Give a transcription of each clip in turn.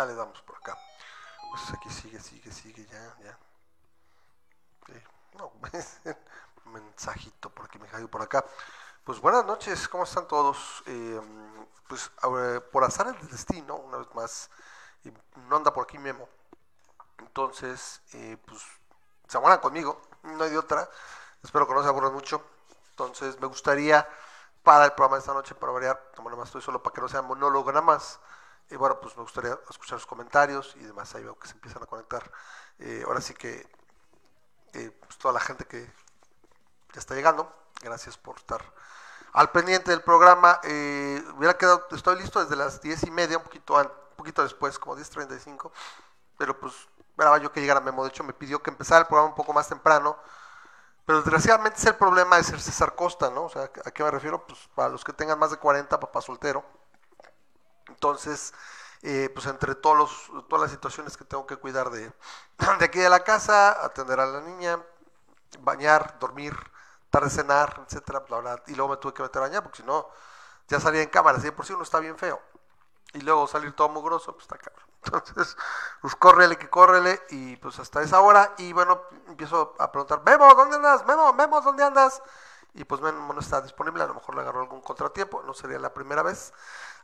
Ya le damos por acá. Pues aquí sigue, sigue, sigue, ya, ya. Sí. No, mensajito por aquí, me caigo por acá. Pues buenas noches, ¿cómo están todos? Eh, pues por azar del destino, una vez más, no anda por aquí Memo. Entonces, eh, pues se aguantan conmigo, no hay de otra. Espero que no se aburran mucho. Entonces, me gustaría para el programa de esta noche, para variar, como nada más estoy solo para que no sea monólogo nada más. Y bueno, pues me gustaría escuchar sus comentarios y demás. Ahí veo que se empiezan a conectar. Eh, ahora sí que eh, pues toda la gente que ya está llegando, gracias por estar al pendiente del programa. Eh, hubiera quedado, estoy listo desde las diez y media, un poquito, un poquito después, como 10.35, pero pues esperaba yo que llegara Memo. De hecho, me pidió que empezara el programa un poco más temprano. Pero desgraciadamente es el problema de ser César Costa, ¿no? O sea, ¿a qué me refiero? Pues para los que tengan más de 40, papá soltero. Entonces, eh, pues entre todos los, todas las situaciones que tengo que cuidar de, de aquí de la casa, atender a la niña, bañar, dormir, tarde cenar, etcétera, bla, bla, y luego me tuve que meter a bañar, porque si no, ya salía en cámara, así por sí uno está bien feo. Y luego salir todo mugroso, pues está cabrón. Entonces, pues córrele que córrele, y pues hasta esa hora, y bueno, empiezo a preguntar, Memo, ¿dónde andas? Memo, Memo, ¿dónde andas? Y pues Memo no está disponible, a lo mejor le agarró algún contratiempo, no sería la primera vez.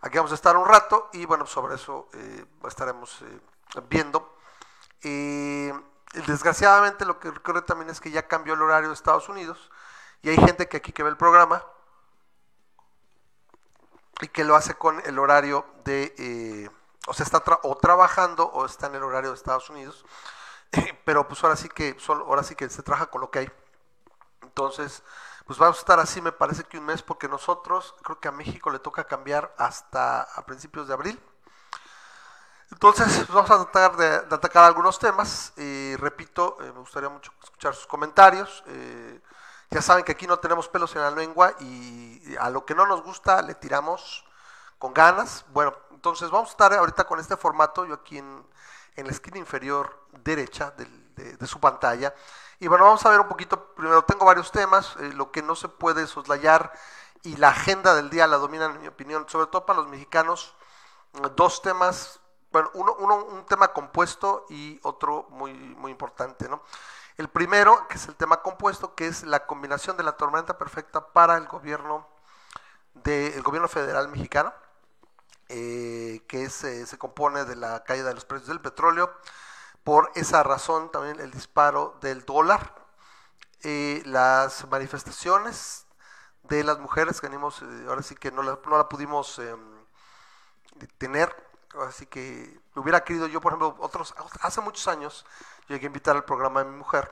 Aquí vamos a estar un rato, y bueno, sobre eso eh, estaremos eh, viendo. Desgraciadamente lo que ocurre también es que ya cambió el horario de Estados Unidos, y hay gente que aquí que ve el programa y que lo hace con el horario de, eh, o sea, está o trabajando o está en el horario de Estados Unidos, pero pues ahora sí que, ahora sí que se trabaja con lo que hay. Entonces, pues vamos a estar así, me parece que un mes, porque nosotros, creo que a México le toca cambiar hasta a principios de abril. Entonces, pues, vamos a tratar de, atacar algunos temas. Y repito, eh, me gustaría mucho escuchar sus comentarios. Eh, ya saben que aquí no tenemos pelos en la lengua y a lo que no nos gusta le tiramos con ganas. Bueno, entonces vamos a estar ahorita con este formato, yo aquí en, la esquina inferior derecha de, su pantalla. Y bueno, vamos a ver un poquito, primero tengo varios temas, eh, lo que no se puede soslayar y la agenda del día la dominan en mi opinión, sobre todo para los mexicanos, dos temas, bueno, uno, uno un tema compuesto y otro muy, muy importante, ¿no? El primero, que es el tema compuesto, que es la combinación de la tormenta perfecta para el gobierno, del gobierno federal mexicano, eh, que eh, se compone de la caída de los precios del petróleo, por esa razón también el disparo del dólar, eh, las manifestaciones de las mujeres que venimos, ahora sí que no la, no la pudimos em, tener, así que hubiera querido yo, por ejemplo, otros, hace muchos años, llegué a invitar al programa de mi mujer,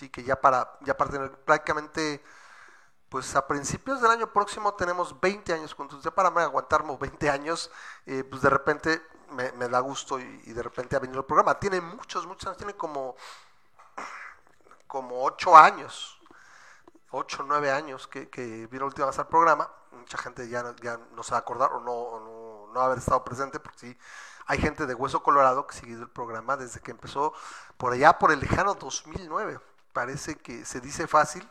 y que ya para, ya para tener prácticamente, pues a principios del año próximo tenemos 20 años juntos, ya para aguantarme 20 años, eh, pues de repente me, da gusto y, de repente ha venido el programa. Tiene muchos, muchos años, tiene como, como 8 años, 8, 9 años que, que vino la última vez al programa. Mucha gente ya, ya no se va a acordar o no, no, no haber estado presente, porque sí, hay gente de Hueso Colorado que ha seguido el programa desde que empezó por allá, por el lejano 2009. Parece que se dice fácil.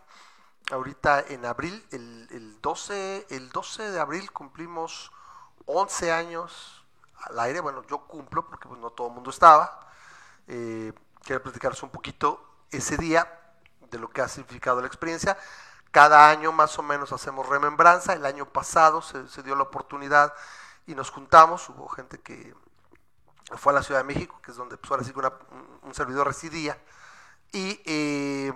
Ahorita en abril, el, 12, el 12 de abril cumplimos 11 años al aire. Bueno, yo cumplo porque pues, no todo el mundo estaba. Eh, quiero platicaros un poquito ese día de lo que ha significado la experiencia. Cada año más o menos hacemos remembranza. El año pasado se, se dio la oportunidad y nos juntamos. Hubo gente que fue a la Ciudad de México, que es donde pues, ahora sí que un servidor residía, y eh,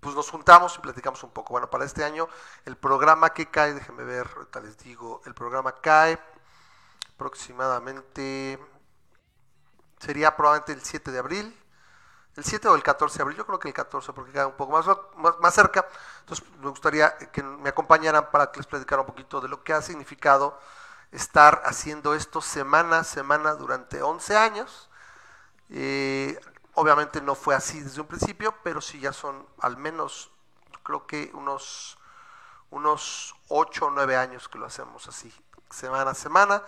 pues nos juntamos y platicamos un poco. Bueno, para este año el programa que cae, déjenme ver, ahorita les digo, el programa cae aproximadamente, sería probablemente el 7 de abril, el 7 o el 14 de abril, yo creo que el 14 porque cae un poco más, más, más cerca, entonces me gustaría que me acompañaran para que les platicara un poquito de lo que ha significado estar haciendo esto semana a semana durante 11 años. Eh, obviamente no fue así desde un principio, pero sí ya son al menos, creo que unos, unos 8 o 9 años que lo hacemos así, semana a semana.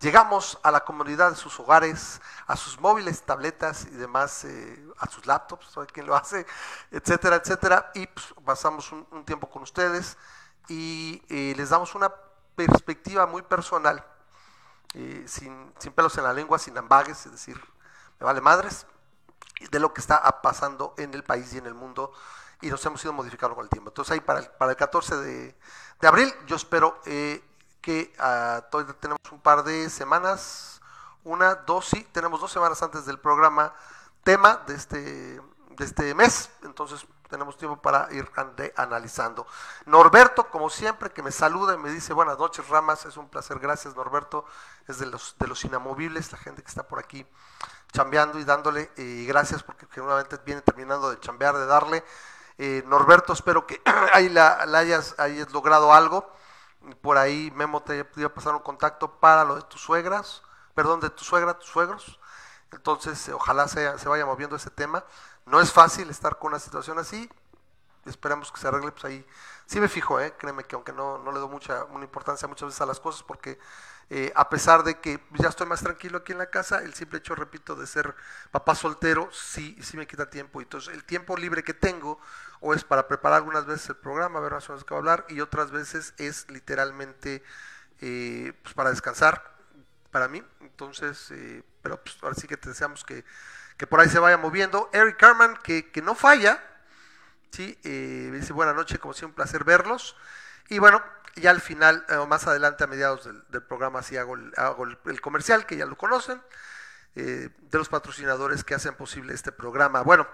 Llegamos a la comunidad de sus hogares, a sus móviles, tabletas y demás, eh, a sus laptops, ¿sabe quién lo hace? Etcétera, etcétera. Y pues, pasamos un, tiempo con ustedes y eh, les damos una perspectiva muy personal eh, sin, pelos en la lengua, sin ambages, es decir, me vale madres, de lo que está pasando en el país y en el mundo y nos hemos ido modificando con el tiempo. Entonces ahí para el, para el 14 de, abril yo espero que uh, todavía tenemos un par de semanas, una, dos, sí, tenemos dos semanas antes del programa tema de este, de este mes, entonces tenemos tiempo para ir analizando. Norberto, como siempre, que me saluda y me dice buenas noches, Ramas, es un placer, gracias Norberto, es de los, de los inamovibles, la gente que está por aquí chambeando y dándole, y gracias porque generalmente viene terminando de chambear, de darle. Eh, Norberto, espero que ahí la, hayas, hayas, logrado algo. Por ahí Memo te a pasar un contacto para lo de tus suegras, perdón, de tu suegra, tus suegros. Entonces, ojalá se, se vaya moviendo ese tema. No es fácil estar con una situación así. Esperamos que se arregle, pues ahí sí me fijo, ¿eh? créeme que aunque no, no le doy mucha una importancia muchas veces a las cosas, porque eh, a pesar de que ya estoy más tranquilo aquí en la casa, el simple hecho, repito, de ser papá soltero, sí, sí me quita tiempo. Entonces, el tiempo libre que tengo, o es para preparar algunas veces el programa, ver más o menos qué va a hablar, y otras veces es literalmente eh, pues para descansar para mí. Entonces, eh, pero pues ahora sí que te deseamos que, que por ahí se vaya moviendo. Eric Carman, que, que no falla, ¿sí? Eh, dice buena noche, como siempre, un placer verlos. Y bueno, ya al final, eh, o más adelante a mediados del, programa, sí hago, el, hago el, comercial, que ya lo conocen, eh, de los patrocinadores que hacen posible este programa. Bueno,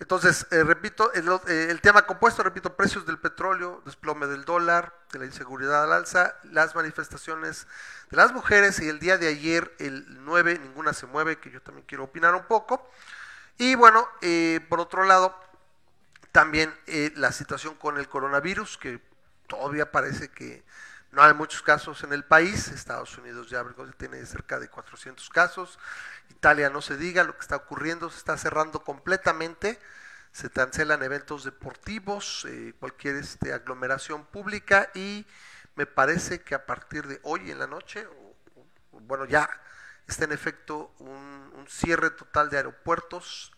entonces, eh, repito, el, el, tema compuesto, repito, precios del petróleo, desplome del dólar, de la inseguridad al alza, las manifestaciones de las mujeres y el día de ayer, el 9, ninguna se mueve, que yo también quiero opinar un poco. Y bueno, por otro lado, también la situación con el coronavirus, que todavía parece que no hay muchos casos en el país. Estados Unidos ya tiene cerca de 400 casos. Italia no se diga, lo que está ocurriendo se está cerrando completamente. Se cancelan eventos deportivos, eh, cualquier este, aglomeración pública y me parece que a partir de hoy en la noche, bueno, ya está en efecto un, un cierre total de aeropuertos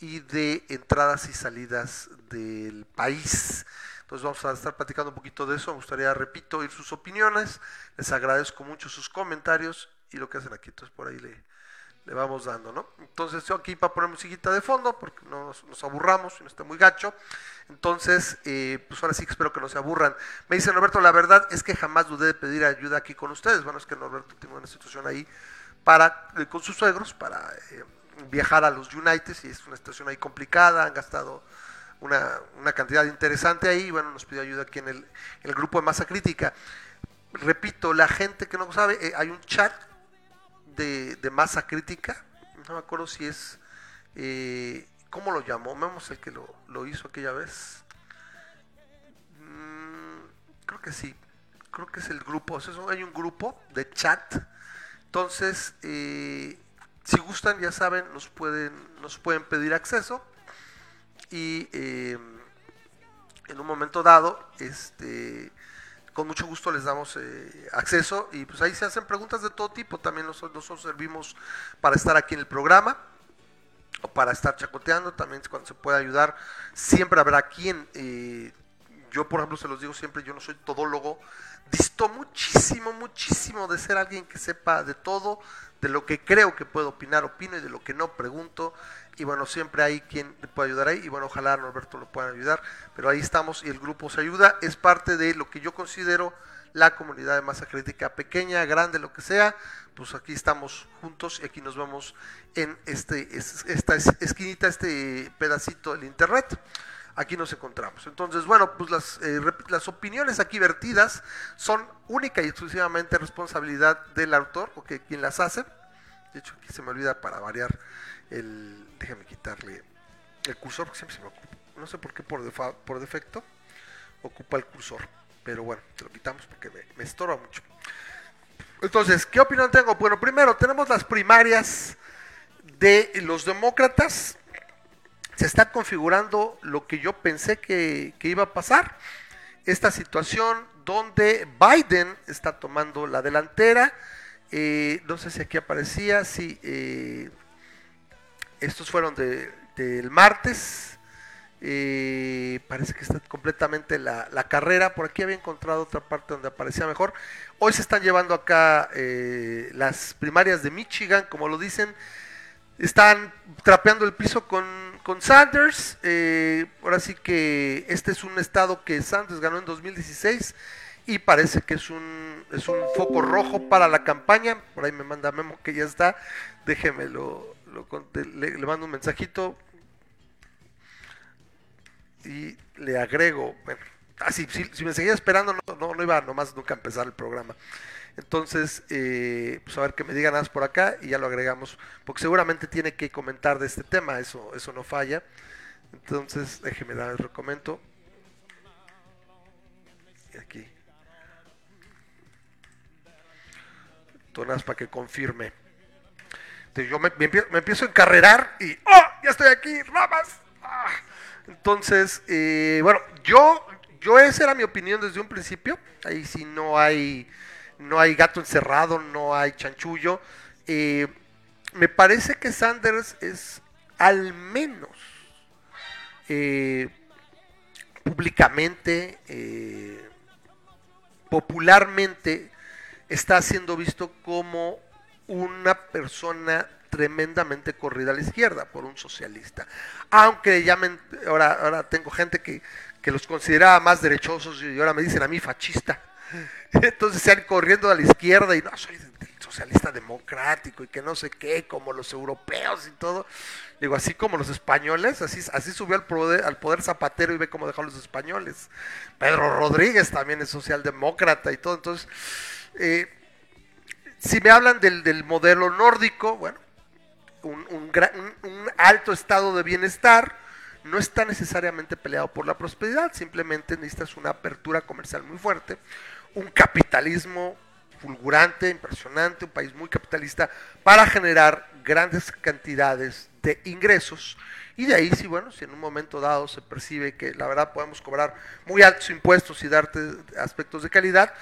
y de entradas y salidas del país. Entonces vamos a estar platicando un poquito de eso. Me gustaría, repito, oír sus opiniones. Les agradezco mucho sus comentarios y lo que hacen aquí. Entonces por ahí le, vamos dando, ¿no? Entonces yo aquí para poner musiquita de fondo, porque no nos, aburramos y no esté muy gacho. Entonces, eh, pues ahora sí que espero que no se aburran. Me dice Norberto, la verdad es que jamás dudé de pedir ayuda aquí con ustedes. Bueno, es que Norberto tiene una situación ahí para, eh, con sus suegros para eh, viajar a los United y es una situación ahí complicada. Han gastado una, una, cantidad interesante ahí, bueno, nos pidió ayuda aquí en el, el, grupo de masa crítica. Repito, la gente que no sabe, eh, hay un chat de, de, masa crítica, no me acuerdo si es, eh, ¿cómo lo llamó? Vemos el que lo, lo hizo aquella vez. Mm, creo que sí, creo que es el grupo, hay un grupo de chat, entonces, eh, si gustan, ya saben, nos pueden, nos pueden pedir acceso y em, en un momento dado, este, con mucho gusto les damos eh, acceso y pues ahí se hacen preguntas de todo tipo. También nosotros, nosotros servimos para estar aquí en el programa o para estar chacoteando, también cuando se pueda ayudar, siempre habrá quien, eh, yo por ejemplo se los digo siempre, yo no soy todólogo, disto muchísimo, muchísimo de ser alguien que sepa de todo, de lo que creo que puedo opinar, opino y de lo que no pregunto. Y bueno, siempre hay quien le puede ayudar ahí y bueno, ojalá Norberto lo pueda ayudar, pero ahí estamos y el grupo se ayuda, es parte de lo que yo considero la comunidad de masa crítica pequeña, grande, lo que sea, pues aquí estamos juntos y aquí nos vemos en este, esta esquinita, este pedacito del internet. Aquí nos encontramos. Entonces, bueno, pues las, eh, las opiniones aquí vertidas son única y exclusivamente responsabilidad del autor o que quien las hace. De hecho, aquí se me olvida para variar el, déjame quitarle el cursor, porque siempre se me ocupa, no sé por qué por, por defecto ocupa el cursor, pero bueno, te lo quitamos porque me estorba mucho. Entonces, ¿qué opinión tengo? Bueno, primero tenemos las primarias de los demócratas. Se está configurando lo que yo pensé que, que iba a pasar. Esta situación donde Biden está tomando la delantera. Eh, no sé si aquí aparecía, si eh, estos fueron del martes Eh, parece que está completamente la, la, carrera. Por aquí había encontrado otra parte donde aparecía mejor. Hoy se están llevando acá eh, las primarias de Michigan, como lo dicen. Están trapeando el piso con, con Sanders. Eh, ahora sí que este es un estado que Sanders ganó en 2016 y parece que es un, es un foco rojo para la campaña. Por ahí me manda Memo que ya está. Déjeme le, mando un mensajito y le agrego, bueno, así, si, me seguía esperando, no, no, iba nomás nunca a empezar el programa. Entonces, eh, pues a ver que me digan más por acá y ya lo agregamos, porque seguramente tiene que comentar de este tema, eso, eso no falla. Entonces, déjeme dar el recomento. Aquí. Tonas para que confirme. Entonces, yo me, empiezo, a encarrerar y ¡oh! Ya estoy aquí, ramas. ¡Ah! Entonces, eh, bueno, yo, yo esa era mi opinión desde un principio. Ahí sí no hay, no hay gato encerrado, no hay chanchullo. Eh, me parece que Sanders es al menos eh, públicamente, popularmente, está siendo visto como una persona tremendamente corrida a la izquierda por un socialista. Aunque llamen, ahora, ahora tengo gente que, que los consideraba más derechosos y ahora me dicen a mí fascista. Entonces se han corriendo a la izquierda y no, soy socialista democrático y que no sé qué, como los europeos y todo. Digo, así como los españoles, así, así subió al poder, al poder Zapatero y ve cómo dejó a los españoles. Pedro Rodríguez también es socialdemócrata y todo. Entonces, eh, si me hablan del, del modelo nórdico, bueno, un, alto estado de bienestar, no está necesariamente peleado por la prosperidad, simplemente necesitas una apertura comercial muy fuerte, un capitalismo fulgurante, impresionante, un país muy capitalista para generar grandes cantidades de ingresos. Y de ahí, si bueno, si en un momento dado se percibe que la verdad podemos cobrar muy altos impuestos y darte aspectos de calidad,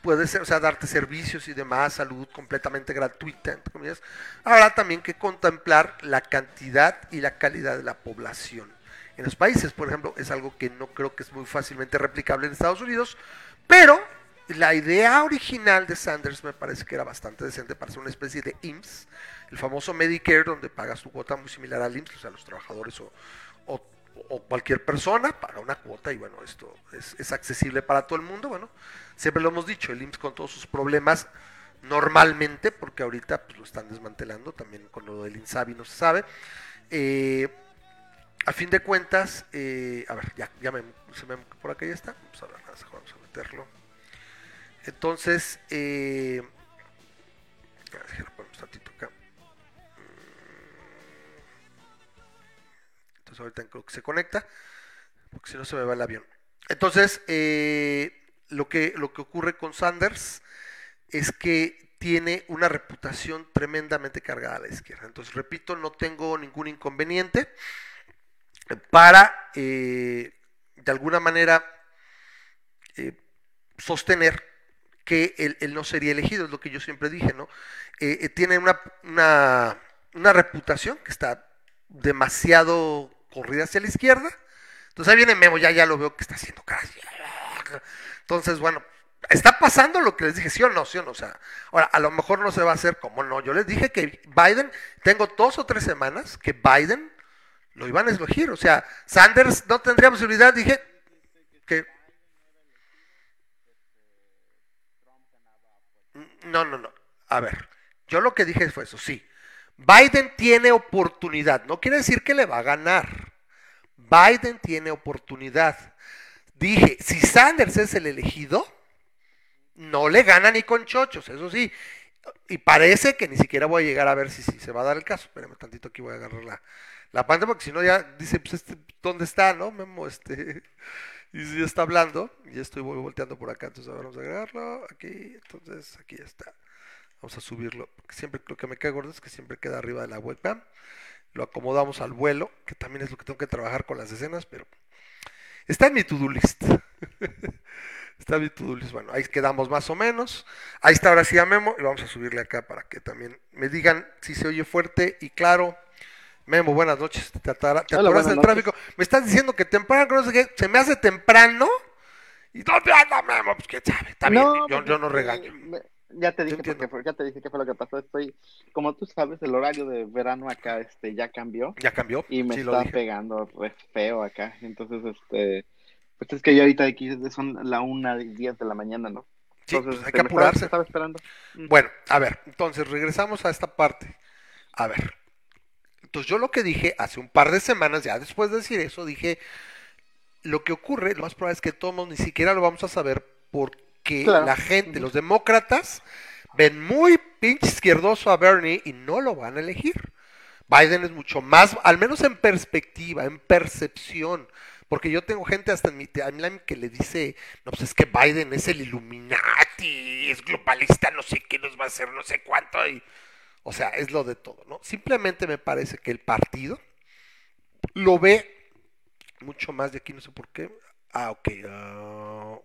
puede ser, o sea, darte servicios y demás, salud completamente gratuita, entre comillas, habrá también que contemplar la cantidad y la calidad de la población. En los países, por ejemplo, es algo que no creo que es muy fácilmente replicable en Estados Unidos, pero la idea original de Sanders me parece que era bastante decente para ser una especie de IMSS, el famoso Medicare, donde pagas tu cuota muy similar al IMSS, o sea, los trabajadores o, cualquier persona paga una cuota y bueno, esto es, accesible para todo el mundo. Bueno, siempre lo hemos dicho, el IMSS con todos sus problemas normalmente, porque ahorita pues, lo están desmantelando, también con lo del INSABI no se sabe. Eh, a fin de cuentas, eh, a ver, ya, ya me, se me, por acá ya está, vamos a ver, vamos a Entonces, eh, acá. ahorita creo que se conecta, porque si no se me va el avión. Entonces, eh, lo, que, lo que ocurre con Sanders es que tiene una reputación tremendamente cargada a la izquierda. Entonces, repito, no tengo ningún inconveniente para, eh, de alguna manera, eh, sostener que él, no sería elegido, es lo que yo siempre dije, ¿no? tiene una, una, reputación que está demasiado corrida hacia la izquierda. Entonces ahí viene Memo, ya, ya lo veo que está haciendo caras. Entonces, bueno, está pasando lo que les dije, sí o no, sí o no. O sea, ahora, a lo mejor no se va a hacer como no. Yo les dije que Biden, tengo dos o tres semanas que Biden lo iban a elegir. O sea, Sanders no tendría posibilidad, dije que... No, no, no. A ver, yo lo que dije fue eso, sí. Biden tiene oportunidad, no quiere decir que le va a ganar. Biden tiene oportunidad. Dije, si Sanders es el elegido, no le gana ni con chochos, eso sí. Y parece que ni siquiera voy a llegar a ver si, se va a dar el caso. Espérame tantito aquí voy a agarrar la, la pantalla porque si no ya dice, pues este, ¿dónde está? ¿No? Memo, este. Y si ya está hablando, y estoy volteando por acá, entonces vamos a agregarlo aquí, entonces aquí está. Vamos a subirlo. Siempre lo que me cae gordo es que siempre queda arriba de la webcam. Lo acomodamos al vuelo, que también es lo que tengo que trabajar con las escenas, pero está en mi to-do list. está en mi to-do list. Bueno, ahí quedamos más o menos. Ahí está ahora sí a Memo y vamos a subirle acá para que también me digan si se oye fuerte y claro Memo, buenas noches. Te, atora, te atoras en el tráfico. Me estás diciendo que temprano, no sé qué, se me hace temprano. ¿Y dónde anda Memo? Pues quién sabe, está bien, yo, yo, no regaño. ya te dije porque fue, ya te dije qué fue lo que pasó. Estoy, como tú sabes, el horario de verano acá este ya cambió. Ya cambió. Y me está pegando re feo acá. Entonces, este, pues es que yo ahorita aquí son la una y diez de la mañana, ¿no? Sí, entonces, pues hay que apurarse. Estaba, esperando. Bueno, a ver, entonces regresamos a esta parte. A ver, entonces yo lo que dije hace un par de semanas, ya después de decir eso, dije, lo que ocurre, lo más probable es que todos ni siquiera lo vamos a saber porque la gente, los demócratas, ven muy pinche izquierdoso a Bernie y no lo van a elegir. Biden es mucho más, al menos en perspectiva, en percepción, porque yo tengo gente hasta en mi timeline que le dice, no, pues es que Biden es el Illuminati, es globalista, no sé qué nos va a hacer, no sé cuánto, y o sea, es lo de todo, ¿no? Simplemente me parece que el partido lo ve mucho más de aquí, no sé por qué. Ah, ok. Uh,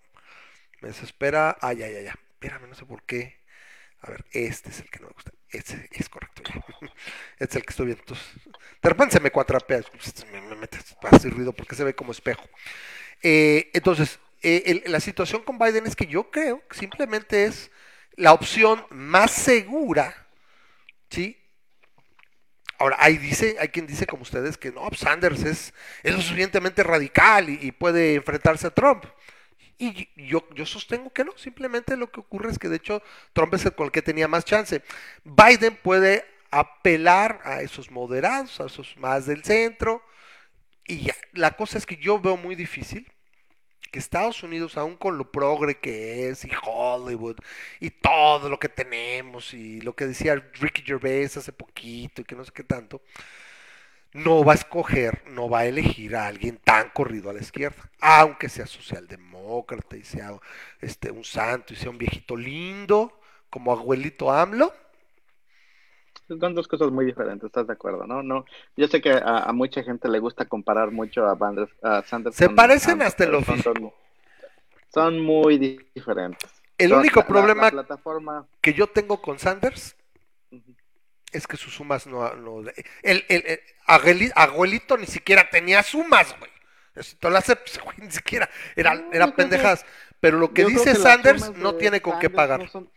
me desespera. Ah, ya, ya, ya. Espérame, no sé por qué. A ver, este es el que no me gusta. Este es correcto. este es el que estoy viendo. Entonces, de repente se me cuatrapea. Pues, me, me mete así ruido porque se ve como espejo. Eh, entonces, eh, la situación con Biden es que yo creo que simplemente es la opción más segura ¿sí? Ahora, hay, dice, hay quien dice como ustedes que no, Sanders es, es lo suficientemente radical y, puede enfrentarse a Trump. Y yo, yo sostengo que no, simplemente lo que ocurre es que de hecho Trump es el el que tenía más chance. Biden puede apelar a esos moderados, a esos más del centro. Y la cosa es que yo veo muy difícil que Estados Unidos, aún con lo progre que es, y Hollywood, y todo lo que tenemos, y lo que decía Ricky Gervais hace poquito, y que no sé qué tanto, no va a escoger, no va a elegir a alguien tan corrido a la izquierda, aunque sea socialdemócrata y sea este, un santo y sea un viejito lindo, como abuelito AMLO, son dos cosas muy diferentes, ¿estás de acuerdo? No, no. Yo sé que a, mucha gente le gusta comparar mucho a, a Sanders. Se parecen hasta lo físico. Son, muy diferentes. El único problema que yo tengo con Sanders es que sus sumas no. el, el, abuelito, ni siquiera tenía sumas, güey. Pues, ni siquiera. Eran, era pendejadas. Pero lo que dice Sanders no tiene con qué pagar. No,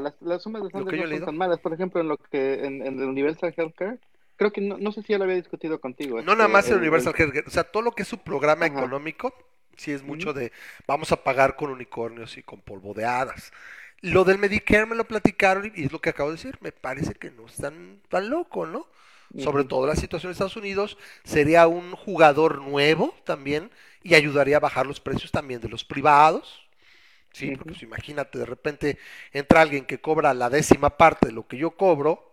las, las sumas de Sanders no son tan malas. Por ejemplo, en lo que en, el Universal Healthcare, creo que no, no, sé si ya lo había discutido contigo. No, nada este, más el, Universal Healthcare. O sea, todo lo que es su programa económico, sí es mucho de vamos a pagar con unicornios y con polvo de hadas. Lo del Medicare me lo platicaron y es lo que acabo de decir. Me parece que no es tan, tan loco, ¿no? Sobre todo la situación de Estados Unidos, sería un jugador nuevo también y ayudaría a bajar los precios también de los privados, Sí, porque pues, imagínate, de repente entra alguien que cobra la décima parte de lo que yo cobro,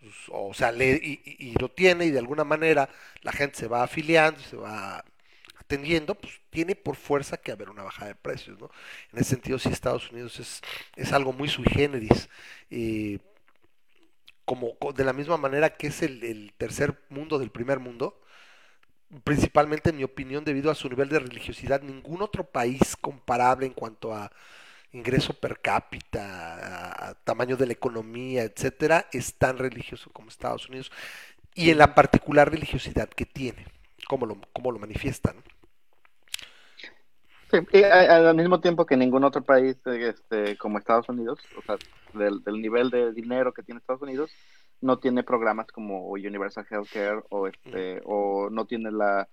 pues, o sea, le, y, lo tiene y de alguna manera la gente se va afiliando, se va atendiendo, pues tiene por fuerza que haber una bajada de precios, ¿no? En ese sentido, sí, Estados Unidos es, es algo muy sui generis. como de la misma manera que es el tercer mundo del primer mundo, principalmente en mi opinión debido a su nivel de religiosidad, ningún otro país comparable en cuanto a ingreso per cápita, tamaño de la economía, etcétera, es tan religioso como Estados Unidos y en la particular religiosidad que tiene, como lo, como lo manifiestan. Sí, al mismo tiempo que ningún otro país este, como Estados Unidos, o sea, del, del nivel de dinero que tiene Estados Unidos, no tiene programas como Universal Healthcare o este o no tiene la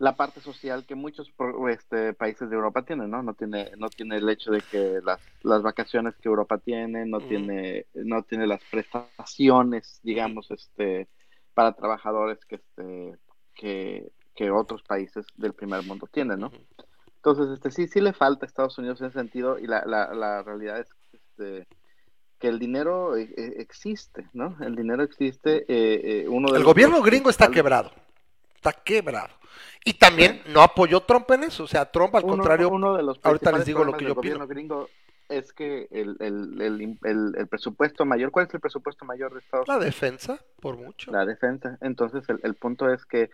la parte social que muchos este, países de Europa tienen, ¿no? No tiene, no tiene el hecho de que las, las vacaciones que Europa tiene, no tiene, no tiene las prestaciones, digamos, este, para trabajadores que este, que, que otros países del primer mundo tienen, ¿no? Entonces, este, sí, sí le falta a Estados Unidos en ese sentido, y la, la, la realidad es este, que el dinero eh, eh, existe, ¿no? El dinero existe. Eh, uno el gobierno gringo está quebrado, está quebrado. Y también no apoyó Trump en eso, o sea, Trump al contrario, uno de los ahorita les digo lo que yo opino. gobierno gringo es que el, el, el, el, presupuesto mayor, ¿cuál es el presupuesto mayor de Estados Unidos? La defensa, por mucho. La defensa. Entonces, el, punto es que,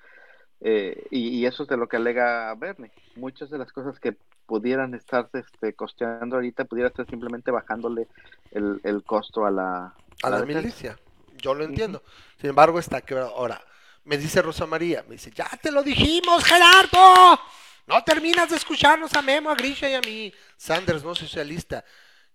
y, y, eso es de lo que alega Bernie, muchas de las cosas que pudieran estar este, costeando ahorita, pudiera estar simplemente bajándole el, el costo a la, a, la, milicia. yo lo entiendo. Sin embargo, está quebrado. Ahora, me dice Rosa María, me dice, ya te lo dijimos, Gerardo. No terminas de escucharnos a Memo, a Grisha y a mí. Sanders no es socialista.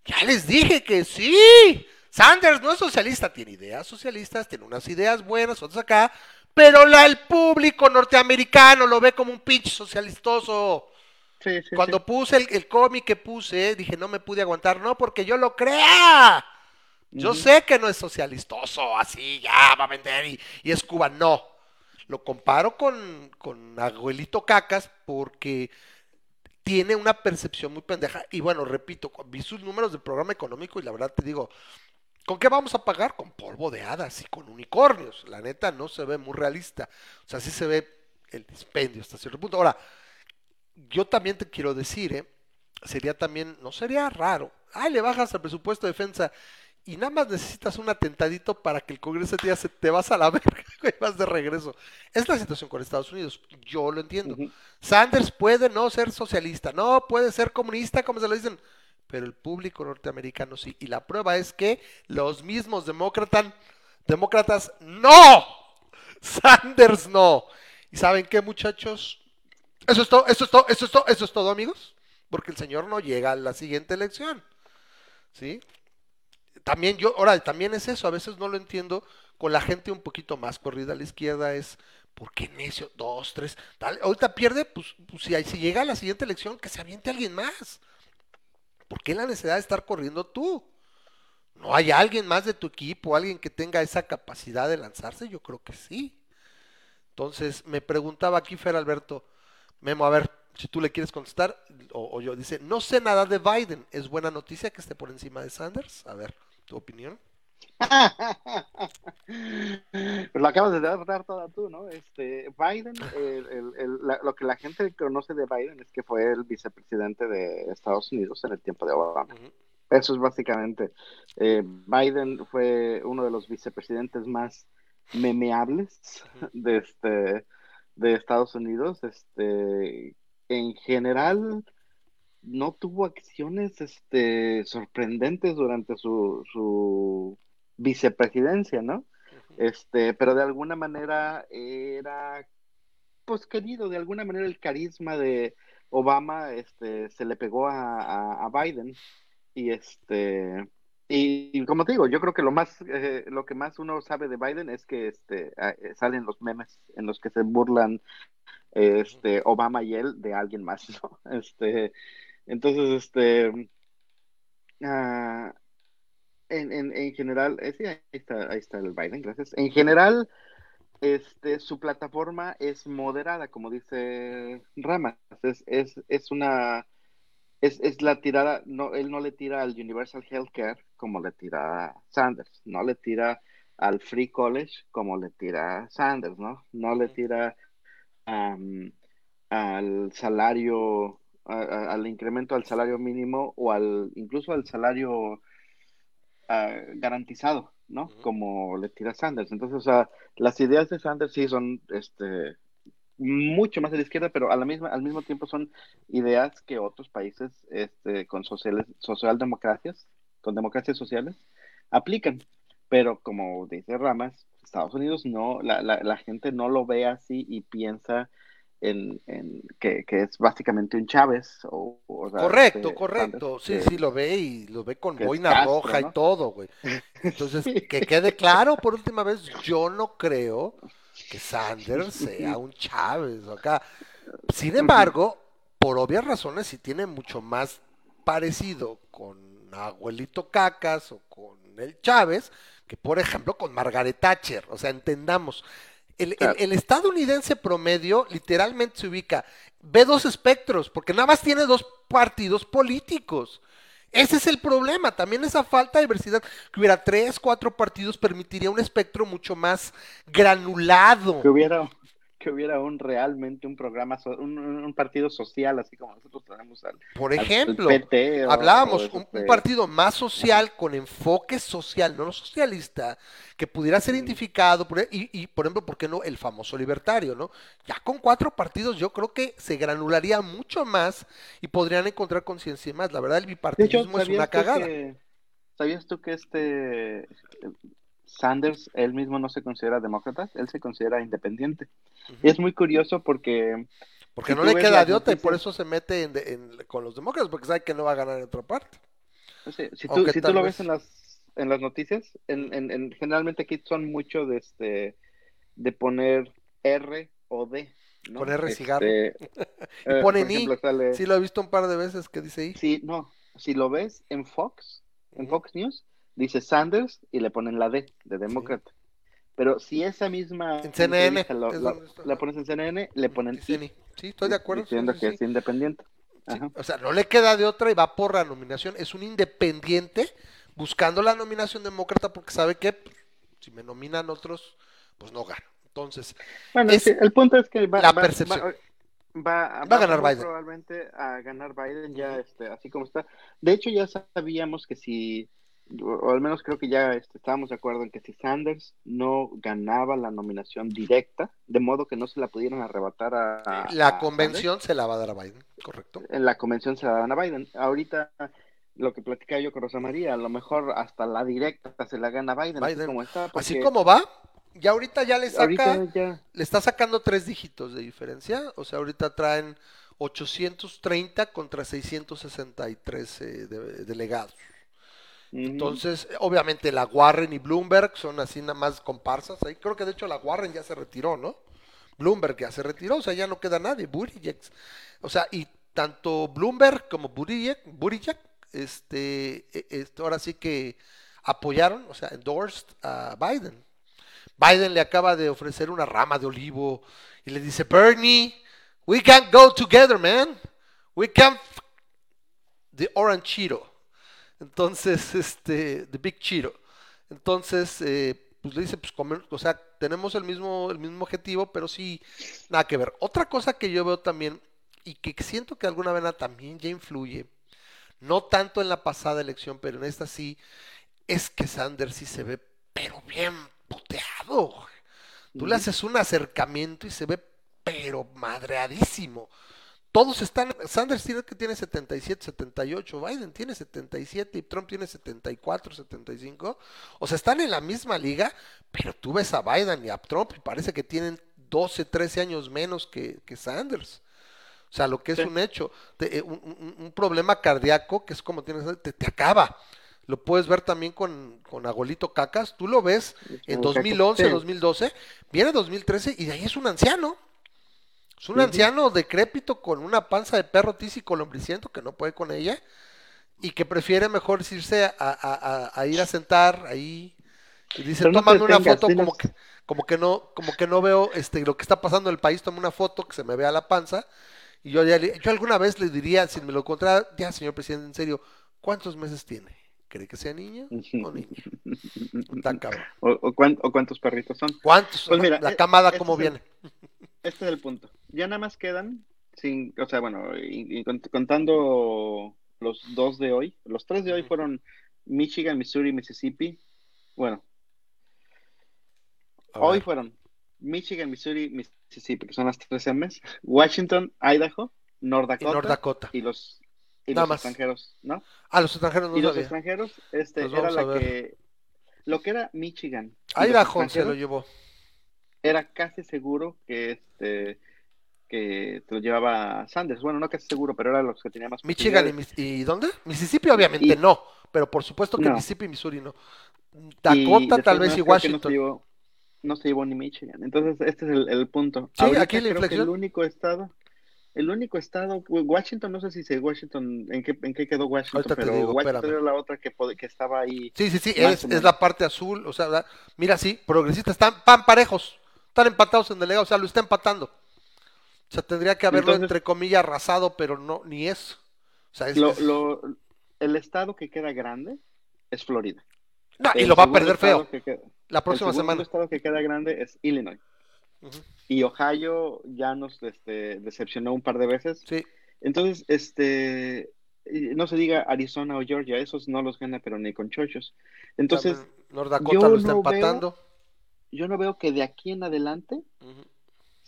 Ya les dije que sí. Sanders no es socialista, tiene ideas socialistas, tiene unas ideas buenas, otras acá, pero la, el público norteamericano lo ve como un pinche socialistoso. Sí, sí, Cuando sí. puse el, el cómic que puse, dije, no me pude aguantar, no, porque yo lo crea. Yo sé que no es socialistoso, así, ya va a vender y, y es Cuba, no. Lo comparo con, con Abuelito Cacas porque tiene una percepción muy pendeja. Y bueno, repito, vi sus números del programa económico y la verdad te digo, ¿con qué vamos a pagar? Con polvo de hadas y con unicornios. La neta no se ve muy realista. O sea, sí se ve el dispendio hasta cierto punto. Ahora, yo también te quiero decir, ¿eh? Sería también, no sería raro. Ay, le bajas al presupuesto de defensa y nada más necesitas un atentadito para que el Congreso te diga, "Se- te vas a la verga y vas de regreso. Es la situación con Estados Unidos. Yo lo entiendo. Sanders puede no ser socialista, no puede ser comunista, como se lo dicen, pero el público norteamericano sí. Y la prueba es que los mismos demócratas, demócratas, no. Sanders no. ¿Y saben qué, muchachos? Eso es todo, eso es todo, eso es todo, eso es todo, amigos. Porque el señor no llega a la siguiente elección. ¿Sí? También yo, ahora, también es eso, a veces no lo entiendo con la gente un poquito más corrida a la izquierda, es, ¿por qué necio? Dos, tres, dale, ahorita pierde, pues, pues si, si llega a la siguiente elección, que se aviente alguien más. ¿Por qué la necesidad de estar corriendo tú? ¿No hay alguien más de tu equipo, alguien que tenga esa capacidad de lanzarse? Yo creo que sí. Entonces, me preguntaba aquí Fer Alberto, Memo, a ver, si tú le quieres contestar, o, o yo, dice, no sé nada de Biden, ¿es buena noticia que esté por encima de Sanders? A ver, tu opinión. Pero lo acabas de dar, toda tú, ¿no? Este, Biden, el- el- el- la- lo que la gente conoce de Biden es que fue el vicepresidente de Estados Unidos en el tiempo de Obama. Eso es básicamente. eh, Biden fue uno de los vicepresidentes más memeables de este de Estados Unidos. Este, en general, no tuvo acciones este, sorprendentes durante su, su vicepresidencia, ¿no? Este, pero de alguna manera era pues querido, de alguna manera el carisma de Obama este, se le pegó a, a, a Biden y este y, y como te digo, yo creo que lo más eh, lo que más uno sabe de Biden es que este eh, salen los memes en los que se burlan este Obama y él de alguien más, ¿no? Este entonces este ah, en, en, en general, eh, sí, ahí está, ahí está el Biden, gracias. En general, este, su plataforma es moderada, como dice Ramas. Es, es, es una, es, es la tirada, no, él no le tira al Universal Healthcare como le tira Sanders, no le tira al Free College como le tira Sanders, ¿no? No le tira um, al salario, a, a, al incremento al salario mínimo o al, incluso al salario Uh, garantizado, ¿no? Uh -huh. Como le tira Sanders. Entonces, o sea, las ideas de Sanders sí son este, mucho más de la izquierda, pero a la misma, al mismo tiempo son ideas que otros países este, con sociales, socialdemocracias, con democracias sociales, aplican. Pero como dice Ramas, Estados Unidos no, la, la, la gente no lo ve así y piensa en, en que, que, es básicamente un Chávez. O, correcto, este, correcto. Sanders, sí, que, sí, lo ve y lo ve con boina Castro, roja ¿no? y todo, güey. Entonces, que quede claro por última vez, yo no creo que Sanders sea un Chávez acá. Sin embargo, por obvias razones, sí tiene mucho más parecido con Abuelito Cacas o con el Chávez que, por ejemplo, con Margaret Thatcher. O sea, entendamos. El, el, el, estadounidense promedio literalmente se ubica, ve dos espectros, porque nada más tiene dos partidos políticos. Ese es el problema, también esa falta de diversidad, que hubiera tres, cuatro partidos permitiría un espectro mucho más granulado. Que hubiera, que hubiera un realmente un programa, un, un partido social, así como nosotros tenemos al Por ejemplo, al PT o, hablábamos, o un, un, partido más social, con enfoque social, no socialista, que pudiera ser identificado, por, y, y, por ejemplo, ¿por qué no? El famoso libertario, ¿no? Ya con cuatro partidos yo creo que se granularía mucho más y podrían encontrar conciencia más. La verdad, el bipartidismo hecho, es una cagada. Que, ¿Sabías tú que este Sanders, él mismo no se considera demócrata, él se considera independiente. Y es muy curioso porque... Porque si no le queda de otra y por eso se mete en- en- con los demócratas, porque sabe que no va a ganar en otra parte. Sí, si tú, si lo vez- ves en las, en las noticias, en, en- en- generalmente aquí son mucho de este de poner R o D, ¿no? Con R Este, cigarro. eh, ponen I. sale- Sí, lo he visto un par de veces que dice ahí. sí, no, si lo ves en Fox, en. Fox News, dice Sanders y le ponen la D de demócrata. Pero si esa misma En CNN, entrevista lo- es la, pones en CNN, le ponen I. Sí, estoy de acuerdo. diciendo sí, que sí. es independiente. Sí. O sea, no le queda de otra y va por la nominación. Es un independiente buscando la nominación demócrata porque sabe que pues, si me nominan otros, pues no gano. Entonces, Bueno, Es el punto es que va, la va- percepción. va- va- Va a ganar Biden. Probablemente a ganar Biden ya, este, así como está. De hecho, ya sabíamos que si, o, al menos creo que ya este, estábamos de acuerdo en que si Sanders no ganaba la nominación directa, de modo que no se la pudieran arrebatar a, la a convención se la va a dar a Biden, correcto. En la convención se la dan a Biden. Ahorita lo que platicaba yo con Rosa María, a lo mejor hasta la directa se la gana Biden, así Biden. como está. Así como va, ya ahorita ya le saca, ya le está sacando tres dígitos de diferencia. O sea, ahorita traen 830 contra 663 eh, de- delegados. Entonces, obviamente la Warren y Bloomberg son así nada más comparsas. Ahí creo que de hecho la Warren ya se retiró, ¿no? Bloomberg ya se retiró, o sea, ya no queda nadie. Buttigieg, o sea, y tanto Bloomberg como Buttigieg, Buttigieg, este, e- esto ahora sí que apoyaron, o sea, endorsed a Biden. Biden le acaba de ofrecer una rama de olivo y le dice, Bernie, we can't go together, man. We can't f- the orange Cheeto. Entonces, este, The Big Cheeto. Entonces, eh, pues le dice, pues, come- o sea, tenemos el mismo, el mismo objetivo, pero sí, nada que ver. Otra cosa que yo veo también, y que siento que de alguna manera también ya influye, no tanto en la pasada elección, pero en esta sí, es que Sanders sí se ve, pero bien puteado. Tú le haces un acercamiento y se ve, pero madreadísimo. Todos están, Sanders tiene que tiene 77, 78, Biden tiene 77 y Trump tiene 74, 75. O sea, están en la misma liga, pero tú ves a Biden y a Trump y parece que tienen 12, 13 años menos que, que Sanders. O sea, lo que es Sí. un hecho, te- eh, un, un- un problema cardíaco que es como tienes, te, te acaba. Lo puedes ver también con, con Agolito Cacas. Tú lo ves en Como que- 2011, sí. 2012, viene 2013 y de ahí es un anciano. Es un anciano decrépito con una panza de perro tísico lombriciento que no puede con ella y que prefiere mejor irse a, a- a- a ir a sentar ahí. Y dice, no tómame una foto como que, como que no, como que no veo este lo que está pasando en el país, toma una foto que se me vea la panza. Y yo ya le- yo alguna vez le diría, si me lo encontrara, ya señor presidente, en serio, ¿cuántos meses tiene? ¿Cree que sea niño o niña? Está cabrón. O, o cuán- o cuántos perritos son. ¿Cuántos? Pues mira, la eh, camada este cómo es el- viene. Este es el punto. Ya nada más quedan, sin, o sea, bueno, y- y cont- contando los dos de hoy, los tres de hoy fueron Michigan, Missouri, Mississippi. Bueno, hoy fueron Michigan, Missouri, Mississippi, que son las tres M's, Washington, Idaho, North Y Dakota North Dakota. y los, y los extranjeros, ¿no? Ah, los extranjeros no y los sabía. extranjeros, este, Los era la que, lo que era Michigan. Idaho se lo llevó. era casi seguro que este que te lo llevaba Sanders. Bueno, no casi seguro, pero era los que tenía más Michigan y, ¿y dónde? Mississippi obviamente Y- no, pero por supuesto que No. Mississippi y Missouri no. Dakota tal vez y No se, Washington. llevó, no se llevó ni Michigan. Entonces, este es el, el punto. Sí, Ahorita aquí la creo que inflexión. el único estado, el único estado, Washington, no sé si se Washington, en qué, en qué quedó Washington, Ahorita te pero digo, Washington espérame. era la otra que, que estaba ahí. Sí, sí, sí, es, es la parte azul, o sea, mira, sí, progresistas están pan parejos, están empatados en delegados, o sea, lo está empatando. O sea, tendría que haberlo Entonces- entre comillas arrasado, pero no, ni eso. O sea, es, Lo, es- lo, el estado que queda grande es Florida. No, y El lo va a perder feo queda- la próxima el semana. estado que queda grande es Illinois. Y Ohio ya nos este, decepcionó un par de veces. Sí, Entonces, este, no se diga Arizona o Georgia, esos no los gana, pero ni con chochos. Entonces, North Dakota yo lo está no veo- empatando. yo no veo que de aquí en adelante Ujú.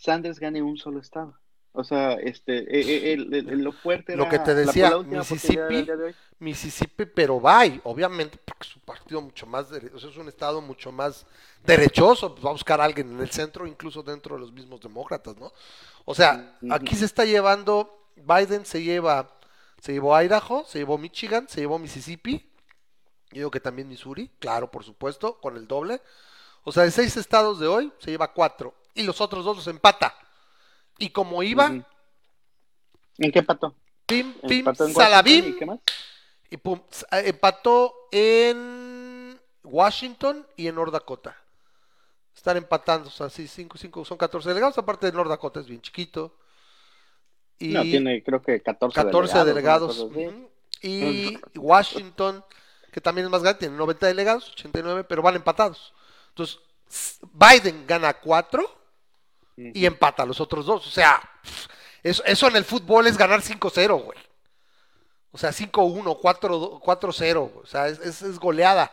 Sanders gane un solo estado. O sea, este, eh, eh, el- el- el- lo fuerte Lo era que te decía, la Mississippi, de. Mississippi, pero bye, obviamente, porque es un partido mucho más, o sea, es un estado mucho más derechoso, pues va a buscar a alguien en el centro, incluso dentro de los mismos demócratas, ¿no? O sea, aquí se está llevando, Biden se lleva, se llevó Idaho, se llevó Michigan, se llevó Mississippi, yo digo que también Missouri, claro, por supuesto, con el doble. O sea, de seis estados de hoy, se lleva cuatro, y los otros dos los empata. Y como iba. ¿En qué pato? pim, pim, Empató Washington, ¿Y salabim, qué más? y pum, empató en Washington y en North Dakota. Están empatando, o sea, sí, 5, 5, son 14 delegados, aparte de North Dakota es bien chiquito. Y No, tiene creo que 14, 14 delegados. ujú. Y Washington, que también es más grande, tiene 90 delegados, 89, pero van empatados. Entonces, Biden gana 4 y empata a los otros dos. O sea, eso, eso en el fútbol es ganar 5-0, güey. O sea, 5-1, 4-2, 4-0. O sea, es, es- es goleada.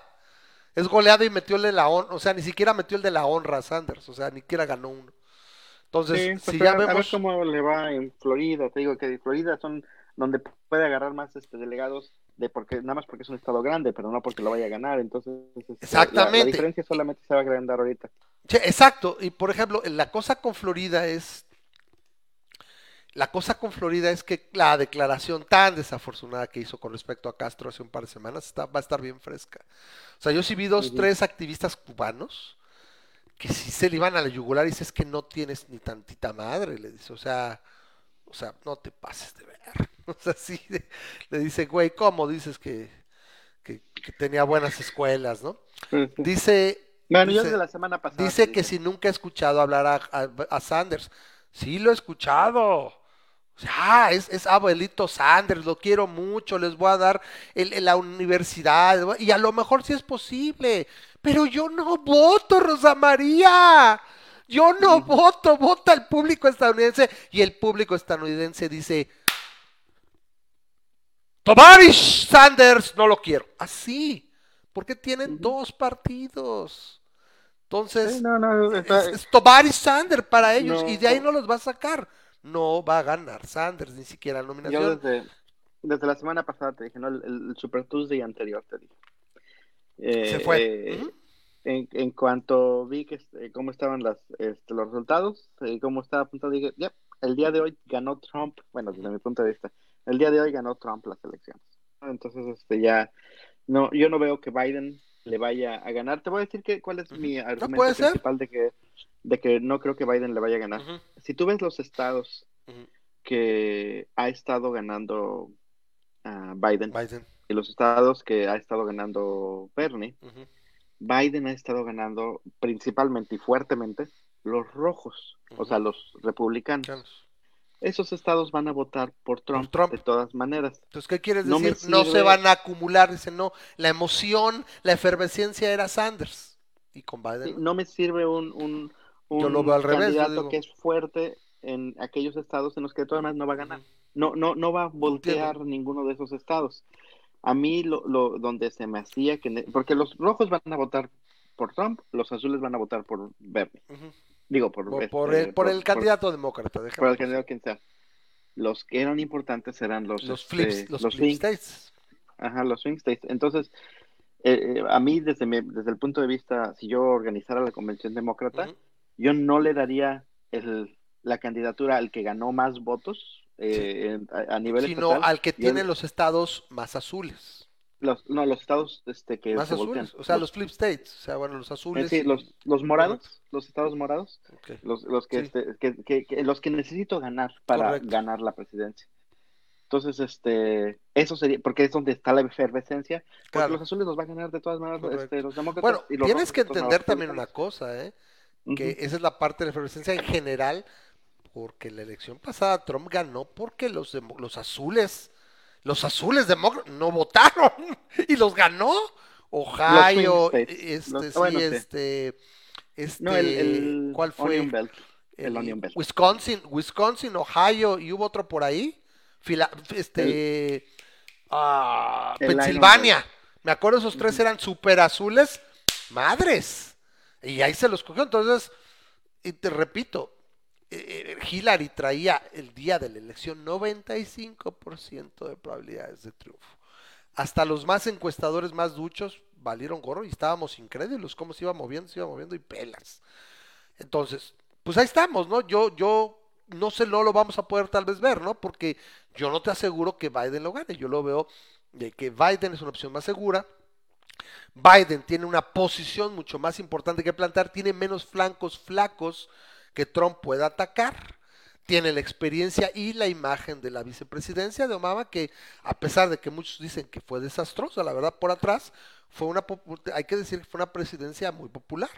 Es goleada y metió el de la honra. O sea, ni siquiera metió el de la honra a Sanders. O sea, ni siquiera ganó uno. Entonces, Sí, pues, si ya a ver vemos. cómo le va en Florida. Te digo que Florida son donde puede agarrar más este delegados de porque nada más porque es un estado grande, pero no porque lo vaya a ganar. Entonces, este, la- La, Exactamente. diferencia solamente se va a agrandar ahorita. Sí, exacto. Y por ejemplo, la cosa con Florida es. La cosa con Florida es que la declaración tan desafortunada que hizo con respecto a Castro hace un par de semanas está, va a estar bien fresca. O sea, yo sí vi dos, tres activistas cubanos que sí se le iban a la yugular y dice es que no tienes ni tantita madre, le dice, o sea, o sea, no te pases de ver. O sea, sí, de- le dice, güey, ¿cómo dices que, que, que tenía buenas escuelas, no? Dice, Bueno, yo desde la semana pasada. Dice que dije. si nunca ha escuchado hablar a, a- a Sanders. Sí, lo he escuchado. O sea, ah, es, es abuelito Sanders, lo quiero mucho, les voy a dar el- el- la universidad. Y a lo mejor sí es posible. Pero yo no voto, Rosa María. Yo no voto, vota el público estadounidense. Y el público estadounidense dice, Tovarish Sanders, no lo quiero. Así, porque tienen dos partidos. Entonces, Sí, no, no, está- es, es Sanders para ellos No, y de ahí no. los va a sacar. No va a ganar Sanders ni siquiera la yo nominación. desde, desde la semana pasada te dije, ¿no? El, el Super Tuesday anterior te dije. Eh, Se fue. eh, en, en cuanto vi que este, cómo estaban las, este, los resultados, eh, cómo estaba apuntado, dije, ya, el día de hoy ganó Trump, bueno, desde mi punto de vista, el día de hoy ganó Trump las elecciones. Entonces, este, ya, no, yo no veo que Biden le vaya a ganar. Te voy a decir que, cuál es mi No, argumento ser. principal de que, de que no creo que Biden le vaya a ganar. Si tú ves los estados que ha estado ganando ah, Biden Biden. y los estados que ha estado ganando Bernie. Biden ha estado ganando principalmente y fuertemente los rojos, o sea, los republicanos. Esos estados van a votar por Trump, Trump. de todas maneras. Entonces, ¿qué quieres No decir? No se van a acumular, dice no. La emoción, la efervescencia era Sanders. Y con Biden. Sí, ¿no? me sirve un, un, Yo lo veo al revés, yo candidato que es fuerte en aquellos estados en los que todas maneras no va a ganar. No, no, no va a voltear ninguno de esos estados. A mí lo, lo donde se me hacía que porque los rojos van a votar por Trump, los azules van a votar por Bernie. Digo por Por, este, por el, por el por- candidato demócrata. por el candidato quien sea. Los que eran importantes eran los Los este, flips, los, los flip states. ajá, los swing states. Entonces, eh, eh, a mí desde mi- desde el punto de vista, si yo organizara la convención demócrata, yo no le daría el, la candidatura al que ganó más votos eh, en- a, a nivel Sino estatal. al que tiene los estados más azules. Los, no, los estados este, que Más se voltean. azules. O sea, los, flip states. O sea, bueno, los eh, azules. sí, y- los, los morados, los estados morados, los, los que, Sí. este, que, que- que- los que necesito ganar para Correcto. ganar la presidencia. Entonces, este, eso sería, porque es donde está la efervescencia, porque Claro. los azules los va a ganar de todas maneras este, los demócratas. Bueno, y los tienes que entender también una cosa, ¿eh? Que esa es la parte de la efervescencia en general, porque la elección pasada Trump ganó porque los, los azules, los azules demócratas no votaron y los ganó. Ohio, este, Los- sí, bueno, este, este, No, el, el ¿cuál fue? Onion Belt. el Onion Belt. Wisconsin, Wisconsin, Ohio y hubo otro por ahí. Fila- este, el Pensilvania. Me acuerdo esos tres eran super azules, madres. Y ahí se los cogió. Entonces, y te repito, eh, Hillary traía el día de la elección 95% de probabilidades de triunfo. Hasta los más encuestadores más duchos valieron gorro y estábamos incrédulos cómo se iba moviendo, se iba moviendo y pelas. Entonces, pues ahí estamos, ¿no? Yo, yo no sé, no lo vamos a poder tal vez ver, ¿no? Porque yo no te aseguro que Biden lo gane. Yo lo veo de que Biden es una opción más segura. Biden tiene una posición mucho más importante que plantar, tiene menos flancos flacos que Trump pueda atacar. Tiene la experiencia y la imagen de la vicepresidencia de Obama, que a pesar de que muchos dicen que fue desastrosa, la verdad por atrás, fue una, hay que decir que fue una presidencia muy popular,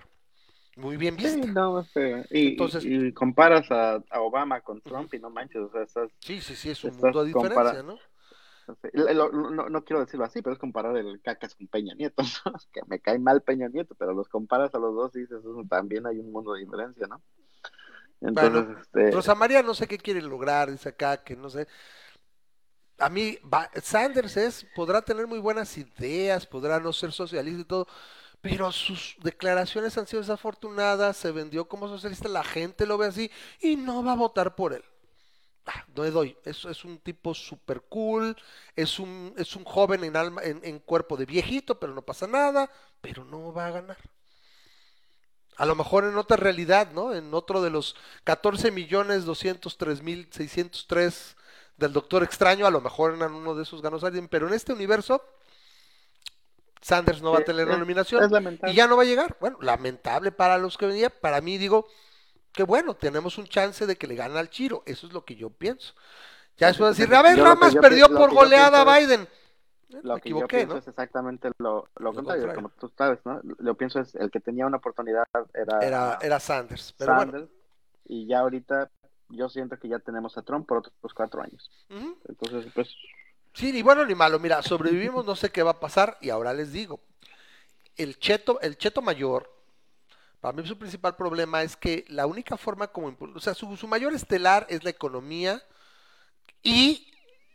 muy bien vista. Sí, no, este, y, Entonces, y, comparas a, Obama con Trump y no manches, o sea, estás, Sí, sí, sí, es un mundo de diferencia, ¿no? No, no, quiero decirlo así, pero es comparar el cacas con Peña Nieto, que me cae mal Peña Nieto, pero los comparas a los dos y dices, también hay un mundo de diferencia, ¿no? Entonces, este... Rosa María no sé qué quiere lograr, dice acá, que no sé. A mí, Sanders es, podrá tener muy buenas ideas, podrá no ser socialista y todo, pero sus declaraciones han sido desafortunadas, se vendió como socialista, la gente lo ve así y no va a votar por él. Ah, no le doy, es, es un tipo super cool, es un, es un joven en, alma, en, en cuerpo de viejito, pero no pasa nada, pero no va a ganar. A lo mejor en otra realidad, ¿no? En otro de los 14 millones 203 mil 603 del Doctor Extraño, a lo mejor en uno de esos ganos alguien, pero en este universo Sanders no va a tener la nominación y ya no va a llegar. Bueno, lamentable para los que venían, para mí digo que bueno, tenemos un chance de que le gane al Chiro, eso es lo que yo pienso. Ya eso decir, a ver, Ramas perdió por goleada a Biden. Lo que yo pienso es exactamente lo, contrario, como tú sabes, ¿no? Lo pienso es el que tenía una oportunidad era, era, Sanders. Pero bueno. Y ya ahorita yo siento que ya tenemos a Trump por otros cuatro años. Entonces, pues... Sí, ni bueno ni malo. Mira, sobrevivimos, no sé qué va a pasar y ahora les digo. El cheto, el cheto mayor, para mí su principal problema es que la única forma como... O sea, su, su mayor estelar es la economía y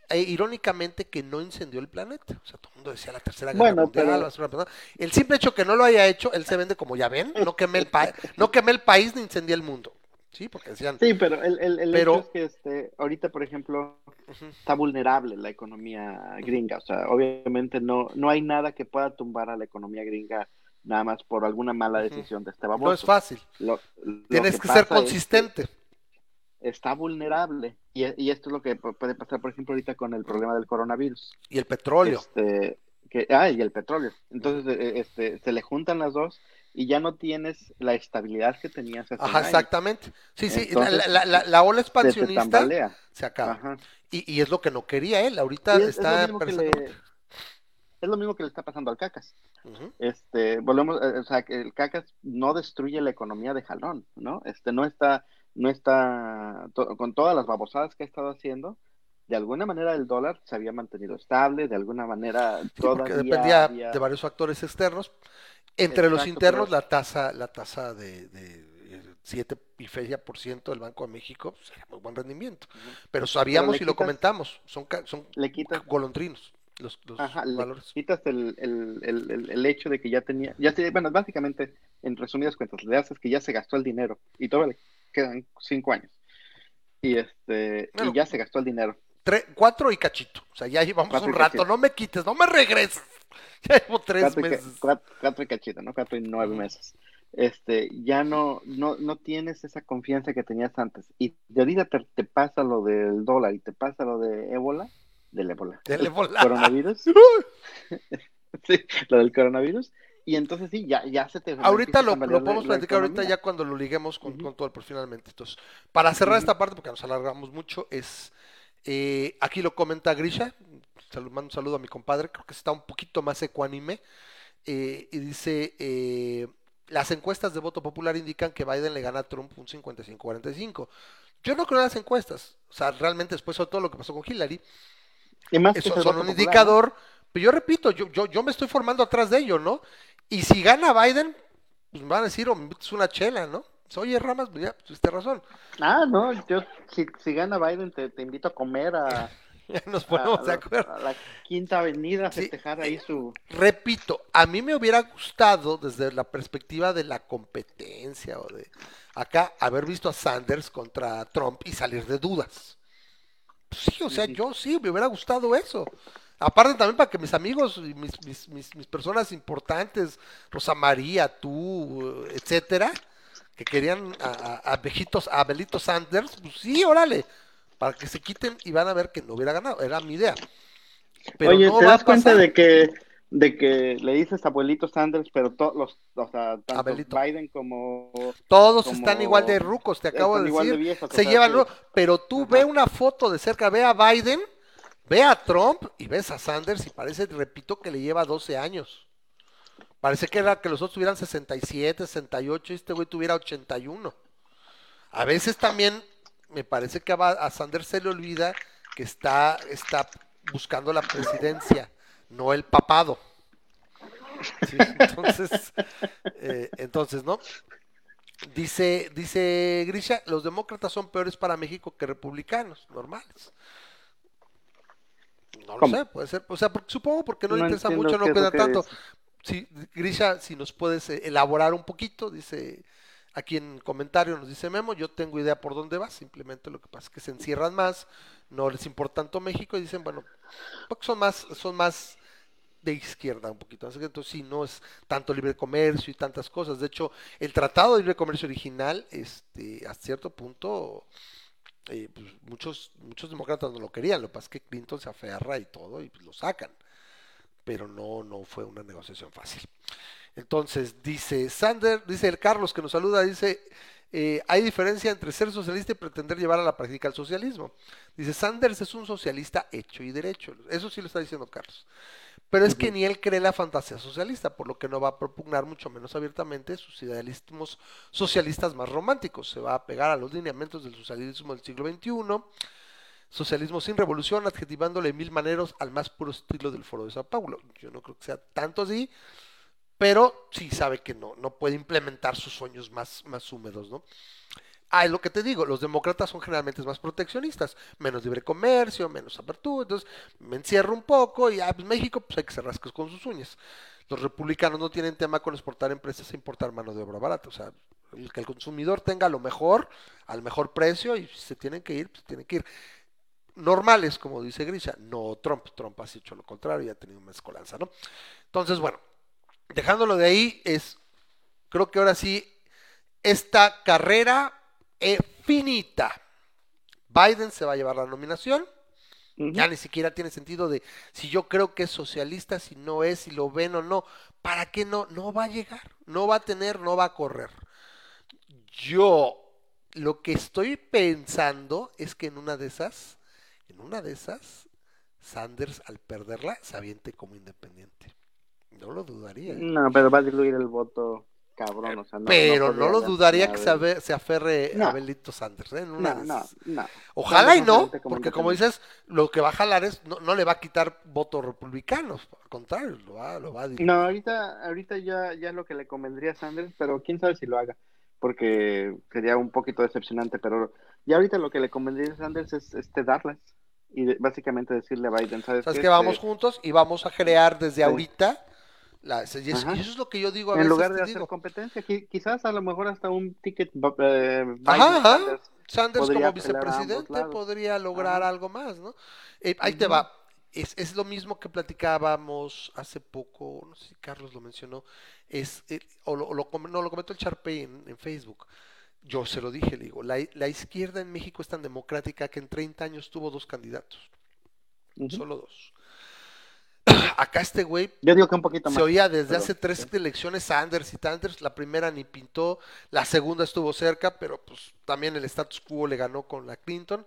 e, irónicamente que no incendió el planeta. O sea, todo el mundo decía la tercera guerra mundial. El simple hecho que no lo haya hecho, él se vende como ya ven, no quemé el, no quemé el país ni incendié el mundo. Sí, porque decían. Sí, pero el, el, hecho es que este, ahorita, por ejemplo, está vulnerable la economía gringa. O sea, obviamente no, no hay nada que pueda tumbar a la economía gringa nada más por alguna mala decisión de este baboso. No es fácil. Tienes que, ser consistente está vulnerable. Y, y, esto es lo que puede pasar, por ejemplo, ahorita con el problema del coronavirus. Y el petróleo. Este, que, ah, y el petróleo. Entonces, e, e, este, se le juntan las dos y ya no tienes la estabilidad que tenías hace Ajá, exactamente. Sí, sí, la, la, la, ola expansionista se, acaba. Y, y, es lo que no quería él. Ahorita está... Es lo, es lo mismo que le está pasando al CACAS. Este, volvemos, eh, o sea, que el CACAS no destruye la economía de jalón, ¿no? Este, no está no está, con todas las babosadas que ha estado haciendo, de alguna manera el dólar se había mantenido estable, de alguna manera todavía dependía de varios factores externos. Entre los internos, la tasa, la tasa de, de 7 y feria por ciento del Banco de México pues, era muy buen rendimiento. Pero sabíamos y lo comentamos, son, son le quitas, golondrinos los, los valores. Le quitas el, el, el, el, hecho de que ya tenía, ya bueno, básicamente, en resumidas cuentas, le haces que ya se gastó el dinero y todo le quedan cinco años. Y este, y ya se gastó el dinero. cuatro y cachito. O sea, ya llevamos un rato. No me quites, no me regreses. Ya llevo tres meses. cuatro, y cachito, ¿no? Cuatro y nueve meses. Este, ya no, no, no tienes esa confianza que tenías antes. Y de ahorita te, pasa lo del dólar y te pasa lo de ébola, del ébola. Del ébola. Coronavirus. sí, lo del coronavirus y entonces sí, ya, ya se te... Ahorita lo, lo podemos platicar ahorita ya cuando lo liguemos con, todo el finalmente. Entonces, para cerrar esta parte, porque nos alargamos mucho, es... Eh, aquí lo comenta Grisha, mando un saludo a mi compadre, creo que está un poquito más ecuánime, eh, y dice, eh, las encuestas de voto popular indican que Biden le gana a Trump un 55-45. Yo no creo en las encuestas, o sea, realmente después de todo lo que pasó con Hillary, y más eso son un indicador, pero yo repito, yo, yo, yo me estoy formando atrás de ello, ¿no? Y si gana Biden, pues van a decir, oh, es una chela, ¿no? Oye, Ramas, pues ya, pues, tienes razón. Ah, no, yo, si, si gana Biden, te, te invito a comer a, Nos ponemos a, de acuerdo. a la Quinta Avenida a Sí. festejar ahí su... Repito, a mí me hubiera gustado desde la perspectiva de la competencia o de acá haber visto a Sanders contra Trump y salir de dudas. Pues sí, o sea, yo sí, me hubiera gustado eso. Aparte también para que mis amigos y mis, mis, mis, mis personas importantes, Rosa María, tú, etcétera, que querían a, a, a Bejitos- a Belito Sanders, pues sí, órale, para que se quiten y van a ver que no hubiera ganado, era mi idea. Pero Oye, no ¿te das cuenta de que de que le dices abuelito Sanders, pero todos los, o sea, tanto. Biden como Todos como- están igual de rucos, te acabo están de decir. viejos, se llevan, pero tú Ajá. ve una foto de cerca, ve a Biden, ve a Trump y ves a Sanders y parece, repito, que le lleva 12 años. Parece que era que los otros tuvieran 67, 68 y este güey tuviera 81. A veces también me parece que a, Sanders se le olvida que está, está buscando la presidencia, no el papado. Sí, entonces, eh, entonces, ¿no? Dice, dice Grisha, los demócratas son peores para México que republicanos, normales. No lo ¿Cómo? sé, puede ser, o sea, porque- supongo porque no, le interesa mucho, no queda que tanto. Sí, Grisha, si nos puedes eh, elaborar un poquito, dice aquí en comentario, nos dice Memo, yo tengo idea por dónde va, simplemente lo que pasa es que se encierran más, no les importa tanto México y dicen, bueno, porque son más, son más de izquierda un poquito, así que entonces sí, no es tanto libre comercio y tantas cosas. De hecho, el Tratado de Libre Comercio original, este, a cierto punto, pues, muchos, muchos demócratas no lo querían, lo que pasa es que Clinton se aferra y todo y pues, lo sacan, pero no, no fue una negociación fácil. Entonces, dice Sander, dice el Carlos que nos saluda, dice, eh, hay diferencia entre ser socialista y pretender llevar a la práctica el socialismo. Dice, Sanders es un socialista hecho y derecho. Eso sí lo está diciendo Carlos. Pero es que ni él cree la fantasía socialista, por lo que no va a propugnar mucho menos abiertamente sus idealismos socialistas más románticos. Se va a pegar a los lineamientos del socialismo del siglo XXI, socialismo sin revolución, adjetivándole mil maneros al más puro estilo del foro de Sao Paulo. Yo no creo que sea tanto así, pero sí sabe que no, no puede implementar sus sueños más, más húmedos, ¿no? Ah, es lo que te digo, los demócratas son generalmente más proteccionistas, menos libre comercio, menos apertura, entonces me encierro un poco y ah, pues México pues hay que se rascas con sus uñas. Los republicanos no tienen tema con exportar empresas e importar mano de obra barata, o sea, que el consumidor tenga lo mejor, al mejor precio y si se tienen que ir, pues tienen que ir. Normales, como dice Grisha, no Trump, Trump ha hecho lo contrario y ha tenido una escolanza, ¿no? Entonces, bueno, dejándolo de ahí, es, creo que ahora sí, esta carrera finita. Biden se va a llevar la nominación. Ya ni siquiera tiene sentido de si yo creo que es socialista, si no es, si lo ven o no. ¿Para qué no? No va a llegar, no va a tener, no va a correr. Yo lo que estoy pensando es que en una de esas, en una de esas, Sanders al perderla se aviente como independiente. No lo dudaría. ¿eh? No, pero va a diluir el voto cabrón, o sea, no, Pero no, lo dudaría que se, se aferre a. Belito Sanders. ¿eh? En una No, no. Ojalá y no, porque como dices, lo que va a jalar es, no, no le va a quitar votos republicanos, al contrario, lo va, lo va a. No, ahorita, ahorita ya, ya lo que le convendría a Sanders, pero quién sabe si lo haga, porque sería un poquito decepcionante, pero ya ahorita lo que le convendría a Sanders es este darlas y de- básicamente decirle a Biden, ¿sabes Sabes qué? que vamos Este, juntos y vamos a crear desde Sí. ahorita, la, y eso, Ajá. y eso es lo que yo digo a en veces, lugar te de hacer digo, competencia, qui- quizás a lo mejor hasta un ticket eh, Ajá. Sanders. Sanders como vicepresidente podría lograr Ajá. algo más, ¿no? Eh, ahí te va. Es, es lo mismo que platicábamos hace poco, no sé si Carlos lo mencionó, es, eh, o lo, o lo com- no, lo comentó el Charpey en, en Facebook. Yo se lo dije, le digo, la, la izquierda en México es tan democrática que en 30 años tuvo dos candidatos, solo dos. Acá este güey Yo digo que un poquito se oía desde pero, hace tres sí. elecciones Sanders y Sanders, la primera ni pintó, la segunda estuvo cerca, pero pues también el status quo le ganó con la Clinton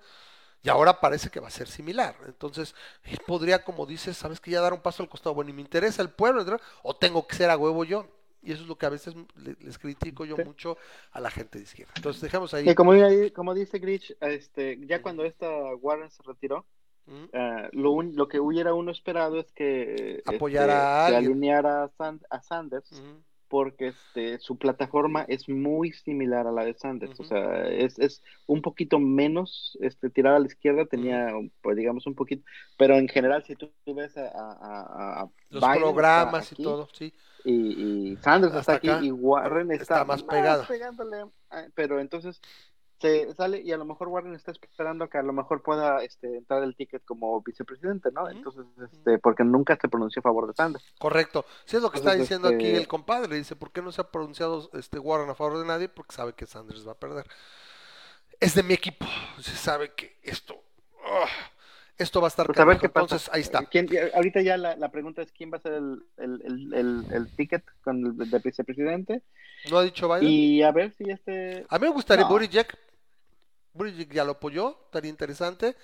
y ahora parece que va a ser similar. Entonces, él podría, como dices, sabes que ya dar un paso al costado, bueno, y me interesa el pueblo, ¿no? o tengo que ser a huevo yo. Y eso es lo que a veces le- les critico yo Sí. mucho a la gente de izquierda. Entonces, dejamos ahí. Que como, como dice Grich, este, ya cuando esta Warren se retiró, Eh, lo, un- lo que hubiera uno esperado es que este, Apoyara a alineara a, San- a Sanders porque este, su plataforma es muy similar a la de Sanders, o sea, es, es, un poquito menos este, tirada a la izquierda, tenía, pues digamos, un poquito, pero en general, si tú, ves a, a, los programas y todo, sí. Y, Sanders está aquí y Warren está, más, pegado. pegándole, ah, pero entonces se sale y a lo mejor Warren está esperando que a lo mejor pueda este, entrar el ticket como vicepresidente, ¿no? Entonces, este, porque nunca se pronunció a favor de Sanders. Correcto. Sí es lo que está diciendo aquí este el compadre. Dice, ¿por qué no se ha pronunciado este Warren a favor de nadie? Porque sabe que Sanders va a perder. Es de mi equipo. Se sabe que esto... Ah, esto va a estar pues Entonces, ahí está. ahorita ya la, pregunta es quién va a ser el, el, el, el ticket con el de vicepresidente. No ha dicho Biden. Y a ver si este. A mí me gustaría no. Jack Bridget ya lo apoyó, estaría interesante.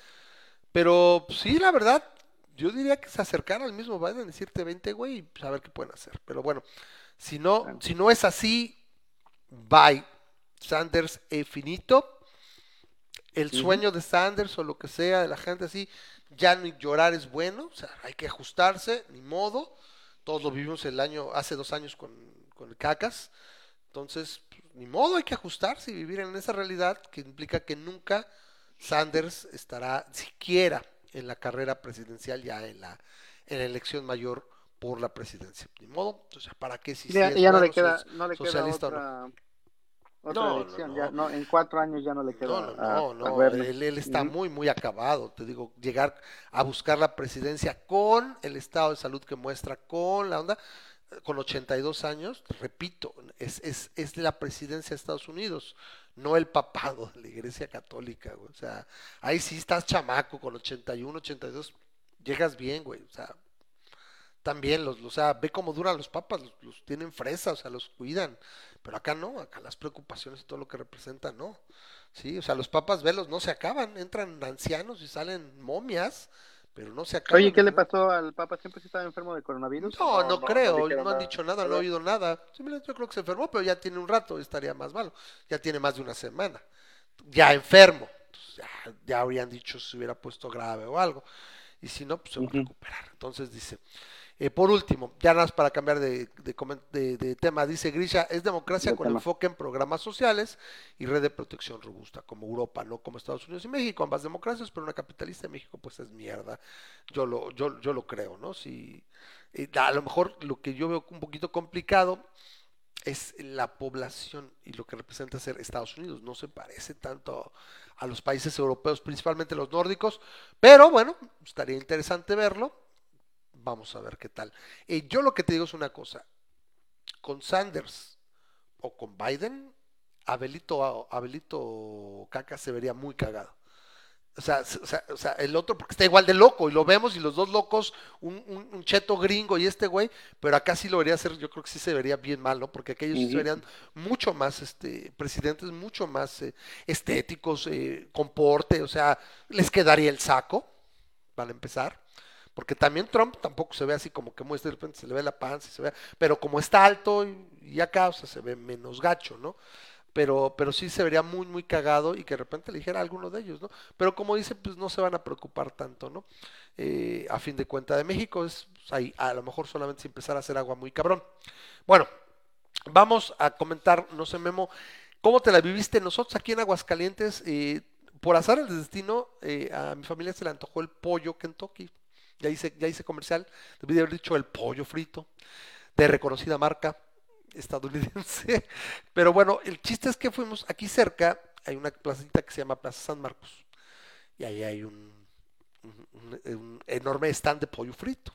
Pero pues, sí, la verdad, yo diría que se acercara al mismo Biden, decirte 20, güey, y pues, a ver qué pueden hacer. Pero bueno, si no, si no es así, bye. Sanders e finito. El sueño de Sanders o lo que sea de la gente así, ya ni llorar es bueno, o sea, hay que ajustarse, ni modo. Todos lo vivimos el año, hace dos años con, con el Cacas. Entonces, ni modo, hay que ajustarse y vivir en esa realidad que implica que nunca Sanders estará siquiera en la carrera presidencial, ya en la, en la elección mayor por la presidencia. Ni modo, o sea, ¿para qué si, ya, ya no, le queda, no le queda otra, otra elección? Ya, no, en cuatro años ya no le queda. No, no, no, él, él, está muy, muy acabado. Te digo, llegar a buscar la presidencia con el estado de salud que muestra, con la onda con 82 años, repito, es, es, es la presidencia de Estados Unidos, no el papado de la Iglesia Católica, güey. O sea, ahí sí estás chamaco con 81, 82, llegas bien, güey. O sea, también los, o sea, ve cómo duran los papas, los, tienen fresa, o sea, los cuidan. Pero acá no, acá las preocupaciones y todo lo que representan, no. Sí, o sea, los papas velos no se acaban, entran ancianos y salen momias pero no se acaba. Oye, ¿qué le pasó al Papa? ¿Siempre estaba enfermo de coronavirus? No, no, creo, no, han dicho nada, no he oído nada. Simplemente yo creo que se enfermó, pero ya tiene un rato, estaría más malo. Ya tiene más de una semana. Ya enfermo. ya, ya habrían dicho si hubiera puesto grave o algo. Y si no, pues se va a recuperar. Entonces dice, eh, por último, ya nada más para cambiar de, tema, dice Grisha, es democracia con enfoque en programas sociales y red de protección robusta, como Europa, no como Estados Unidos y México, ambas democracias, pero una capitalista de México pues es mierda. Yo lo, yo, yo lo creo, ¿no? Si, eh, a lo mejor lo que yo veo un poquito complicado es la población y lo que representa ser Estados Unidos. No se parece tanto a los países europeos, principalmente los nórdicos, pero bueno, estaría interesante verlo Vamos a ver qué tal. Eh, yo lo que te digo es una cosa. Con Sanders o con Biden, Abelito, Abelito Caca se vería muy cagado. O sea, o sea, el otro, porque está igual de loco, y lo vemos, y los dos locos, un, cheto gringo y este güey, pero acá sí lo vería hacer, yo creo que sí se vería bien mal, ¿no? Porque aquellos sí serían mucho más, este, presidentes mucho más eh, estéticos, eh, comporte, o sea, les quedaría el saco, para empezar. Porque también Trump tampoco se ve así como que muestra de repente se le ve la panza se ve, pero como está alto y, acá, o sea, se ve menos gacho, ¿no? Pero, pero sí se vería muy, muy cagado y que de repente le dijera a alguno de ellos, ¿no? Pero como dice, pues no se van a preocupar tanto, ¿no? Eh, a fin de cuenta de México es pues, ahí, a lo mejor solamente si empezar a hacer agua muy cabrón. Bueno, vamos a comentar, no sé, Memo, ¿cómo te la viviste nosotros aquí en Aguascalientes? Eh, por azar el destino, eh, a mi familia se le antojó el pollo Kentucky ya hice, ya hice comercial, debí haber dicho el pollo frito, de reconocida marca estadounidense. Pero bueno, el chiste es que fuimos aquí cerca, hay una placita que se llama Plaza San Marcos, y ahí hay un, enorme stand de pollo frito.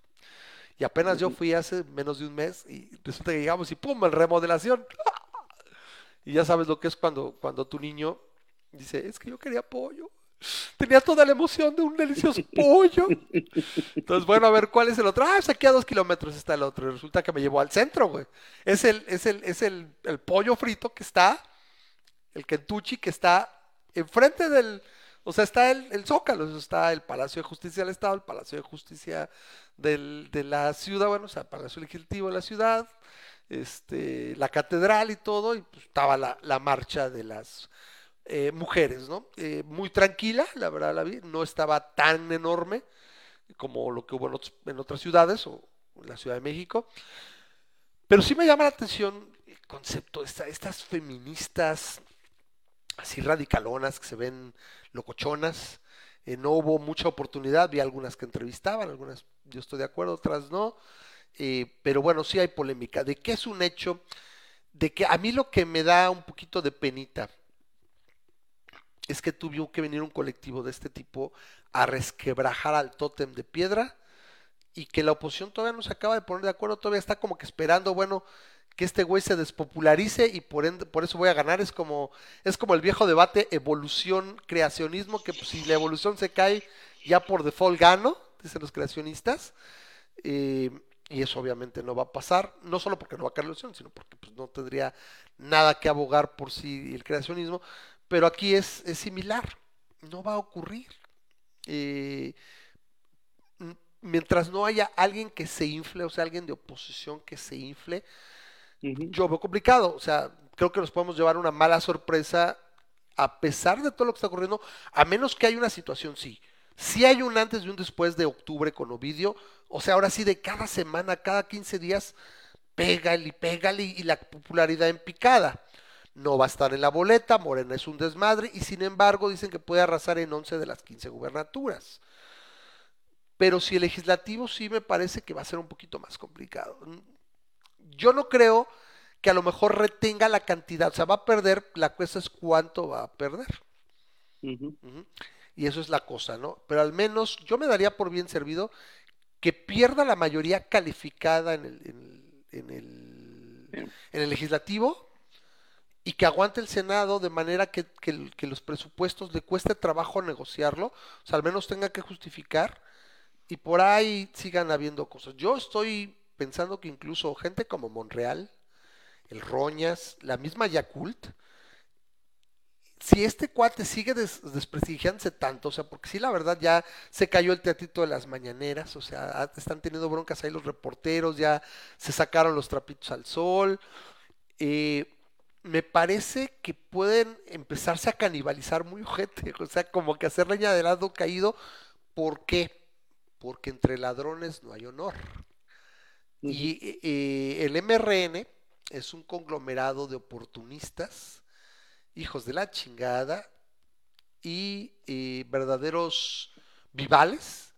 Y apenas yo fui hace menos de un mes y resulta que llegamos y ¡pum! en remodelación. Y ya sabes lo que es cuando, cuando tu niño dice, es que yo quería pollo. Tenía toda la emoción de un delicioso pollo. Entonces, bueno, a ver cuál es el otro. Ah, pues aquí a dos kilómetros está el otro. Y resulta que me llevó al centro, güey. Es el, es el, es el, pollo frito que está, el Kentucky que está enfrente del. O sea, está el, el Zócalo, está el Palacio de Justicia del Estado, el Palacio de Justicia del, de la ciudad, bueno, o sea, el Palacio Legislativo de la ciudad, este, la catedral y todo, y pues, estaba la, la marcha de las eh, mujeres, ¿no? Eh, muy tranquila, la verdad la vi, no estaba tan enorme como lo que hubo en, otras ciudades o en la Ciudad de México, Pero sí me llama la atención el concepto, esta- estas feministas así radicalonas que se ven locochonas. eh, no hubo mucha oportunidad, vi algunas que entrevistaban, algunas yo estoy de acuerdo, otras no. pero bueno, sí hay polémica. ¿De qué es un hecho? De que a mí lo que me da un poquito de penita es que tuvo que venir un colectivo de este tipo a resquebrajar al tótem de piedra y que la oposición todavía no se acaba de poner de acuerdo, todavía está como que esperando, bueno, que este güey se despopularice y por ende, por eso voy a ganar. Es como, es como el viejo debate evolución, creacionismo, que pues, si la evolución se cae, ya por default gano, dicen los creacionistas. Eh, y eso obviamente no va a pasar, no solo porque no va a caer la evolución, sino porque pues, no tendría nada que abogar por sí el creacionismo. Pero aquí es, es similar, no va a ocurrir. Eh, mientras no haya alguien que se infle, o sea, alguien de oposición que se infle, yo veo complicado. O sea, creo que nos podemos llevar una mala sorpresa a pesar de todo lo que está ocurriendo, a menos que haya una situación, sí. Sí hay un antes y un después de octubre con Ovidio. O sea, ahora sí de cada semana, cada 15 días, pégale y pégale y la popularidad en picada. No va a estar en la boleta, Morena es un desmadre y sin embargo dicen que puede arrasar en 11 de las 15 gubernaturas. Pero si el legislativo sí me parece que va a ser un poquito más complicado. Yo no creo que a lo mejor retenga la cantidad, o sea, va a perder, la cuesta es cuánto va a perder. Y eso es la cosa, ¿no? Pero al menos yo me daría por bien servido que pierda la mayoría calificada en el, en el, en el, Bien. en el legislativo y que aguante el Senado de manera que, que los presupuestos le cueste trabajo negociarlo, o sea, al menos tenga que justificar y por ahí sigan habiendo cosas. Yo estoy pensando que incluso gente como Monreal, el Roñas, la misma Yakult, si este cuate sigue des- desprestigiándose tanto, o sea, porque sí, la verdad ya se cayó el teatrito de las mañaneras, o sea, están teniendo broncas ahí los reporteros, ya se sacaron los trapitos al sol. eh, me parece que pueden empezarse a canibalizar muy ojete, o sea, como que hacer leña de lado caído. ¿Por qué? Porque entre ladrones no hay honor. Y eh, eh, el MRN es un conglomerado de oportunistas, hijos de la chingada y eh, verdaderos vivales,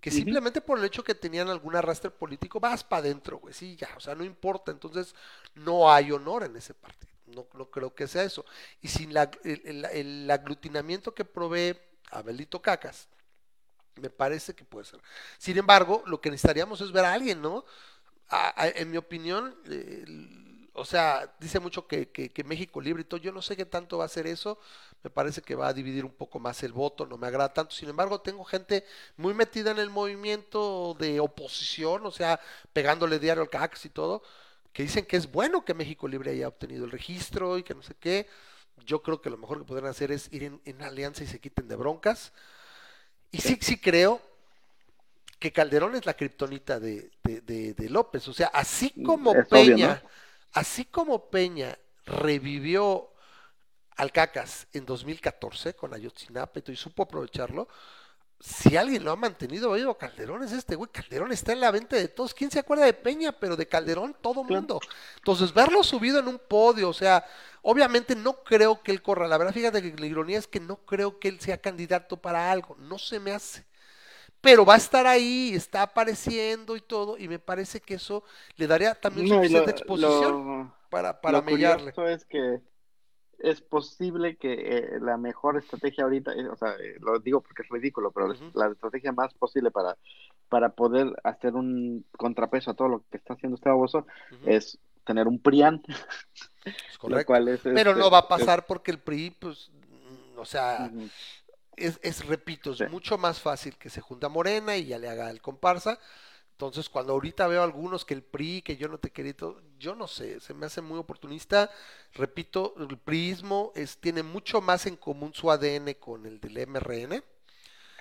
que simplemente por el hecho que tenían algún arrastre político, vas para adentro, güey, sí, ya, o sea, no importa, entonces no hay honor en ese partido, no, creo que sea eso. Y sin la- el, aglutinamiento que provee Abelito Cacas, me parece que puede ser. Sin embargo, lo que necesitaríamos es ver a alguien, ¿no? A- a- en mi opinión, eh, o sea, dice mucho que, que- que México libre y todo. Yo no sé qué tanto va a hacer eso. Me parece que va a dividir un poco más el voto, no me agrada tanto. Sin embargo, tengo gente muy metida en el movimiento de oposición, o sea, pegándole diario al CACS y todo, que dicen que es bueno que México libre haya obtenido el registro y que no sé qué. Yo creo que lo mejor que podrían hacer es ir en, en alianza y se quiten de broncas. Y sí, sí creo que Calderón es la kriptonita de, de- de- de López. O sea, así como Es obvio, Peña, así como Peña revivió al Cacas en 2014 con Ayotzinapa y supo aprovecharlo, si alguien lo ha mantenido vivo, Calderón es este güey. Calderón está en la venta de todos. ¿Quién se acuerda de Peña? Pero de Calderón todo Claro. mundo. Entonces, verlo subido en un podio, o sea, obviamente no creo que él corra. La verdad, fíjate que la ironía es que no creo que él sea candidato para algo. No se me hace. Pero va a estar ahí, está apareciendo y todo, y me parece que eso le daría también No, suficiente lo- exposición lo- para, para lo mellarle. curioso es que es posible que eh, la mejor estrategia ahorita, eh, o sea, eh, lo digo porque es ridículo, pero la- estrategia más posible para, para poder hacer un contrapeso a todo lo que está haciendo este baboso es tener un PRIAN, es lo cual es... Pero este, no va a es- pasar porque el PRI, pues, mm, o sea, es, es, repito, es Sí. mucho más fácil que se junta Morena y ya le haga el comparsa. Entonces, cuando ahorita veo algunos que el PRI, que yo no te quería, y todo, yo no sé, se me hace muy oportunista. Repito, el priismo es, tiene mucho más en común su ADN con el del MRN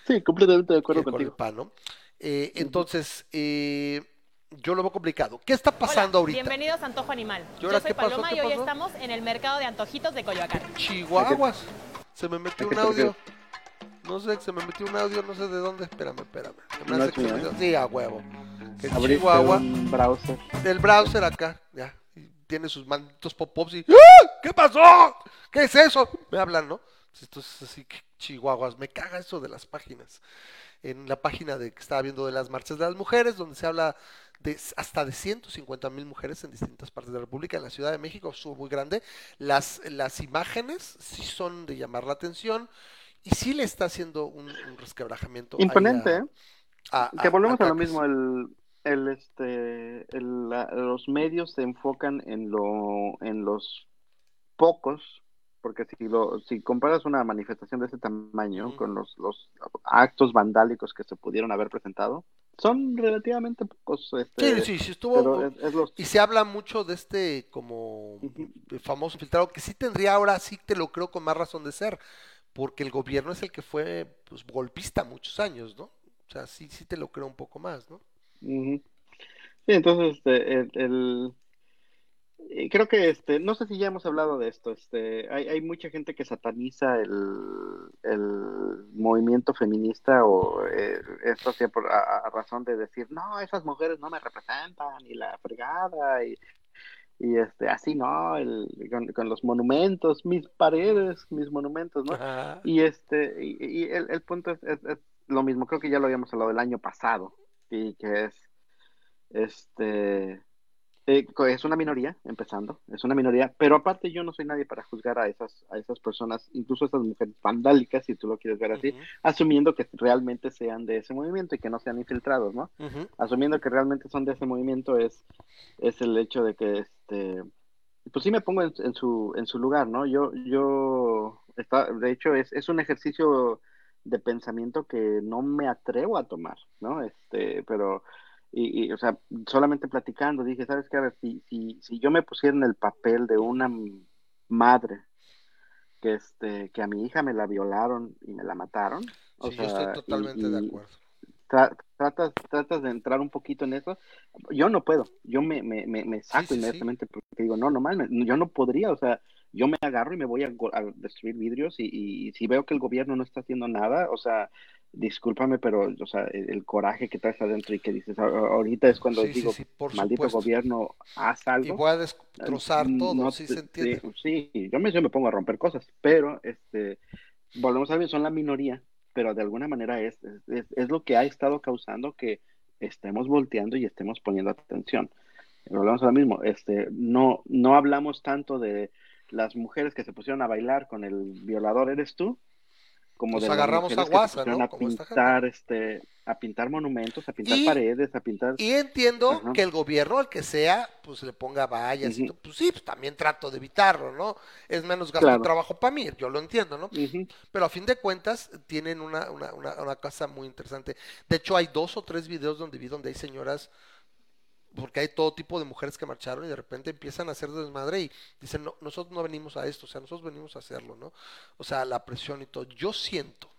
Sí, completamente de acuerdo que con el contigo. PAN, ¿no? Eh, entonces, eh, yo lo veo complicado. ¿Qué está pasando Hola, ahorita? Bienvenidos a Antojo Animal. ¿Y Yo ahora soy qué pasó? Paloma ¿Qué y hoy estamos en el mercado de antojitos de Coyoacán. Chihuahuas. Se me metió ¿A un audio. No sé, se me metió un audio, no sé de dónde. Espérame, espérame. Me No hace es que mío, me- Sí, a huevo. que Chihuahua, un browser. el browser acá, ya, y tiene sus malditos pop-ups y ¡Ah! ¿qué pasó? ¿Qué es eso? Me hablan, ¿no? Entonces así que chihuahuas, me caga eso de las páginas. En la página de que estaba viendo de las marchas de las mujeres, donde se habla de hasta de 150 mil mujeres en distintas partes de la República, en la Ciudad de México, estuvo muy grande. Las, las imágenes sí son de llamar la atención y sí le está haciendo un, un resquebrajamiento. Imponente, a- ¿eh? Que volvemos a, lo mismo, el, el, este, el- la- los medios se enfocan en, lo, en los pocos, porque si, lo, si comparas una manifestación de ese tamaño con los, los actos vandálicos que se pudieron haber presentado, son relativamente pocos. Este, Sí, sí, sí, estuvo. Pero es, es los... Y se habla mucho de este como famoso infiltrado, que sí tendría ahora, sí te lo creo con más razón de ser, porque el gobierno es el que fue pues, golpista muchos años, ¿no? O sea, sí, sí te lo creo un poco más, ¿no? Sí, entonces, este, el, eh, creo que, este, no sé si ya hemos hablado de esto, este, hay, hay mucha gente que sataniza el, el movimiento feminista o eh, esto a, a razón de decir, no, esas mujeres no me representan y la fregada y, y este, así no, el, con, con los monumentos, mis paredes, mis monumentos, ¿no? Ajá. Y este, y, y el, el punto es, es- es lo mismo, creo que ya lo habíamos hablado el año pasado, y que es, este, eh, es una minoría, empezando, es una minoría, pero aparte yo no soy nadie para juzgar a esas, a esas personas, incluso a esas mujeres vandálicas, si tú lo quieres ver así, asumiendo que realmente sean de ese movimiento y que no sean infiltrados, ¿no? asumiendo que realmente son de ese movimiento es, es el hecho de que este pues sí me pongo en, en su en su lugar no yo yo está, de hecho es, es un ejercicio de pensamiento que no me atrevo a tomar no este pero y, y, o sea solamente platicando dije sabes qué a ver si si si yo me pusiera en el papel de una madre que este que a mi hija me la violaron y me la mataron o Sí, yo sea, estoy y- totalmente de acuerdo. tra- tratas, tratas de entrar un poquito en eso. Yo no puedo, yo me, me, me, me saco sí, sí. inmediatamente porque digo, no, no mames, yo no podría, o sea, yo me agarro y me voy a, a destruir vidrios y, y si veo que el gobierno no está haciendo nada, o sea, discúlpame, pero, o sea, el, el coraje que traes adentro y que dices, "A- a- ahorita es cuando Sí, digo, sí, por maldito supuesto. gobierno, haz algo. Y voy a destrozar todo, no sí se entiende. Sí, sí, yo me, yo me pongo a romper cosas, pero este, volvemos a ver, son la minoría, pero de alguna manera es, es, es- es lo que ha estado causando que estemos volteando y estemos poniendo atención. Volvemos a lo mismo, este, no, no hablamos tanto de las mujeres que se pusieron a bailar con el violador eres tú, como Nos de agarramos a guasa, a Como pintar, este, a pintar monumentos, a pintar Y- paredes, a pintar Y entiendo Ajá. que el gobierno, al que sea, pues le ponga vallas Ujú. todo. Pues sí, pues también trato de evitarlo, ¿no? Es menos gasto Claro. de trabajo para mí, yo lo entiendo, ¿no? Pero a fin de cuentas tienen una, una, una, una cosa muy interesante. De hecho, hay dos o tres videos donde vi donde hay señoras, porque hay todo tipo de mujeres que marcharon y de repente empiezan a hacer desmadre y dicen, no, nosotros no venimos a esto, o sea, nosotros venimos a hacerlo, ¿no? O sea, la presión y todo. Yo siento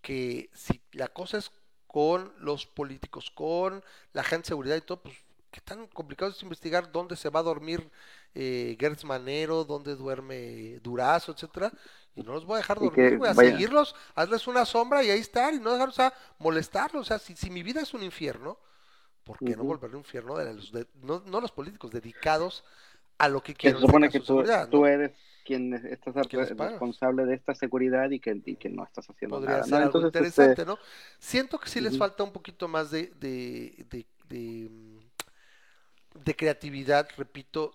que si la cosa es con los políticos, con la gente de seguridad y todo, pues qué tan complicado es investigar dónde se va a dormir eh, Gertz Manero, dónde duerme Durazo, etcétera, y no los voy a dejar dormir, voy a vaya- seguirlos, hazles una sombra y ahí estar, y no dejarlos a molestarlos, o sea, si, si mi vida es un infierno, ¿por qué no volverle un infierno de los de- no, no los políticos dedicados a lo que quieren se supone este que tú, seguridad, tú ¿no? eres quien es- estás responsable de esta seguridad y que, y que no estás haciendo podría nada, ser ¿no? algo Entonces, interesante, este, ¿no? Siento que sí les falta un poquito más de, de, de, de, mm, de creatividad, repito.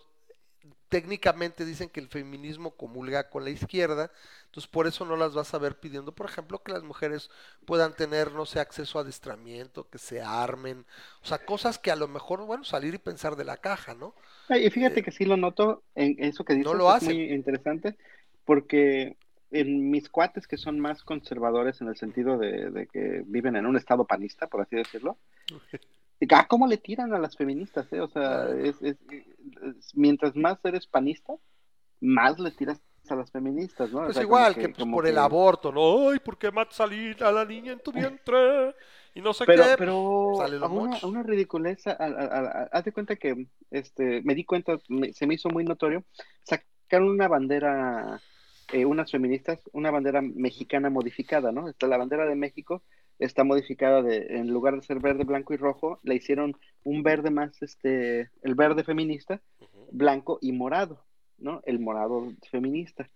Técnicamente dicen que el feminismo comulga con la izquierda, entonces por eso no las vas a ver pidiendo, por ejemplo, que las mujeres puedan tener, no sé, acceso a adiestramiento, que se armen, o sea, cosas que a lo mejor, bueno, salir y pensar de la caja, ¿no? y fíjate que sí lo noto en eso que dices, Eh, lo es hacen. muy interesante, porque en mis cuates que son más conservadores en el sentido de, de que viven en un estado panista, por así decirlo, ah, ¿cómo le tiran a las feministas? eh? O sea, Ay, es, es- es- mientras más eres panista, más le tiras a las feministas, ¿no? O Pues sea, igual que, pues, por el aborto, ¿no? Ay, ¿por qué matas a la niña en tu vientre? Y no sé Pero, qué. pero sale lo a una, a una ridiculez, a- haz de cuenta que este, me di cuenta, me- se me hizo muy notorio, sacaron una bandera, eh, unas feministas, una bandera mexicana modificada, ¿no? Está la bandera de México está modificada de, en lugar de ser verde, blanco y rojo, le hicieron un verde más, este, el verde feminista, blanco y morado, ¿no? El morado feminista.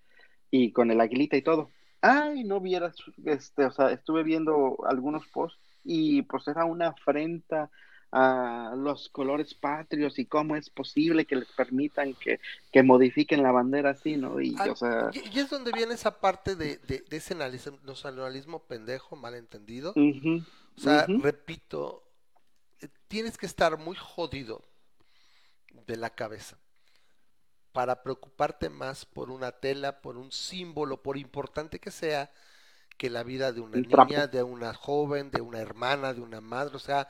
Y con el aguilita y todo. Ay, no vieras, este, o sea, estuve viendo algunos posts y pues era una afrenta a los colores patrios y cómo es posible que les permitan que, que modifiquen la bandera así, ¿no? Y, Ah, o sea, y, y es donde viene esa parte de, de, de ese nacionalismo, pendejo, malentendido. ujú, O sea, repito, eh, tienes que estar muy jodido de la cabeza para preocuparte más por una tela, por un símbolo, por importante que sea, que la vida de una niña, de una joven, de una hermana, de una madre, o sea,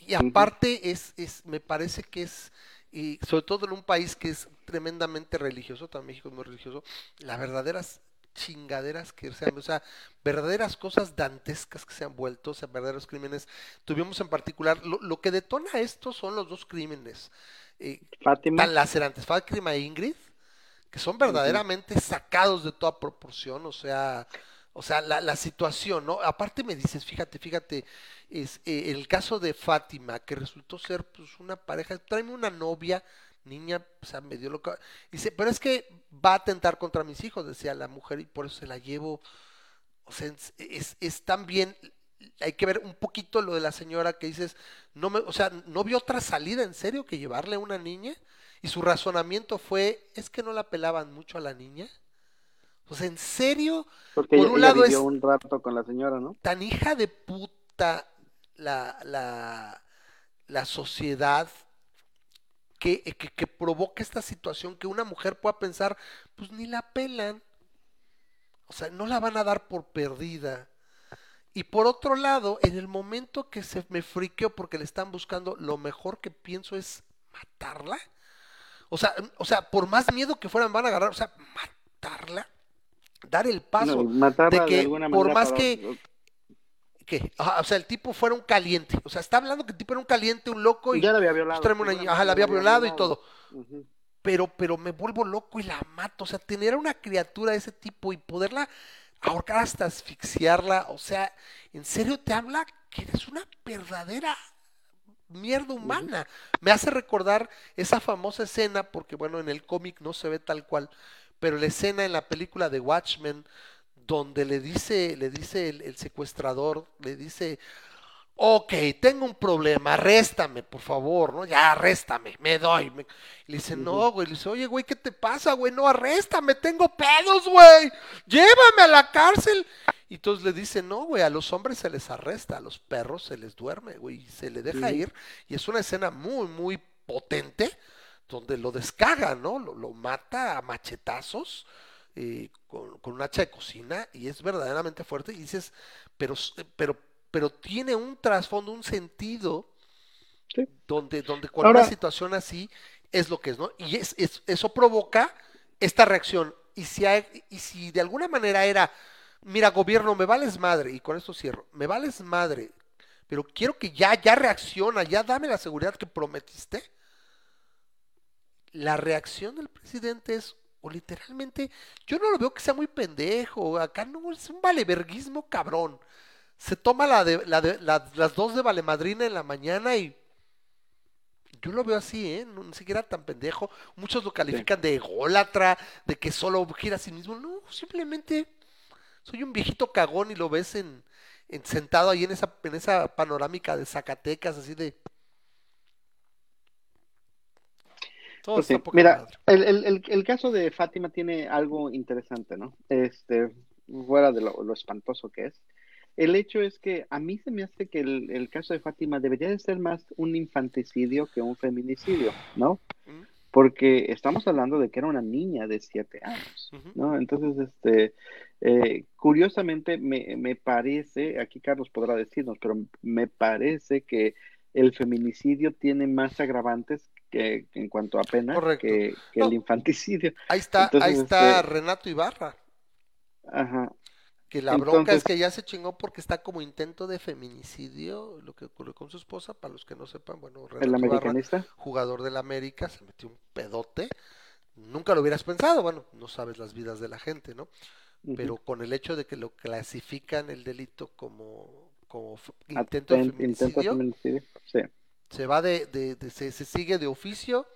y aparte es, es, me parece que es, y sobre todo en un país que es tremendamente religioso, también México es muy religioso, las verdaderas chingaderas que se han, o sea, verdaderas cosas dantescas que se han vuelto, o sea, verdaderos crímenes. Tuvimos en particular, lo, lo que detona esto son los dos crímenes eh, Fátima. tan lacerantes, Fátima e Ingrid, que son verdaderamente sacados de toda proporción, o sea, o sea, la, la situación, ¿no? Aparte me dices, fíjate, fíjate, es eh, el caso de Fátima, que resultó ser pues una pareja, tráeme una novia, niña, o sea, medio loca. Dice, pero es que va a atentar contra mis hijos, decía la mujer, y por eso se la llevo. O sea, es, es, es también, hay que ver un poquito lo de la señora que dices, no me, o sea, no vio otra salida en serio que llevarle a una niña, y su razonamiento fue, es que no la pelaban mucho a la niña. O sea, en serio, Porque por ella, un ella lado vivió es- un rato con la señora, ¿no? tan hija de puta la, la, la sociedad que, que, que provoca esta situación que una mujer pueda pensar, pues ni la pelan. O sea, no la van a dar por perdida. Y por otro lado, en el momento que se me friqueó porque le están buscando, lo mejor que pienso es matarla. O sea, o sea, por más miedo que fueran, van a agarrar, o sea, matarla, dar el paso No, de que por más para- que ajá, o sea, el tipo fuera un caliente, o sea, está hablando que el tipo era un caliente, un loco y ya la había violado. una ajá, la había violado y todo, pero, pero me vuelvo loco y la mato, o sea, tener a una criatura de ese tipo y poderla ahorcar hasta asfixiarla, o sea, en serio te habla que eres una verdadera mierda humana. Me hace recordar esa famosa escena, porque bueno, en el cómic no se ve tal cual, pero la escena en la película de Watchmen, donde le dice, le dice el, el secuestrador, le dice, ok, tengo un problema, arréstame, por favor, ¿no? Ya, arréstame, me doy. me-". Le dice, no, güey, le dice, oye, güey, ¿qué te pasa, güey? No, arréstame, tengo pedos, güey, llévame a la cárcel. Y entonces le dice, no, güey, a los hombres se les arresta, a los perros se les duerme, güey, y se le deja ir. Y es una escena muy, muy potente, donde lo descaga, ¿no? Lo, lo mata a machetazos eh, con, con un hacha de cocina y es verdaderamente fuerte. Y dices, pero, pero, pero tiene un trasfondo, un sentido, Sí. donde, donde con Ahora- una situación así es lo que es, ¿no? Y es, es- eso provoca esta reacción. Y si, hay- y si de alguna manera era, mira, gobierno, me vales madre, y con esto cierro, me vales madre, pero quiero que ya, ya reacciona, ya dame la seguridad que prometiste. La reacción del presidente es, o literalmente, yo no lo veo que sea muy pendejo, acá no es un valeverguismo cabrón. Se toma la de, la de, la- las dos de valemadrina en la mañana y yo lo veo así, ¿eh? No, ni siquiera tan pendejo. Muchos lo califican de ególatra, de que solo gira a sí mismo. No, simplemente soy un viejito cagón y lo ves en, en- sentado ahí en esa, en esa panorámica de Zacatecas, así de. Todo Pues está sí, poca Mira, el, el, el, el caso de Fátima tiene algo interesante, ¿no? Este, fuera de lo, lo espantoso que es. El hecho es que a mí se me hace que el, el caso de Fátima debería de ser más un infanticidio que un feminicidio, ¿no? Mm, Porque estamos hablando de que era una niña de siete años. ¿no? Entonces, este, eh, curiosamente me, me parece, aquí Carlos podrá decirnos, pero me parece que el feminicidio tiene más agravantes que, en cuanto a pena Correcto. que, que No. el infanticidio. Ahí está, Entonces, ahí está este- Renato Ibarra. Ajá. Que la bronca es que ya se chingó porque está como intento de feminicidio, lo que ocurrió con su esposa, para los que no sepan, bueno, El Renato Ibarra, americanista. jugador del América, se metió un pedote. Nunca lo hubieras pensado, bueno, no sabes las vidas de la gente, ¿no? Pero con el hecho de que lo clasifican el delito como como intento de Atent- intento de feminicidio. feminicidio. Sí. Se va de, de, de- se, se sigue de oficio,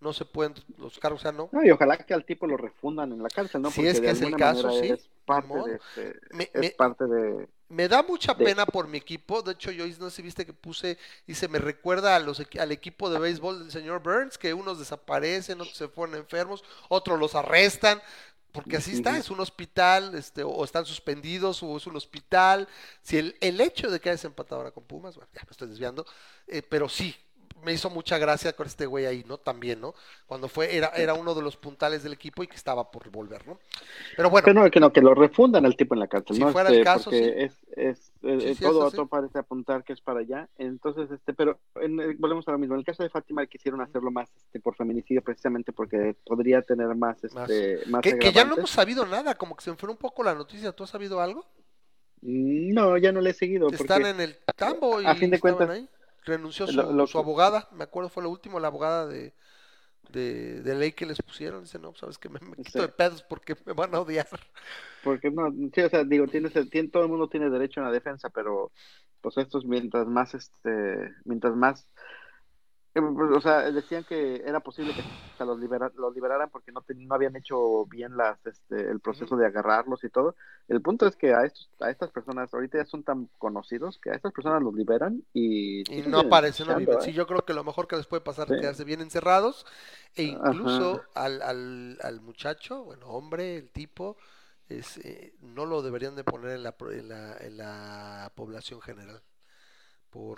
no se pueden, los cargos ya no. No, y ojalá que al tipo lo refundan en la cárcel, ¿no? Si Porque es que de es el caso, sí, es parte modo. de este- Me, es me- parte de me da mucha de- pena por mi equipo. De hecho, yo no sé si viste que puse, dice, me recuerda a los, al equipo de béisbol del señor Burns, que unos desaparecen, otros se ponen enfermos, otros los arrestan. Porque así está, es un hospital, este, o están suspendidos, o es un hospital. Si el, el hecho de que hayas empatado ahora con Pumas, bueno, ya me estoy desviando, eh, pero sí, me hizo mucha gracia con este güey ahí, ¿no? También, ¿no? Cuando fue, era, era uno de los puntales del equipo y que estaba por volver, ¿no? Pero bueno, Pero no, que no, que lo refundan al tipo en la cárcel, Si ¿no? fuera el Este, caso, porque sí. es, es, eh, Sí, eh, sí, todo eso otro sí. parece apuntar que es para allá. Entonces, este, pero en volvemos a lo mismo. En el caso de Fátima quisieron hacerlo más este, por feminicidio precisamente porque podría tener más, este, más, que, que ya no hemos sabido nada, como que se enfrió un poco la noticia. ¿Tú has sabido algo? No, ya no le he seguido. Están porque- en el tambo y a fin de cuentas, ahí. Renunció su, lo- lo su que- abogada, me acuerdo, fue lo último, la abogada de, de, de ley que les pusieron. Dice, no, sabes que me, me quito Sí. de pedos porque me van a odiar. Porque no, sí, o sea, digo, tienes, el- tiene, todo el mundo tiene derecho a la defensa, pero pues estos mientras más, este, mientras más, o sea, decían que era posible que se los, libera- los liberaran porque no, te- no habían hecho bien las, este, el proceso de agarrarlos y todo. El punto es que a estos, a estas personas ahorita ya son tan conocidos que a estas personas los liberan y, Y no aparece, no viven. ¿eh? Sí, yo creo que lo mejor que les puede pasar es Sí. quedarse bien encerrados. E incluso al, al, al muchacho, bueno, hombre, el tipo, es, eh, no lo deberían de poner en la, en la, en la población general.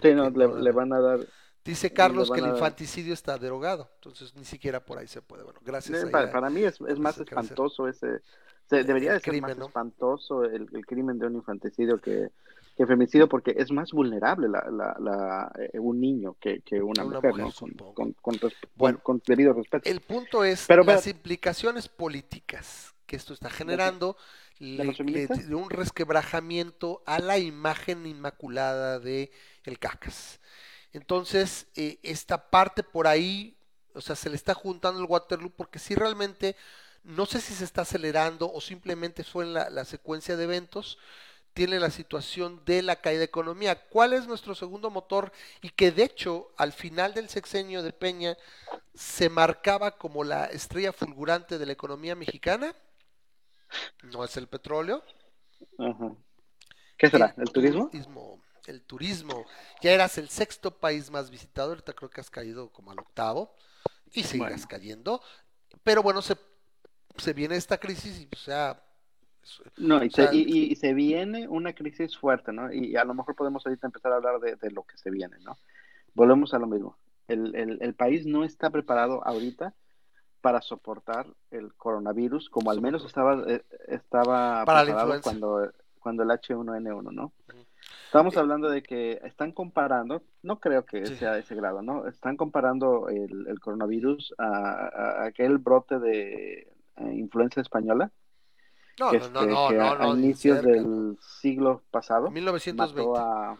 Sí, no, le, no le van a dar, Dice Carlos que el infanticidio está derogado, entonces ni siquiera por ahí se puede. Bueno, gracias. Eh, Para, a- para mí es, es más espantoso ese, se- debería de ser crimen, más ¿no? espantoso el, el crimen de un infanticidio que, que femicidio porque es más vulnerable la, la, la, eh, un niño que, que una, Una mujer, mujer, ¿no? Con, con, Bueno. con debido respeto. El punto es Pero, las pero- implicaciones políticas que esto está generando, le- los le- de un resquebrajamiento a la imagen inmaculada de el cacas. Entonces, eh, esta parte por ahí, o sea, se le está juntando el Waterloo porque si realmente, no sé si se está acelerando o simplemente fue en la, la secuencia de eventos, tiene la situación de la caída de economía. ¿Cuál es nuestro segundo motor? Y que de hecho, al final del sexenio de Peña, se marcaba como la estrella fulgurante de la economía mexicana. No es el petróleo. Ajá. ¿Qué será? ¿El turismo? turismo, El turismo. Ya eras el sexto país más visitado, ahorita creo que has caído como al octavo y Bueno. cayendo. Pero bueno, se, se viene esta crisis y o sea, No, y, O sea, se, y, se viene una crisis fuerte, ¿no? Y a lo mejor podemos ahorita empezar a hablar de, de lo que se viene, ¿no? Volvemos a lo mismo. El, el, el país no está preparado ahorita para soportar el coronavirus, como al menos estaba, eh, estaba Para preparado cuando, cuando el H1N1, ¿no? Estamos Eh, hablando de que están comparando, no creo que Sí. sea ese grado, ¿no? Están comparando el, el coronavirus a, aquel brote de eh, influenza española no, que, no, no, este, no, que no, a, no, a ni inicios cerca, del siglo pasado 1920. mató a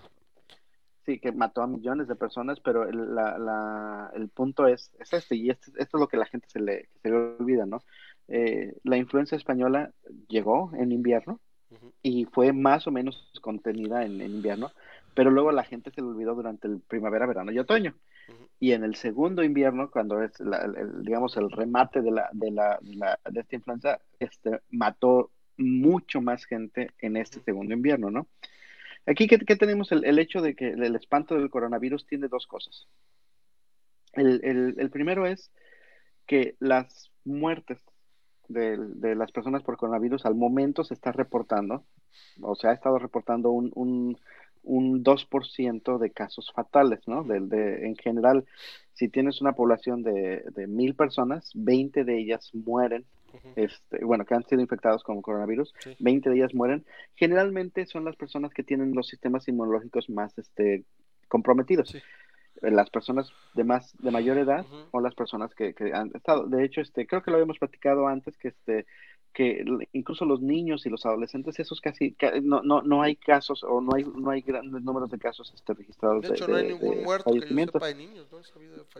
sí que mató a millones de personas pero el, la, la- el punto es, es este y este- esto es lo que la gente se le, se le olvida no Eh, la influenza española llegó en invierno Y fue más o menos contenida en, en invierno pero luego la gente se le olvidó durante el primavera verano y otoño y en el segundo invierno, cuando es, la- el- digamos, el remate de, la, de, la, de, la- de esta influenza, este, mató mucho más gente en este segundo invierno, ¿no? Aquí, ¿qué, qué tenemos? El, el hecho de que el espanto del coronavirus tiene dos cosas. El, el- el primero es que las muertes de, de las personas por coronavirus al momento se está reportando, o se ha estado reportando un, un, un 2% de casos fatales, ¿no? Del de, en general, si tienes una población de, de mil personas, 20 de ellas mueren, este, bueno, que han sido infectados con coronavirus, Sí. 20 de ellas mueren. Generalmente son las personas que tienen los sistemas inmunológicos más este, comprometidos. Sí. Eh, Las personas de más de mayor edad o las personas que, que han estado. De hecho, este, creo que lo habíamos platicado antes que este que incluso los niños y los adolescentes, esos casi ca- no, no, no hay casos o no hay no hay grandes números de casos este, registrados De hecho, no hay ningún de muerto que yo sepa de niños, ¿no?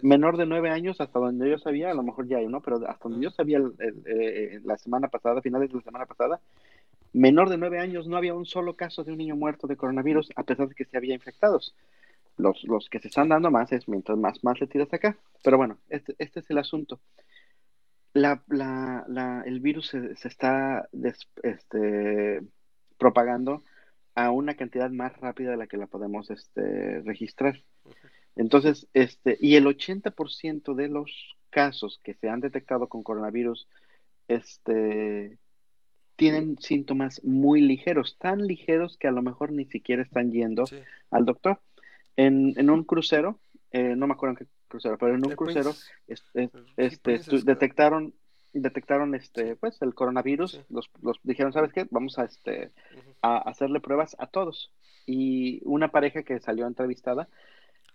Menor de nueve años, hasta donde yo sabía, a lo mejor ya hay, ¿no? Pero hasta donde yo sabía el- el- eh, la semana pasada, finales de la semana pasada, menor de nueve años no había un solo caso de un niño muerto de coronavirus a pesar de que se había infectados. Los, los que se están dando más es mientras más, más le tiras acá. Pero bueno, este, este es el asunto. La, la, la, el virus se, se está des, este, propagando a una cantidad más rápida de la que la podemos este, registrar. Entonces, este, y el 80% de los casos que se han detectado con coronavirus, este, tienen síntomas muy ligeros, tan ligeros que a lo mejor ni siquiera están yendo Sí. al doctor. En, en un crucero, eh, no me acuerdo en qué crucero, pero en un El crucero, Princess. es- es- El este, detectaron, detectaron este, pues el coronavirus, Sí. los, los dijeron, ¿sabes qué? Vamos a este, a hacerle pruebas a todos. Y una pareja que salió entrevistada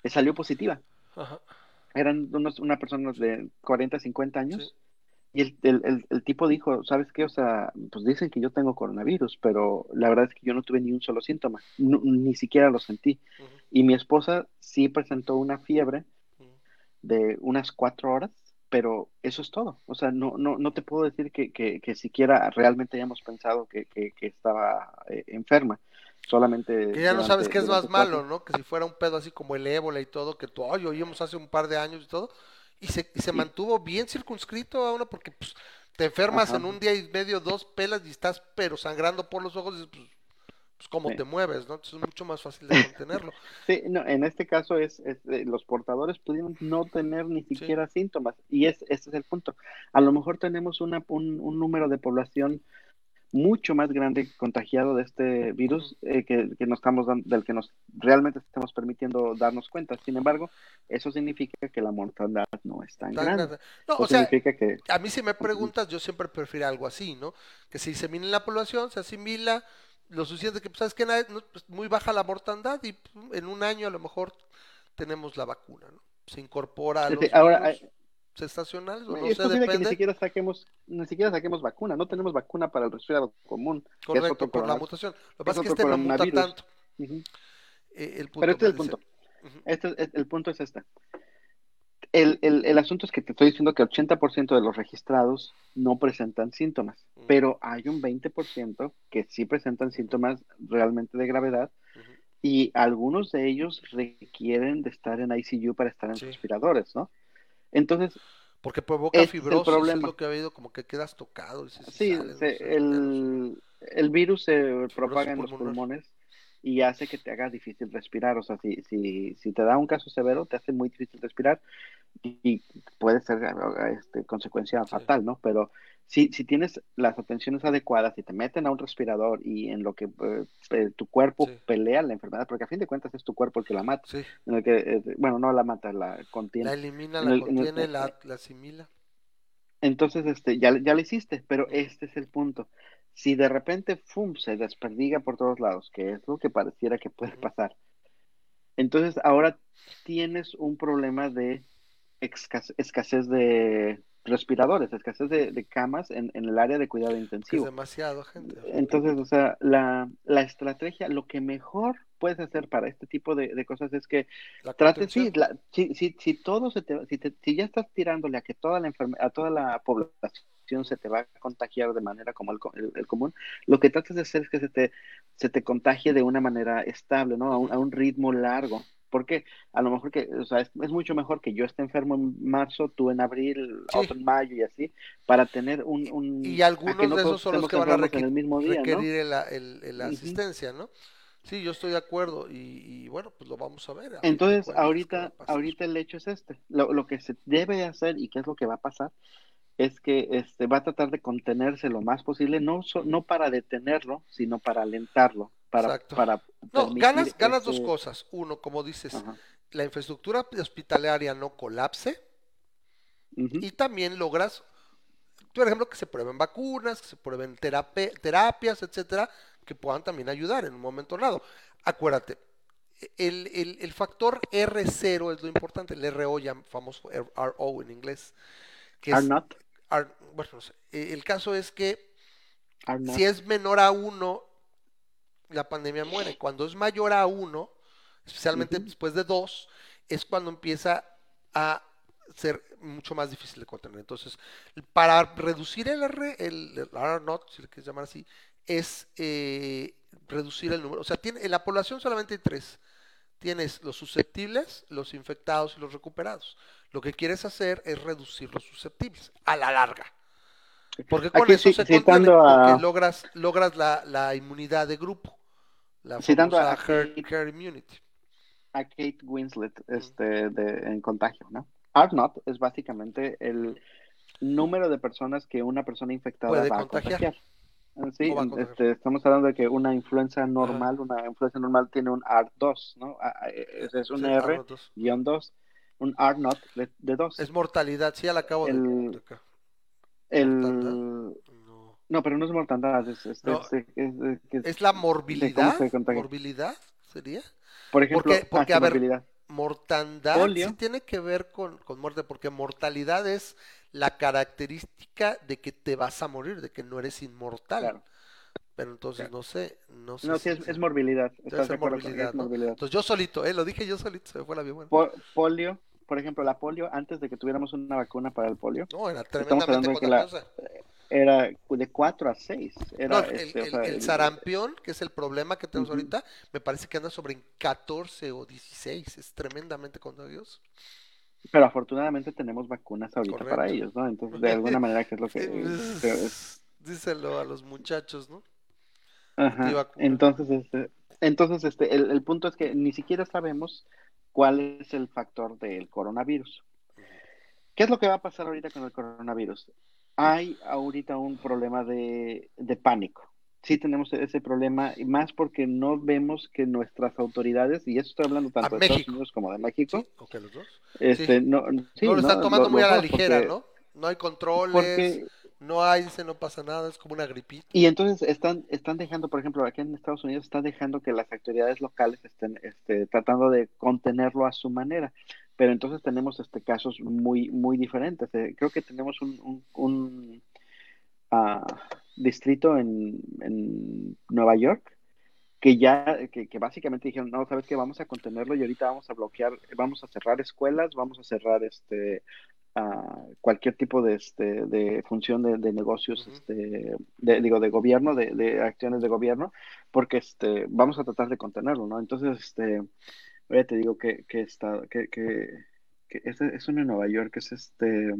eh, salió positiva. Ajá. Eran unos, una persona de 40, 50 años. Sí. Y el, el, el, el tipo dijo, ¿sabes qué? O sea, pues dicen que yo tengo coronavirus, pero la verdad es que yo no tuve ni un solo síntoma, No- ni siquiera lo sentí. Y mi esposa sí presentó una fiebre de unas cuatro horas, pero eso es todo. O sea, no, no, no te puedo decir que, que, que siquiera realmente hayamos pensado que, que, que estaba eh, enferma. Solamente. Que ya no sabes qué es más cuatro- malo, ¿no? Que si fuera un pedo así como el ébola y todo, que tú, ay, oímos hace un par de años y todo, y se, y se mantuvo bien circunscrito a uno porque pues, te enfermas Ajá. en un día y medio, dos pelas y estás pero sangrando por los ojos, y pues, pues cómo Sí. te mueves, ¿no? Entonces es mucho más fácil de contenerlo. Sí, no, en este caso es, es, los portadores pudieron no tener ni siquiera síntomas y es, ese es el punto. A lo mejor tenemos una, un, un número de población mucho más grande contagiado de este virus eh, que, que nos estamos dan- del que nos realmente estamos permitiendo darnos cuenta. Sin embargo, eso significa que la mortandad no es tan Tan grande. grande. No, Eso o sea, significa que a mí si me preguntas, yo siempre prefiero algo así, ¿no? Que se disemine en la población, se asimila lo suficiente que, pues, ¿sabes que muy baja la mortandad y en un año a lo mejor tenemos la vacuna, ¿no? Se incorpora a los ahora, virus estacionales, o no es sé, posible que ni siquiera saquemos, ni siquiera saquemos vacuna. No tenemos vacuna para el resfriado común. Correcto, por la mutación. Lo que pasa es que este no muta tanto. Eh, el punto Pero este es el punto. Este, es- el punto es este. El, el, el asunto es que te estoy diciendo que el 80% de los registrados no presentan síntomas, pero hay un 20% que sí presentan síntomas realmente de gravedad y algunos de ellos requieren de estar en ICU para estar en Sí. respiradores, ¿no? Entonces, Porque provoca Este es el fibrosis, es problema. lo que ha habido, como que quedas tocado. Y se, se sí, se- el, el virus se propaga en los pulmones y hace que te haga difícil respirar. O sea, si, si, si te da un caso severo, te hace muy difícil respirar y, y puede ser este, consecuencia Sí. fatal, ¿no? Pero si, si tienes las atenciones adecuadas y te meten a un respirador y en lo que eh, eh, tu cuerpo Sí. pelea la enfermedad, porque a fin de cuentas es tu cuerpo el que la mata, Sí, en el que, eh, bueno, no la mata, la contiene. la elimina, la el- en el- contiene, la, la asimila. Entonces, este, ya, ya lo hiciste, pero este es el punto. Si de repente, ¡fum!, se desperdiga por todos lados, que es lo que pareciera que puede pasar, entonces ahora tienes un problema de escasez de respiradores, escasez de, de camas en, en el área de cuidado Que es intensivo. demasiado gente. Entonces, o sea, la, la estrategia, lo que mejor puedes hacer para este tipo de, de cosas es que La Trate, contención. sí, la- si, si, si todo se te, si, te- si ya estás tirándole a que toda la enferme- a toda la población se te va a contagiar de manera como el, el- el común, lo que tratas de hacer es que se te, se te contagie de una manera estable, ¿no? A un, a un ritmo largo. Porque a lo mejor que, o sea, es, es mucho mejor que yo esté enfermo en marzo, tú en abril, Sí. otro en mayo y así, para tener un... un Y algunos no de esos son los que van a requer- el mismo día, requerir el- el- el- la asistencia, ¿no? Sí, yo estoy de acuerdo y, y bueno, pues lo vamos a ver. a Entonces, cuentas, ¿qué va ahorita, ahorita el hecho es este. Lo, lo que se debe hacer y qué es lo que va a pasar es que este, va a tratar de contenerse lo más posible, no, so- no para detenerlo, sino para alentarlo, para, Exacto. para No, ganas, ganas dos ese- cosas. Uno, como dices, Ajá. la infraestructura hospitalaria no colapse y también logras, por ejemplo, que se prueben vacunas, que se prueben terapias, etcétera, que puedan también ayudar en un momento dado. Acuérdate, el, el- el factor R0 es lo importante, el RO, ya famoso R- RO en inglés. Que es, not, R- bueno, no sé. Eh, El caso es que si es menor a 1, la pandemia muere. Cuando es mayor a 1, especialmente después de 2, es cuando empieza a ser mucho más difícil de contener. Entonces, para reducir el R, el, el R naught, si le quieres llamar así, es eh, reducir el número. O sea, tiene, en la población solamente hay tres. Tienes los susceptibles, los infectados y los recuperados. Lo que quieres hacer es reducir los susceptibles a la larga. Porque con Aquí eso se contiene, a- logras, logras la, la inmunidad de grupo. La Citando a Kate- immunity. a Kate Winslet este, de, en contagio, ¿no? R naught es básicamente el número de personas que una persona infectada Puede va a contagiar. contagiar. Ah, Sí, a contagiar. este, estamos hablando de que una influenza normal, una influenza normal tiene un R2, ¿no? Ah, ah, Es, es un Sí, R ah, dos. guion 2, un R naught de, de 2. Es mortalidad, sí, ya la acabo de- El- de el... No. Pero no es mortandad, es, es, No. es- es- la morbilidad. se? Morbilidad sería. por ejemplo, porque- porque, ah, a ver, morbilidad. Mortandad Polio. sí tiene que ver con, con muerte, porque mortalidad es la característica de que te vas a morir, de que no eres inmortal. Claro. Pero entonces Claro. no sé, no sé. No, si- sí, es, es morbilidad. debe ¿Estás de ser acuerdo con que morbilidad, es ¿no? morbilidad? Entonces yo solito, eh, lo dije yo solito, se me fue la bien buena. Po- polio, por ejemplo, la polio, antes de que tuviéramos una vacuna para el polio, No, era Estamos tremendamente hablando de que la-. Era de 4 a 6. Era, No, el, este, o el- sea, el el- sarampión, que es el problema que tenemos ahorita, me parece que anda sobre en 14 o 16. Es tremendamente contagioso. Pero afortunadamente tenemos vacunas ahorita Correcto. para ellos, ¿no? Entonces, de alguna manera, que es lo que... que es- Díselo a los muchachos, ¿no? ajá. Entonces, este, entonces este, el, el punto es que ni siquiera sabemos cuál es el factor del coronavirus. ¿Qué es lo que va a pasar ahorita con el coronavirus? Hay ahorita un problema de, de pánico. Sí tenemos ese problema, y más porque no vemos que nuestras autoridades, y eso estoy hablando tanto de Estados. Unidos como de México, ¿Sí? ¿O que los dos? este, no, sí, no lo están ¿no? tomando Lo- muy a la ligera, porque- ¿no? No hay controles, Porque, no hay, dice, no pasa nada, es como una gripita. y entonces están, están dejando, por ejemplo, aquí en Estados Unidos, están dejando que las autoridades locales estén este, tratando de contenerlo a su manera. Pero entonces tenemos este casos muy, muy diferentes. Eh, creo que tenemos un, un, un, ah, distrito en, en Nueva York que ya, que, que básicamente dijeron, no, sabes qué, vamos a contenerlo y ahorita vamos a bloquear, vamos a cerrar escuelas, vamos a cerrar este ah, cualquier tipo de este de función de, de negocios, este, de, digo, de gobierno, de, de acciones de gobierno, porque este, vamos a tratar de contenerlo, ¿no? Entonces, este, ahora te digo que, que está, que, que, que es, es uno en Nueva York, es este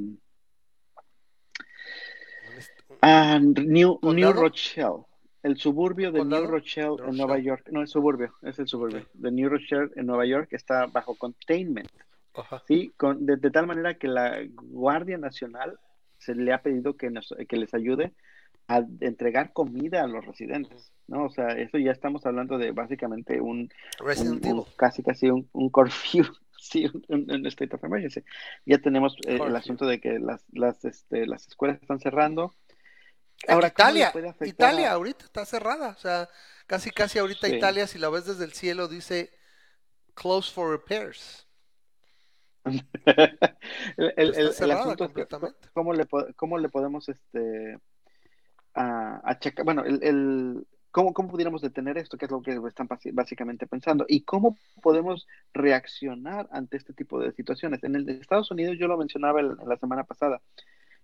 Ah, New. New Rochelle, el suburbio de. New Rochelle en Nueva. York. No, es suburbio, es el suburbio de New Rochelle en Nueva York. Está bajo containment, Ajá. ¿sí? Con, de, de tal manera que la Guardia Nacional se le ha pedido que, nos, que les ayude a entregar comida a los residentes, ¿no? O sea, eso ya estamos hablando de básicamente un, un- un- casi casi un, un curfew, sí, un, un- state of emergency. Ya tenemos eh, el asunto de que las, las, este, las escuelas están cerrando. Ahora, ¿cómo le Italia, Italia a- ahorita está cerrada, o sea, casi casi ahorita Sí. Italia, si la ves desde el cielo, dice close for repairs. el, el- asunto es que. ¿cómo le, cómo le podemos este a, achacar- bueno, el, el- ¿cómo, cómo pudiéramos detener esto? Que es lo que están básicamente pensando. ¿Y cómo podemos reaccionar ante este tipo de situaciones? En el de Estados Unidos, yo lo mencionaba el- la semana pasada,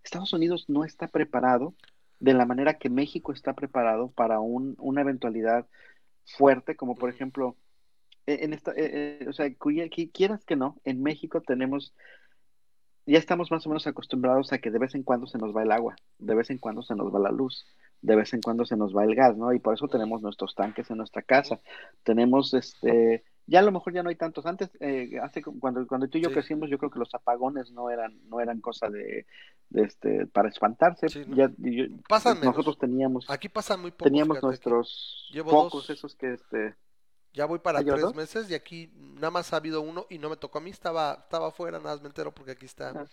Estados Unidos no está preparado de la manera que México está preparado para un- una eventualidad fuerte, como por ejemplo, eh, en esta, eh, eh, o sea, quieras que no, en México tenemos, ya estamos más o menos acostumbrados a que de vez en cuando se nos va el agua, de vez en cuando se nos va la luz, de vez en cuando se nos va el gas, ¿no? Y por eso tenemos nuestros tanques en nuestra casa. Tenemos, este, ya a lo mejor ya no hay tantos. Antes, eh, hace cu- cuando, cuando tú y yo Sí. crecimos, yo creo que los apagones no eran, no eran cosa de, de este, para espantarse. Sí, ¿no? Ya, yo- Pasan menos. nosotros teníamos, Aquí pasan muy pocos. teníamos nuestros dos. esos que, este, Ya voy para ¿Ah, llevas tres dos? meses y aquí nada más ha habido uno y no me tocó a mí, estaba, estaba afuera, nada más me entero porque aquí está. Ah.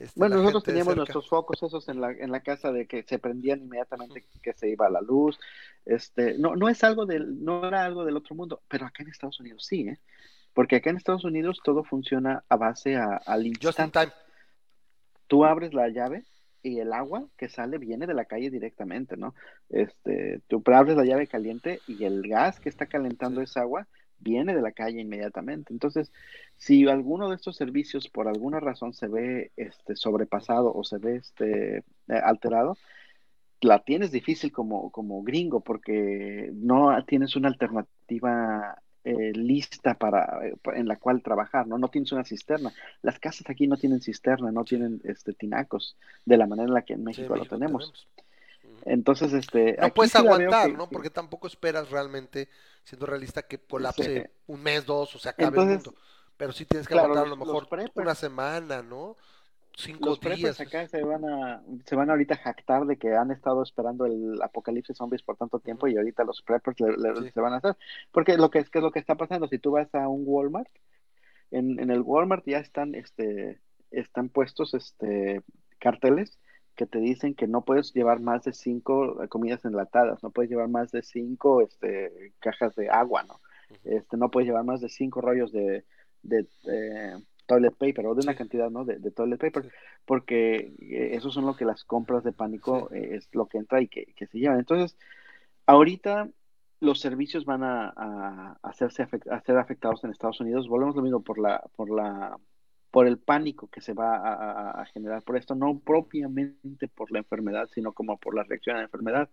Este, Bueno, nosotros teníamos cerca. nuestros focos esos en la, en la casa de que se prendían inmediatamente que se iba la luz. Este, no, no es algo del, no era algo del otro mundo, pero acá en Estados Unidos sí, ¿eh? Porque acá en Estados Unidos todo funciona a base a, al Just in instante. time. Tú abres la llave y el agua que sale viene de la calle directamente, ¿no? Este, tú abres la llave caliente y el gas que está calentando Sí. esa agua viene de la calle inmediatamente. Entonces, si alguno de estos servicios por alguna razón se ve este, sobrepasado o se ve este, eh, alterado, la tienes difícil como, como gringo porque no tienes una alternativa eh, lista para eh, en la cual trabajar, ¿no? No tienes una cisterna. Las casas aquí no tienen cisterna, no tienen este tinacos de la manera en la que en Sí, México, lo tenemos. Entonces, este, No puedes aguantar, que- ¿no? que- Porque tampoco esperas realmente, siendo realista, que colapse Sí. un mes, dos, o se acabe Entonces, el mundo. Pero sí tienes que claro, aguantar a lo mejor preppers- una semana, ¿no? Cinco los días. preppers acá se van a se van ahorita a jactar de que han estado esperando el apocalipsis zombies por tanto tiempo y ahorita los preppers le- le- Sí. se van a hacer porque lo que es que es lo que está pasando si tú vas a un Walmart en, en el Walmart ya están este están puestos este carteles que te dicen que no puedes llevar más de cinco comidas enlatadas no puedes llevar más de cinco este cajas de agua no este no puedes llevar más de cinco rollos de, de eh, toilet paper o de una Sí. cantidad no de, de toilet paper Sí. porque eh, eso son lo que las compras de pánico Sí. eh, es lo que entra y que, que se llevan. Entonces, ahorita los servicios van a hacerse afect- a ser afectados en Estados Unidos. Volvemos lo mismo por la, por la, por el pánico que se va a, a- a generar por esto, no propiamente por la enfermedad, sino como por la reacción a la enfermedad.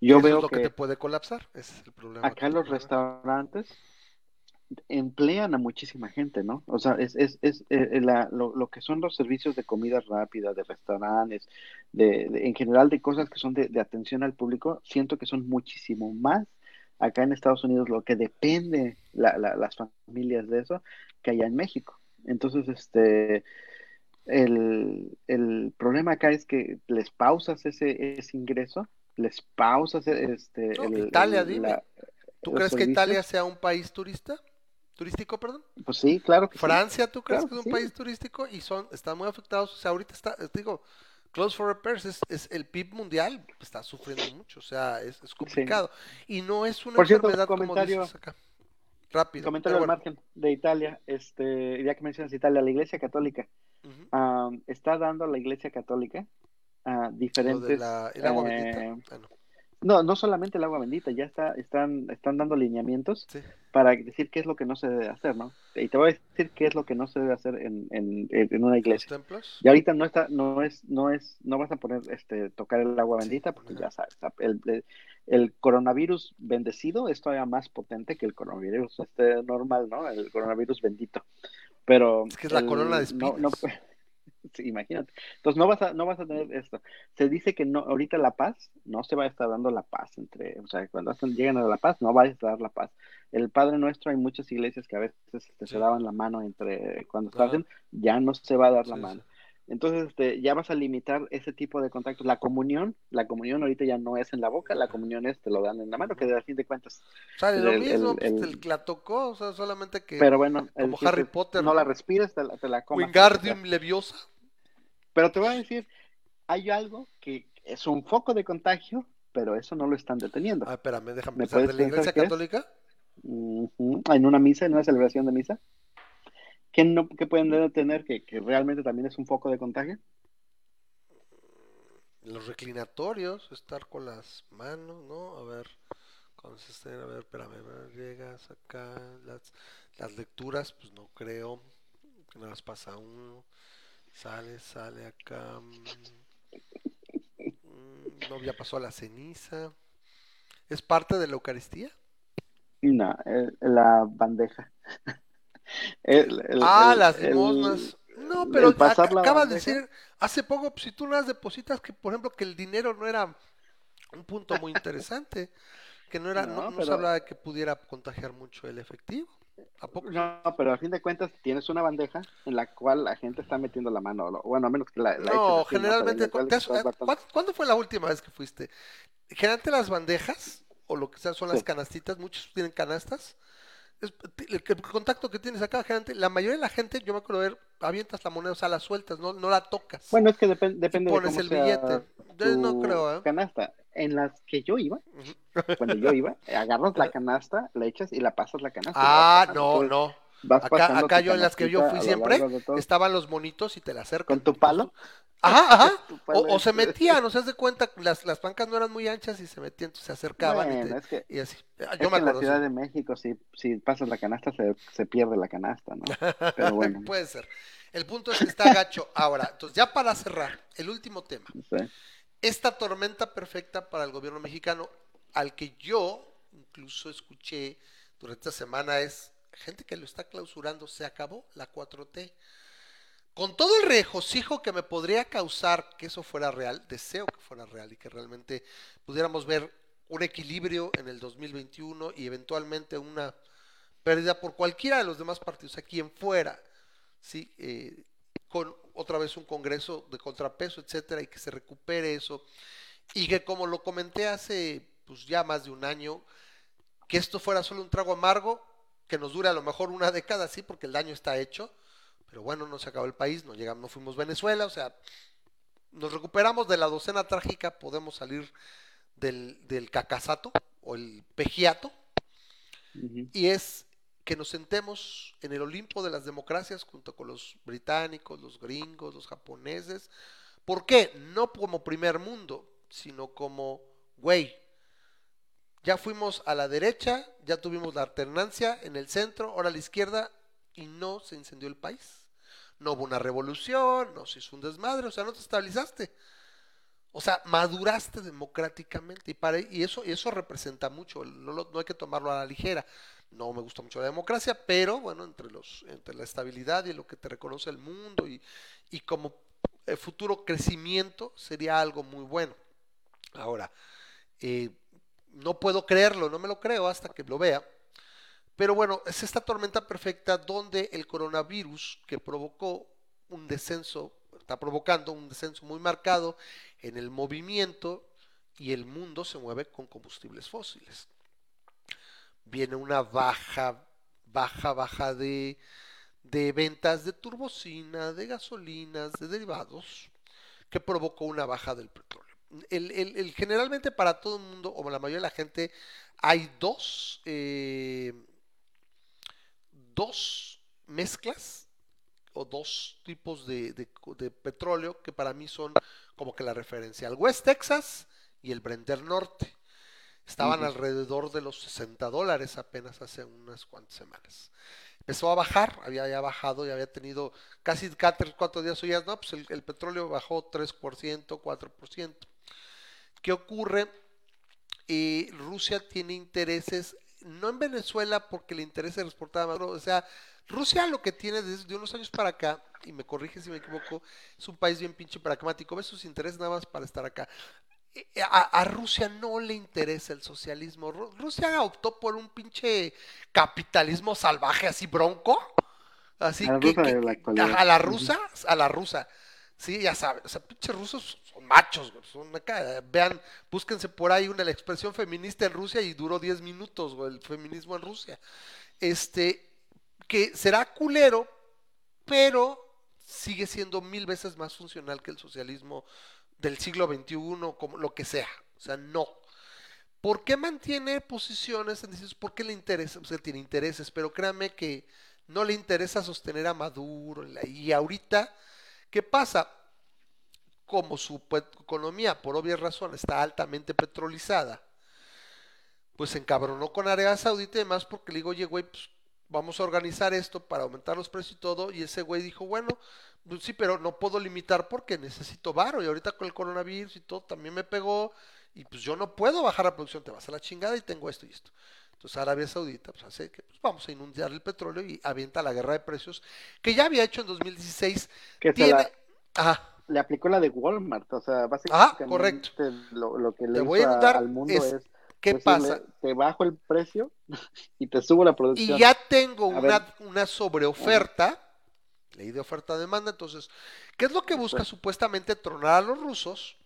Yo Eso veo es lo que, que te puede colapsar. Ese es el problema. acá los restaurantes emplean a muchísima gente, ¿no? O sea, es, es, es eh, la- lo, lo que son los servicios de comida rápida, de restaurantes, de, de- en general de cosas que son de, de atención al público, siento que son muchísimo más acá en Estados Unidos lo que depende la- la- las familias de eso que allá en México. Entonces, este, el, el problema acá es que les pausas ese, ese ingreso, les pausas este, No, el- Italia, el- dime. la- ¿Tú crees que. Italia sea un país turista? ¿Turístico, perdón? Pues sí, claro que sí. Francia, ¿tú crees Claro que es un sí. país turístico? Y son, están muy afectados. O sea, ahorita está, digo, Close for Repairs es, es el PIB mundial, está sufriendo mucho. O sea, es, es complicado. Y no es una Por cierto, enfermedad como comentario- dices acá. Rápido. Comentario al bueno. margen de Italia, este, ya que mencionas Italia, la Iglesia Católica ah, está dando a la Iglesia Católica a Lo diferentes. de la, el agua eh, bendita. Ah, no. no, no solamente el agua bendita, ya está, están, están dando lineamientos Sí. para decir qué es lo que no se debe hacer, ¿no? Y te voy a decir qué es lo que no se debe hacer en, en, en una Los iglesia. templos. Y ahorita no está, no es, no es, no vas a poner, este, tocar el agua Sí, bendita porque ajá. ya sabes, el, el, coronavirus bendecido es todavía más potente que el coronavirus este normal, ¿no? El coronavirus bendito. Pero Es que es la el- corona de no, no, espinas. sí, imagínate. Entonces no vas a, no vas a tener esto. Se dice que no, ahorita la paz, no se va a estar dando la paz entre, o sea, cuando hacen- llegan a la paz, no va a estar la paz. El Padre Nuestro, hay muchas iglesias que a veces este, Sí. se daban la mano entre cuando están, ya no se va a dar la mano. Entonces, este, ya vas a limitar ese tipo de contactos. La comunión, la comunión ahorita ya no es en la boca, la comunión es te lo dan en la mano, que a fin de cuentas. Lo el- mismo, el- pues, el- la tocó, o sea, solamente que Pero bueno, como Harry Potter, no la respires, te la, te la comas. Wingardium Leviosa. Pero te voy a decir, hay algo que es un foco de contagio, pero eso no lo están deteniendo. Ah, espérame, déjame ¿Me pensar. ¿De la Iglesia? Católica? Ujú, En una misa, en una celebración de misa. ¿Qué, no, qué pueden detener que, que realmente también es un foco de contagio? Los reclinatorios, estar con las manos, ¿no? A ver, consisten, a ver, espérame, a ver, llegas acá, las, las lecturas, pues no creo, que nada más pasa uno, sale, sale acá, mm, mm, no, ya pasó a la ceniza, ¿es parte de la Eucaristía? No, el- la bandeja. El- el- ah, las limosnas. No, pero acabas de decir, hace poco, pues, si tú las depositas, que por ejemplo, que el dinero no era un punto muy interesante, que no era, no, No, no se hablaba de que pudiera contagiar mucho el efectivo. ¿A poco? sí? No, pero a fin de cuentas tienes una bandeja en la cual la gente está metiendo la mano. Bueno, a menos que la, la No, generalmente, Pero ¿cu- te has- ¿cuándo, fue la última vez que fuiste? Generalmente las bandejas, o lo que sea, son las Sí. canastitas, muchos tienen canastas. Es- el, el contacto que tienes acá, generalmente, la mayoría de la gente, yo me acuerdo ver, avientas la moneda, o sea, la sueltas, no, no la tocas. Bueno, es que depen- depende de pones cómo el sea billete. Yo no creo, ¿eh? canasta. En las que yo iba, cuando yo iba, agarras la canasta, la echas y la pasas la canasta. Ah, no, no. vas Acá, acá yo en las que yo fui siempre, estaban los monitos y te la acercan. ¿Con tu palo? Ajá, ajá. O, o se es- metían, o se de cuenta, las, las bancas no eran muy anchas y se metían, entonces se acercaban y, Bueno, te- es que, y así. Ah, es Yo que me en la. Ciudad sí. de México, si, si pasas la canasta, se, se pierde la canasta, ¿no? Pero bueno, Puede ser. El punto es que está gacho. Ahora, entonces ya para cerrar, el último tema. sé. Esta tormenta perfecta para el gobierno mexicano, al que yo incluso escuché durante esta semana, es gente que lo está clausurando, se acabó la 4T. Con todo el regocijo que me podría causar que eso fuera real, deseo que fuera real y que realmente pudiéramos ver un equilibrio en el 2021 y eventualmente una pérdida por cualquiera de los demás partidos, a quien fuera, ¿sí? Eh, con otra vez un congreso de contrapeso, etcétera, y que se recupere eso. Y que como lo comenté hace pues ya más de un año, que esto fuera solo un trago amargo, que nos dure a lo mejor una década, sí, porque el daño está hecho, pero bueno, no se acabó el país, no llegamos, no fuimos Venezuela, o sea, nos recuperamos de la docena trágica, podemos salir del, del cacazato o el pejiato, y es que nos sentemos en el Olimpo de las democracias junto con los británicos, los gringos, los japoneses. ¿Por qué? No como primer mundo, sino como, güey, ya fuimos a la derecha, ya tuvimos la alternancia en el centro, ahora a la izquierda, y no se incendió el país. No hubo una revolución, no se hizo un desmadre, o sea, no te estabilizaste. O sea, maduraste democráticamente y, y, eso, eso representa mucho, no hay que tomarlo a la ligera. No me gusta mucho la democracia, pero bueno, entre, los, entre la estabilidad y lo que te reconoce el mundo y, y como eh, futuro crecimiento sería algo muy bueno. Ahora, eh, no puedo creerlo, no me lo creo hasta que lo vea. Pero bueno, es esta tormenta perfecta donde el coronavirus que provocó un descenso, está provocando un descenso muy marcado en el movimiento y el mundo se mueve con combustibles fósiles. Viene una baja, baja, baja de, de ventas de turbocina, de gasolinas, de derivados, que provocó una baja del petróleo el, generalmente para todo el mundo, o la mayoría de la gente, hay dos, eh, dos mezclas o dos tipos de, petróleo que para mí son como que la referencia. El West Texas y el Brenter Norte. Estaban alrededor de los 60 dólares apenas hace unas cuantas semanas. Empezó a bajar, había ya bajado y había tenido casi cada 3, 4 días o ya, no, pues el, el petróleo bajó 3%, 4%. ¿Qué ocurre? Y Rusia tiene intereses, no en Venezuela porque le interesa exportar a o sea, Rusia lo que tiene desde unos años para acá, y me corrige si me equivoco, es un país bien pinche pragmático, ve sus intereses nada más para estar acá. Eh, a, Rusia no le interesa el socialismo. Rusia optó por un pinche capitalismo salvaje así bronco. Así que, a la rusa, a la rusa. Sí, ya sabes, o sea, pinches rusos son machos, son acá, vean, búsquense por ahí una la expresión feminista en Rusia y duró 10 minutos, güey, el feminismo en Rusia. Este, que será culero, pero sigue siendo mil veces más funcional que el socialismo del siglo XXI, como lo que sea. O sea, no. ¿Por qué mantiene posiciones? Dices, ¿por qué le interesa? O sea, tiene intereses, pero créame que no le interesa sostener a Maduro. Y ahorita ¿Qué pasa? Como su economía, por obvias razones, está altamente petrolizada, pues se encabronó con Arabia Saudita y demás porque le digo, oye, güey, pues vamos a organizar esto para aumentar los precios y todo. Y ese güey dijo, bueno, pues sí, pero no puedo limitar porque necesito varo. Y ahorita con el coronavirus y todo también me pegó. Y pues yo no puedo bajar la producción, te vas a la chingada y tengo esto y esto. Entonces Arabia Saudita pues, hace que pues, vamos a inundar el petróleo y avienta la guerra de precios que ya había hecho en 2016. Que tiene... Le aplicó la de Walmart, o sea, básicamente correcto. Lo, que le voy a al mundo es, ¿qué pasa? Te bajo el precio y te subo la producción. Y ya tengo una, una sobreoferta, ley de oferta-demanda, entonces, ¿qué es lo que busca supuestamente tronar a los rusos?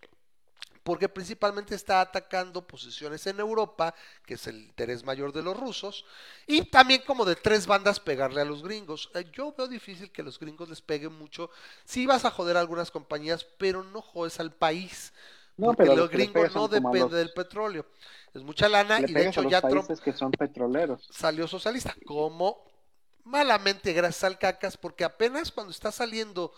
porque principalmente está atacando posiciones en Europa, que es el interés mayor de los rusos, y también como de tres bandas pegarle a los gringos. Eh, yo veo difícil que los gringos les peguen mucho. Sí vas a joder a algunas compañías, pero no jodes al país. porque los gringos no depende del petróleo. Es mucha lana y de hecho ya Trump que son petroleros. salió socialista, como malamente gracias al cacas, porque apenas cuando está saliendo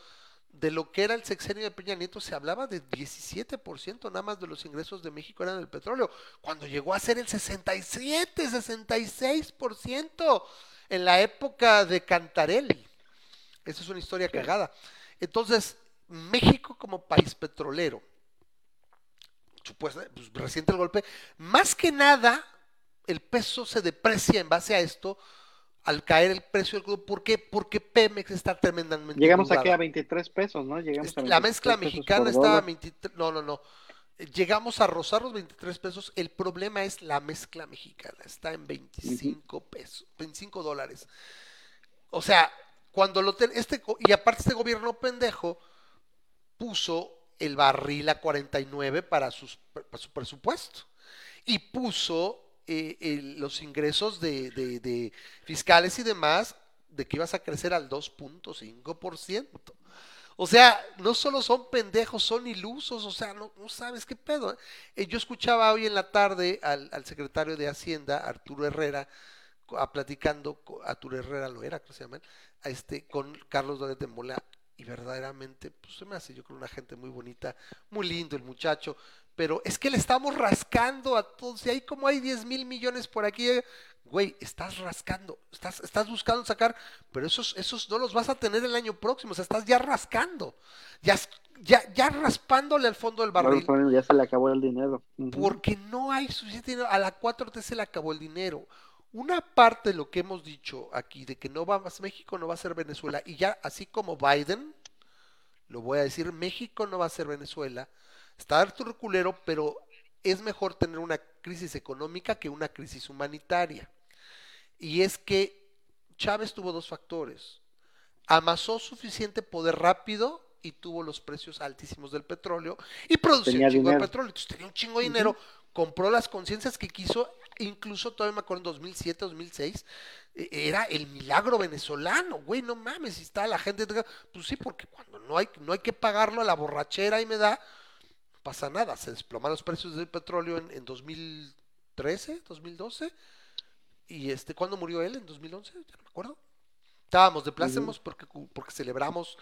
de lo que era el sexenio de Peña Nieto se hablaba de 17% nada más de los ingresos de México eran del petróleo, cuando llegó a ser el 67, 66% en la época de Cantarelli. Esa es una historia cagada. Entonces, México como país petrolero, supuesta, pues, reciente el golpe, más que nada el peso se deprecia en base a esto al caer el precio del crudo. ¿Por qué? Porque Pemex está tremendamente Llegamos aquí a 23 pesos, ¿no? Llegamos a La 23 mezcla mexicana estaba a dólar. 23, no, no, no. Llegamos a rozar los 23 pesos. El problema es la mezcla mexicana. Está en 25 pesos, 25 dólares. O sea, cuando lo ten- este y aparte este gobierno pendejo puso el barril a 49 para, sus, para su presupuesto y puso eh, el- los ingresos de, de- fiscales y demás de que ibas a crecer al 2.5%. O sea, no solo son pendejos, son ilusos, o sea, no, no sabes qué pedo. Eh, yo escuchaba hoy en la tarde al, al secretario de Hacienda, Arturo Herrera, a platicando, Arturo Herrera lo era, creo que se llama, a este, con Carlos Doret de Mola, y verdaderamente, pues se me hace, yo creo, una gente muy bonita, muy lindo el muchacho, pero es que le estamos rascando a todos, y ahí como hay 10 mil millones por aquí, güey, estás rascando, estás, estás buscando sacar, pero esos, esos no los vas a tener el año próximo, o sea, estás ya rascando, ya, ya, ya raspándole al fondo del barril, Bueno, ya se le acabó el dinero. Porque no hay suficiente dinero, a la 4T se le acabó el dinero. Una parte de lo que hemos dicho aquí, de que no va más México, no va a ser Venezuela, y ya así como Biden, lo voy a decir, México no va a ser Venezuela, está Arturo Culero, pero es mejor tener una crisis económica que una crisis humanitaria. Y es que Chávez tuvo dos factores. Amasó suficiente poder rápido y tuvo los precios altísimos del petróleo y producía Tenía un chingo de petróleo. Entonces tenía un chingo de dinero, compró las conciencias que quiso, incluso todavía me acuerdo en 2007, 2006, eh, era el milagro venezolano, güey, no mames, si está la gente, pues sí, porque cuando no hay, no hay que pagarlo a la borrachera y me da, pasa nada, se desploman los precios del petróleo en, en 2013, 2012, y este, ¿cuándo murió él? ¿En 2011? Ya no me acuerdo. Estábamos de plácemes porque, porque celebramos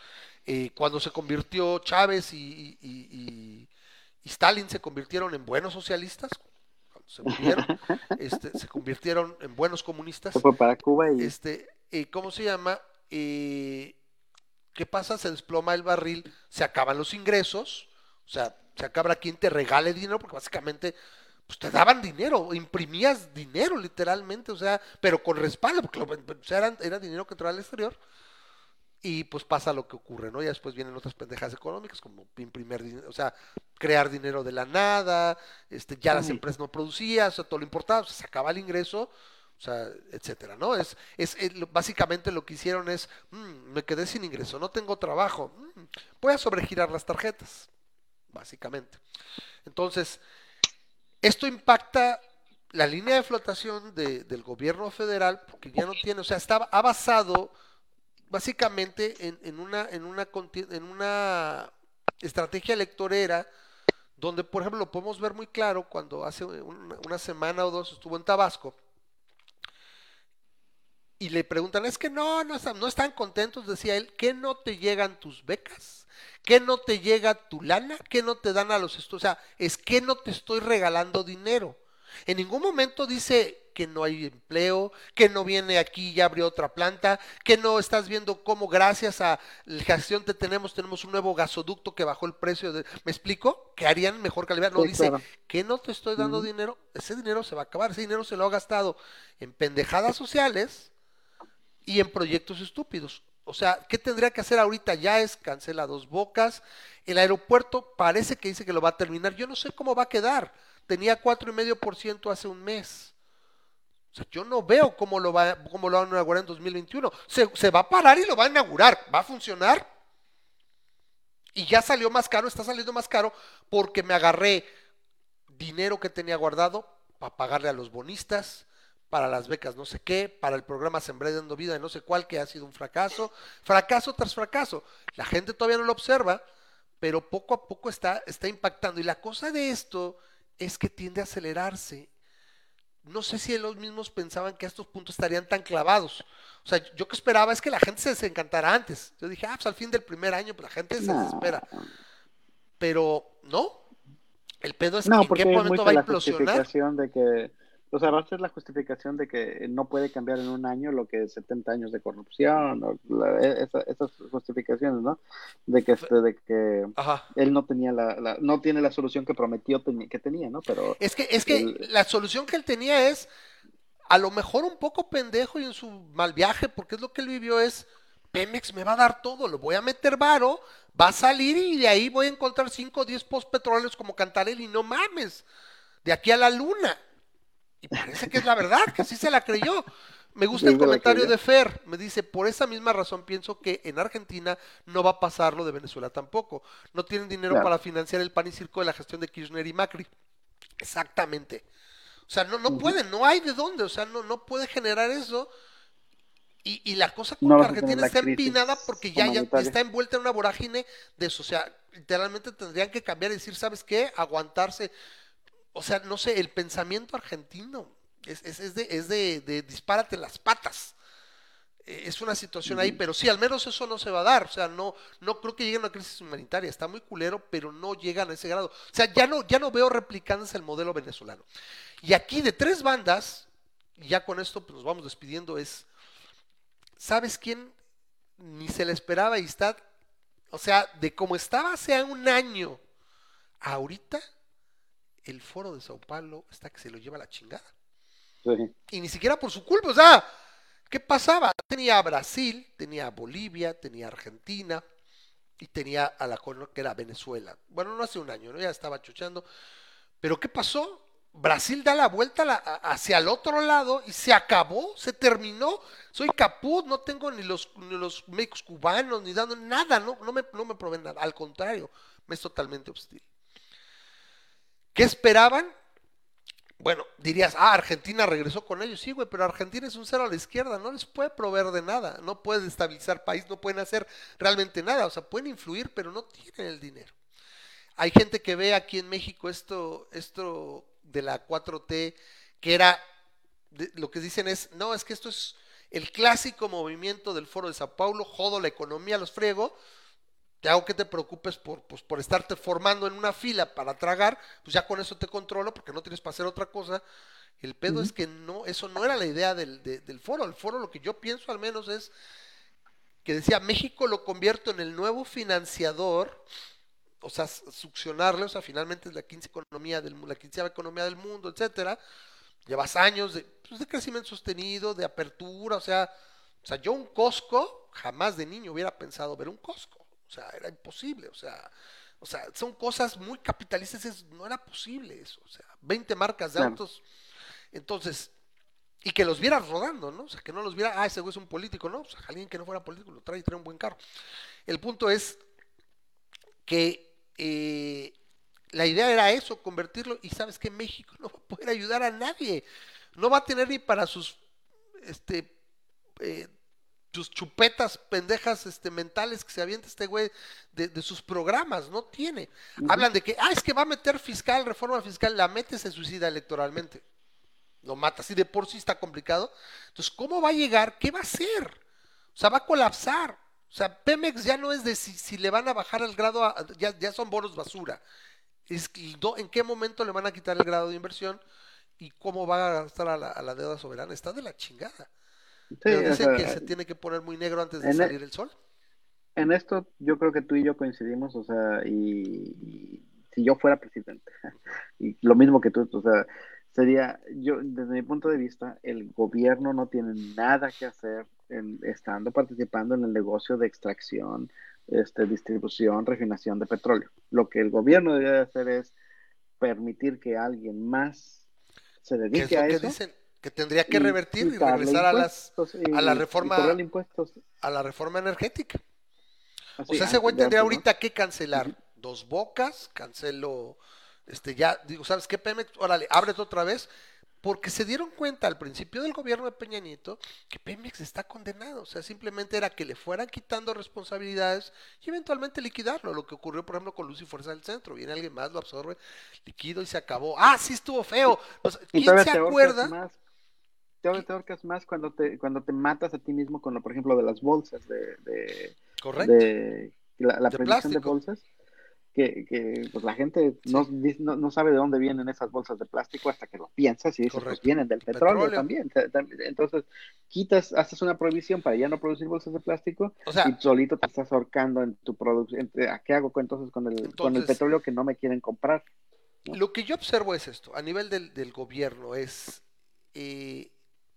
eh, cuando se convirtió Chávez y, y- y- y- y Stalin se convirtieron en buenos socialistas, cuando se murieron, este, se convirtieron en buenos comunistas. Se fue para Cuba y Este, eh, ¿cómo se llama? Eh, ¿Qué pasa? Se desploma el barril, se acaban los ingresos, o sea, se acaba quien te regale dinero, porque básicamente pues te daban dinero, imprimías dinero literalmente, o sea, pero con respaldo, porque o sea, eran- era dinero que entraba al exterior. Y pues pasa lo que ocurre, ¿no? Ya después vienen otras pendejas económicas, como imprimir dinero, o sea, crear dinero de la nada, este, ya las empresas no producían, o sea, todo lo importaba, o sea, se acaba el ingreso, o sea, etcétera, ¿no? Es, es, es lo- básicamente lo que hicieron es, "Mm, me quedé sin ingreso, no tengo trabajo, mm, voy a sobregirar las tarjetas, básicamente. Entonces, esto impacta la línea de flotación de- del gobierno federal, porque ya no tiene, o sea, estaba, ha basado básicamente en, una, en, una, estrategia electorera, donde, por ejemplo, lo podemos ver muy claro cuando hace una semana o dos estuvo en Tabasco, y le preguntan, es que no, no están, no están contentos, decía él, ¿que no te llegan tus becas? ¿Que no te llega tu lana? ¿Que no te dan a los estudios? O sea, es que no te estoy regalando dinero. En ningún momento dice que no hay empleo, que no viene aquí y abrió otra planta, que no estás viendo cómo gracias a la gestión que tenemos, tenemos un nuevo gasoducto que bajó el precio. De, ¿Me explico? Que harían mejor calidad. No Sí, dice claro. que no te estoy dando dinero. Ese dinero se va a acabar. Ese dinero se lo ha gastado en pendejadas sociales y en proyectos estúpidos. O sea, ¿qué tendría que hacer ahorita? Ya es cancela dos bocas. El aeropuerto parece que dice que lo va a terminar. Yo no sé cómo va a quedar. Tenía cuatro y medio por ciento hace un mes. O sea, yo no veo cómo lo va, cómo lo van a inaugurar en 2021. Se, se va a parar y lo va a inaugurar. ¿Va a funcionar? Y ya salió más caro, está saliendo más caro porque me agarré dinero que tenía guardado para pagarle a los bonistas, para las becas no sé qué, para el programa Sembré dando vida de no sé cuál que ha sido un fracaso, fracaso tras fracaso. La gente todavía no lo observa, pero poco a poco está, está impactando. Y la cosa de esto es que tiende a acelerarse. No sé si ellos mismos pensaban que a estos puntos estarían tan clavados. O sea, yo que esperaba es que la gente se desencantara antes. Yo dije, ah, pues al fin del primer año, pues la gente se desespera. Pero no. El pedo es No, que en qué momento va a la implosionar. de que O sea, va a ser la justificación de que no puede cambiar en un año lo que es 70 años de corrupción, o la- e- esa- esas justificaciones, ¿no? De que, este, de que Ajá. él no tenía la, la- no tiene la solución que prometió que tenía, ¿no? Pero Es que, es que El- la solución que él tenía es, a lo mejor un poco pendejo y en su mal viaje, porque es lo que él vivió, es, Pemex me va a dar todo, lo voy a meter varo, va a salir y de ahí voy a encontrar 5 o 10 post petroleros como Cantarelli, no mames, de aquí a la luna. Y parece que es la verdad, que así se la creyó. Me gusta el comentario de Fer, me dice, por esa misma razón pienso que en Argentina no va a pasar lo de Venezuela tampoco. No tienen dinero Claro. para financiar el pan y circo de la gestión de Kirchner y Macri. Exactamente. O sea, no, no puede, no hay de dónde, o sea, no, no puede generar eso. Y, y la cosa con No Argentina la está empinada porque ya, ya está envuelta en una vorágine de eso. O sea, literalmente tendrían que cambiar y decir, ¿sabes qué? Aguantarse. O sea, no sé, el pensamiento argentino es, es, es de, es de, de dispárate las patas. Eh, Es una situación ahí, pero sí, al menos eso no se va a dar. O sea, no, no creo que llegue a una crisis humanitaria. Está muy culero, pero no llegan a ese grado. O sea, ya no, ya no veo replicándose el modelo venezolano. Y aquí de tres bandas, y ya con esto pues, nos vamos despidiendo, es, ¿sabes quién? Ni se le esperaba y está, o sea, de como estaba hace un año, ahorita, el foro de Sao Paulo está que se lo lleva la chingada sí. y ni siquiera por su culpa. O sea, ¿qué pasaba? Tenía a Brasil, tenía a Bolivia, tenía a Argentina y tenía a la que era Venezuela. Bueno, no hace un año, ¿no? Ya estaba chuchando. Pero ¿qué pasó? Brasil da la vuelta la- hacia el otro lado y se acabó, se terminó. Soy caput, no tengo ni los, ni los médicos cubanos, ni dando nada, no, no, me, no me proveen nada. Al contrario, me es totalmente hostil. ¿Qué esperaban? Bueno, dirías, ah, Argentina regresó con ellos. Sí, güey, pero Argentina es un cero a la izquierda, no les puede proveer de nada, no puede estabilizar país, no pueden hacer realmente nada. O sea, pueden influir, pero no tienen el dinero. Hay gente que ve aquí en México esto, esto de la 4T, que era, lo que dicen es, no, es que esto es el clásico movimiento del Foro de Sao Paulo, jodo la economía, los friego, te hago que te preocupes por, pues, por estarte formando en una fila para tragar, pues ya con eso te controlo porque no tienes para hacer otra cosa. El pedo es que no, eso no era la idea del, de- del foro. El foro lo que yo pienso al menos es que decía México lo convierto en el nuevo financiador, o sea, succionarle, o sea, finalmente es la quince economía del la quinceava economía del mundo, etcétera. Llevas años de, pues, de crecimiento sostenido, de apertura, o sea, o sea, yo un Costco jamás de niño hubiera pensado ver un Costco. O sea, era imposible, o sea, o sea, son cosas muy capitalistas, es- no era posible eso, o sea, 20 marcas de Claro. autos. Entonces, y que los vieras rodando, ¿no? O sea, que no los viera, ah, ese güey es un político, ¿no? O sea, alguien que no fuera político lo trae y trae un buen carro. El punto es que eh, la idea era eso, convertirlo, y sabes que México no va a poder ayudar a nadie, no va a tener ni para sus, este, eh, sus chupetas pendejas este, mentales que se avienta este güey de, de sus programas, no tiene. Hablan de que, ah, es que va a meter fiscal, reforma fiscal, la mete, se suicida electoralmente. Lo mata, así de por sí está complicado. Entonces, ¿cómo va a llegar? ¿Qué va a hacer? O sea, va a colapsar. O sea, Pemex ya no es de si, si le van a bajar el grado, a- ya, ya son bonos basura. Es ¿En qué momento le van a quitar el grado de inversión? ¿Y cómo va a gastar a la, a la deuda soberana? Está de la chingada. Sí, Pero o dicen sea, que se tiene que poner muy negro antes de en e- salir el sol. en esto yo creo que tú y yo coincidimos, o sea, y, y si yo fuera presidente, y lo mismo que tú, o sea, sería, yo, desde mi punto de vista, el gobierno no tiene nada que hacer en, estando participando en el negocio de extracción, este, distribución, refinación de petróleo. Lo que el gobierno debería hacer es permitir que alguien más se es dedique lo a que eso. dicen, que tendría que revertir y regresar a, las, y- a la reforma- a la reforma energética. O sea, ese güey antes de tendría ahorita que cancelar dos bocas, cancelo, este, ya, digo, ¿sabes qué, Pemex? Órale, ábrete otra vez, porque se dieron cuenta al principio del gobierno de Peña Nieto que Pemex está condenado, o sea, simplemente era que le fueran quitando responsabilidades y eventualmente liquidarlo, lo que ocurrió, por ejemplo, con Luz y Fuerza del Centro, viene alguien más, lo absorbe, liquido y se acabó. Ah, sí estuvo feo. O sea, Y ¿Quién se acuerda? más, todavía te ahorcas más cuando te, cuando te matas a ti mismo con lo, por ejemplo, de las bolsas, de, de, Correcto. de la, la De prohibición de plástico. bolsas. que, que pues la gente no, no, no sabe de dónde vienen esas bolsas de plástico hasta que lo piensas y dices, pues vienen del petróleo, Petróleo. también. Te- te- Entonces, quitas, haces una prohibición para ya no producir bolsas de plástico O sea, y solito te estás ahorcando en tu producción. ¿A qué hago entonces con el, con el petróleo que no me quieren comprar? Lo que yo observo es esto, a nivel del, del gobierno, es eh,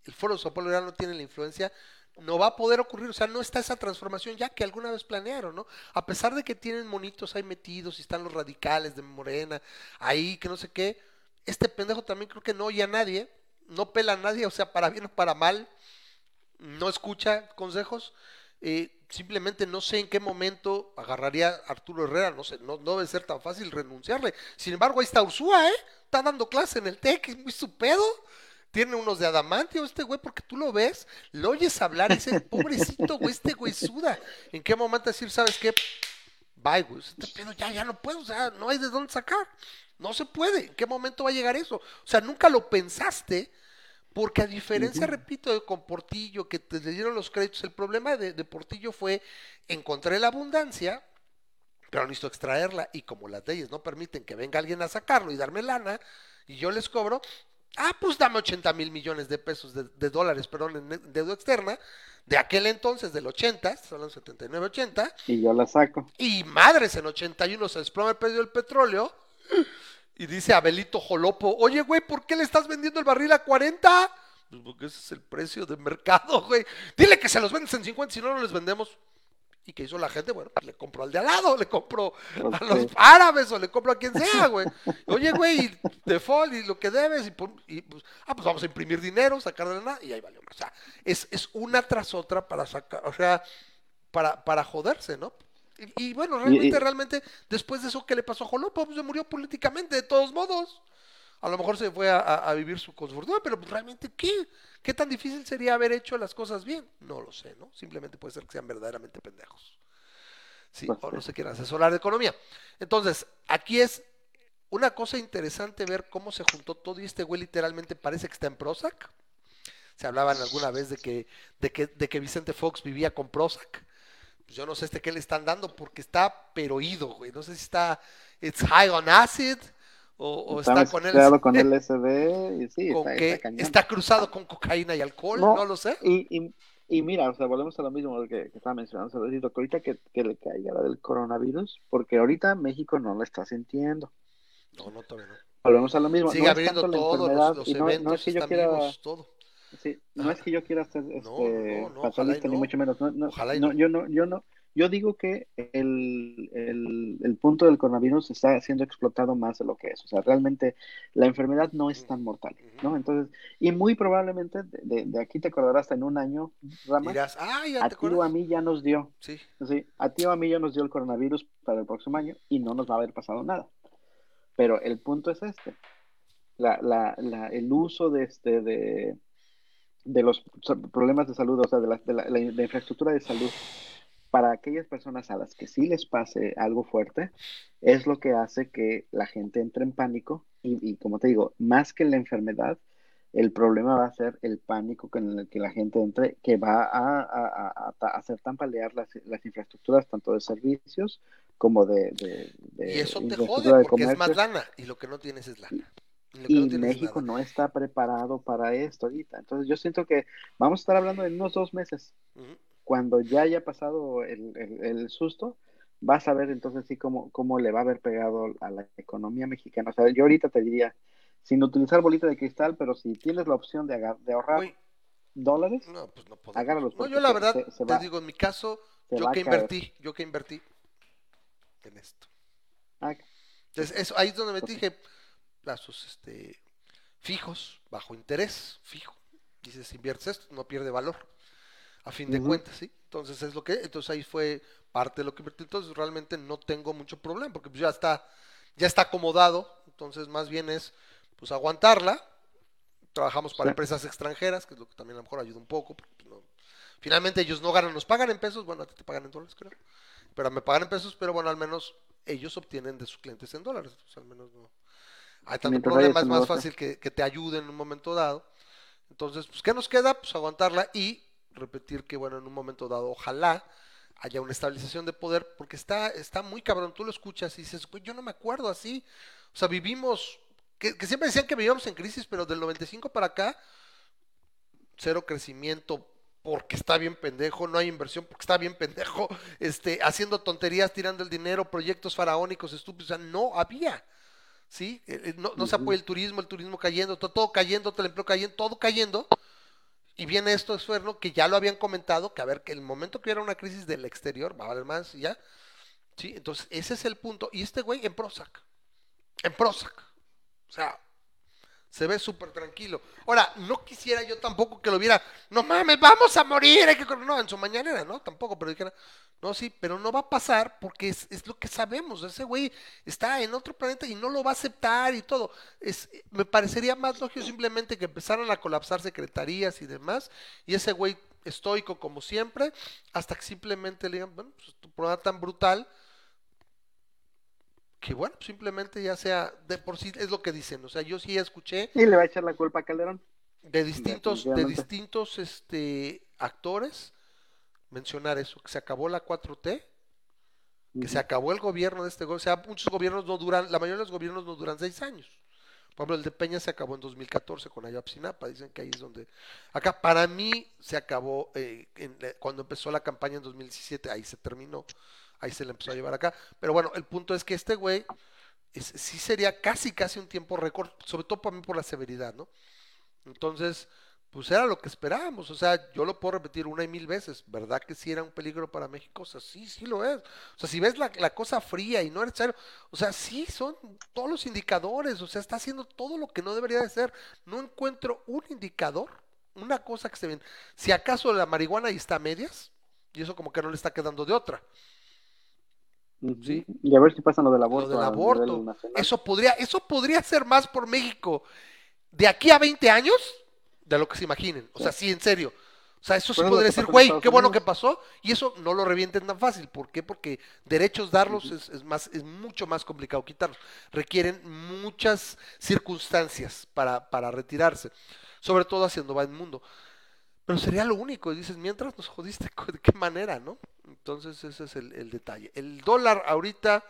el Foro de Sao Paulo no tiene la influencia, no va a poder ocurrir, o sea, no está esa transformación ya que alguna vez planearon, ¿no? A pesar de que tienen monitos ahí metidos y están los radicales de Morena, ahí que no sé qué, este pendejo también creo que no oye a nadie, no pela a nadie, o sea, para bien o para mal, no escucha consejos, eh, simplemente no sé en qué momento agarraría Arturo Herrera, no sé, no, no debe ser tan fácil renunciarle. Sin embargo, ahí está Ursúa, ¿eh? Está dando clase en el TEC, es muy su pedo. Tiene unos de adamantio este güey, porque tú lo ves, lo oyes hablar y dices, pobrecito güey, este güey suda. ¿En qué momento decir, sabes qué? Bye, güey, este pedo ya, ya no puedo, o sea, no hay de dónde sacar. No se puede. ¿En qué momento va a llegar eso? O sea, nunca lo pensaste, porque a diferencia, repito, de con Portillo, que te le dieron los créditos, el problema de, de Portillo fue, encontré la abundancia, pero necesito extraerla, y como las leyes no permiten que venga alguien a sacarlo y darme lana, y yo les cobro, ah, pues dame 80 mil millones de pesos, de, de dólares, perdón, en deuda externa, de aquel entonces, del 80, estamos hablando 79, 80, Y yo la saco. y madres, en 81 se desploma el precio del petróleo. Y dice Abelito Jolopo, oye, güey, ¿por qué le estás vendiendo el barril a 40? Pues porque ese es el precio de mercado, güey. Dile que se los vendes en 50, si no, no les vendemos. ¿Y qué hizo la gente? Bueno, pues le compró al de al lado, le compró a los árabes o le compro a quien sea, güey. Oye, güey, y default y lo que debes, y, pum, y, pues, ah, pues vamos a imprimir dinero, sacar de la nada, y ahí valió. O sea, es, es una tras otra para sacar, o sea, para, para joderse, ¿no? Y, y bueno, realmente, y- realmente, después de eso, ¿qué le pasó a Jolopo? Pues se murió políticamente, de todos modos. A lo mejor se fue a, a- a vivir su fortuna, pero pues, realmente, ¿qué? ¿Qué tan difícil sería haber hecho las cosas bien? No lo sé, ¿no? Simplemente puede ser que sean verdaderamente pendejos. Sí, Pues o no se quieran asesorar de economía. Entonces, aquí es una cosa interesante ver cómo se juntó todo y este güey literalmente parece que está en Prozac. Se hablaban alguna vez de que, de que, de que Vicente Fox vivía con Prozac. Pues yo no sé este qué le están dando porque está pero ido, güey. No sé si está it's high on acid o, o está, con él con LSD y sí, está, que está está cruzado con cocaína y alcohol, no, No, lo sé. Y, y, y mira, o sea, volvemos a lo mismo que, que estaba mencionando, hace ratito, que ahorita que, que le caiga la del coronavirus, porque ahorita México no lo está sintiendo. No, no, todavía no. Volvemos a lo mismo, Sigue no abriendo la todo, los, los no, no eventos es que yo quiera, vivos, todo. sí, no es que yo quiera ser este, No, no, no, fatalista, ni no. mucho menos, no, no, Ojalá y no, no. yo no, yo no, yo digo que el, el, el punto del coronavirus está siendo explotado más de lo que es, o sea, realmente la enfermedad no es tan mortal, ¿no? Entonces, y muy probablemente de, de- aquí te acordarás en un año, Rama, Dirás, ah, ya a ti o a mí ya nos dio, Sí, Sí, a ti o a mí ya nos dio el coronavirus para el próximo año y no nos va a haber pasado nada. Pero el punto es este. La, la, la, el uso de, este, de, de los problemas de salud, o sea, de la, de la infraestructura de salud para aquellas personas a las que sí les pase algo fuerte, es lo que hace que la gente entre en pánico y, y como te digo, más que la enfermedad, el problema va a ser el pánico con el que la gente entre, que va a, a, a- a hacer tambalear las, las infraestructuras tanto de servicios como de, de, de y eso te jode de porque es más lana y lo que no tienes es lana. Y no México nada. no está preparado para esto ahorita. Entonces yo siento que vamos a estar hablando en unos dos meses Ujú. Cuando ya haya pasado el, el- el susto, vas a ver entonces sí cómo, cómo le va a haber pegado a la economía mexicana. O sea, yo ahorita te diría, sin utilizar bolita de cristal, pero si tienes la opción de, agar- de ahorrar dólares, no, pues no. Agárralos, No, yo la verdad se- se te va- digo, en mi caso, yo que invertí, yo que invertí en esto. Ah, Entonces, eso, ahí es donde me dije, plazos este, fijos, bajo interés, fijo. Dices, inviertes esto, no pierde valor. A fin de cuentas, ¿sí? Entonces es lo que, entonces ahí fue parte de lo que invertí. Entonces realmente no tengo mucho problema, porque pues ya está, ya está acomodado. Entonces más bien es, pues aguantarla. Trabajamos para Sí. empresas extranjeras, que es lo que también a lo mejor ayuda un poco. porque, pues, no- Finalmente ellos no ganan, nos pagan en pesos, bueno, a ti te pagan en dólares, creo. Pero me pagan en pesos, pero bueno, al menos ellos obtienen de sus clientes en dólares. Entonces, al menos no. Hay tanto Mientras problema, es más negocio. fácil que, que te ayuden en un momento dado. Entonces, pues, ¿qué nos queda? Pues aguantarla y repetir que, bueno, en un momento dado, ojalá haya una estabilización de poder, porque está, está muy cabrón, tú lo escuchas y dices, yo no me acuerdo así, o sea, vivimos, que, que siempre decían que vivíamos en crisis, pero del 95 para acá, cero crecimiento, porque está bien pendejo, no hay inversión porque está bien pendejo, este, haciendo tonterías, tirando el dinero, proyectos faraónicos, estúpidos, o sea, no había, ¿sí? Eh, eh, No, no se apoya el turismo, el turismo cayendo, todo, todo cayendo, todo el empleo cayendo, todo cayendo, y viene esto de suerno que ya lo habían comentado, que a ver, que el momento que hubiera una crisis del exterior, va a valer más y ya, ¿sí? Entonces, ese es el punto, y este güey en Prozac, en Prozac, o sea, se ve súper tranquilo. Ahora, no quisiera yo tampoco que lo viera, no mames, vamos a morir, que correr". no, en su mañanera, ¿no? Tampoco, pero dijera, no, sí, pero no va a pasar porque es, es lo que sabemos, ese güey está en otro planeta y no lo va a aceptar y todo. Es, me parecería más lógico simplemente que empezaran a colapsar secretarías y demás, y ese güey estoico como siempre, hasta que simplemente le digan, bueno, pues tu programa tan brutal, que bueno, simplemente ya sea, de por sí es lo que dicen, o sea, yo sí escuché Y le va a echar la culpa a Calderón. de distintos, de distintos este, actores mencionar eso, que se acabó la 4T, que se acabó el gobierno de este gobierno, o sea, muchos gobiernos no duran, la mayoría de los gobiernos no duran seis años. Por ejemplo, el de Peña se acabó en 2014 con Ayotzinapa, dicen que ahí es donde... Acá para mí se acabó eh, en cuando empezó la campaña en 2017, ahí se terminó, ahí se le empezó a llevar acá. Pero bueno, el punto es que este güey es- sí sería casi, casi un tiempo récord, sobre todo para mí por la severidad, ¿no? Entonces, pues era lo que esperábamos. O sea, yo lo puedo repetir una y mil veces. ¿Verdad que sí era un peligro para México? O sea, sí, sí lo es. O sea, si ves la, la cosa fría y no es necesario, o sea, sí son todos los indicadores. O sea, está haciendo todo lo que no debería de ser. No encuentro un indicador, una cosa que se ven. Si acaso la marihuana ahí está a medias, y eso como que no le está quedando de otra. Sí. Y a ver si pasa lo del aborto. Lo del aborto. Eso podría, eso podría ser más por México de aquí a 20 años de lo que se imaginen. O sea, sí, en serio. O sea, eso sí podría decir, güey, qué bueno Unidos". que pasó. Y eso no lo revienten tan fácil. ¿Por qué? Porque derechos darlos es, es más, es mucho más complicado quitarlos. Requieren muchas circunstancias para, para retirarse. Sobre todo haciendo va el mundo. Pero sería lo único. y Dices, mientras nos jodiste, ¿de qué manera, no? Entonces ese es el, el detalle. El dólar ahorita,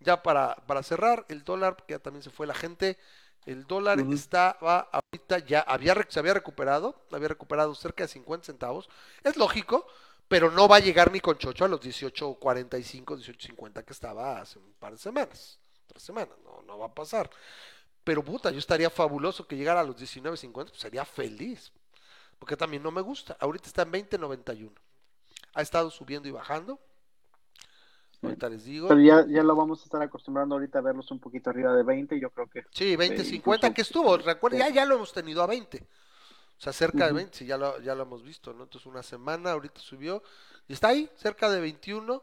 ya para, para cerrar, el dólar, que ya también se fue la gente, el dólar Ujú. estaba ahorita ya, había, se había recuperado, había recuperado cerca de 50 centavos. Es lógico, pero no va a llegar ni con chocho a los 18.45, 18.50 que estaba hace un par de semanas, tres semanas, no, no va a pasar. Pero puta, yo estaría fabuloso que llegara a los 19.50, pues sería feliz, porque también no me gusta. Ahorita está en 20.91. Ha estado subiendo y bajando. Ahorita les digo. Pero ya, ya lo vamos a estar acostumbrando ahorita a verlos un poquito arriba de 20, yo creo que Sí, 20, Sí, 50 incluso- que estuvo, recuerda, ya, ya lo hemos tenido a 20. O sea, cerca de Ujú. 20, sí, ya lo, ya lo hemos visto, ¿no? Entonces una semana, ahorita subió y está ahí, cerca de 21.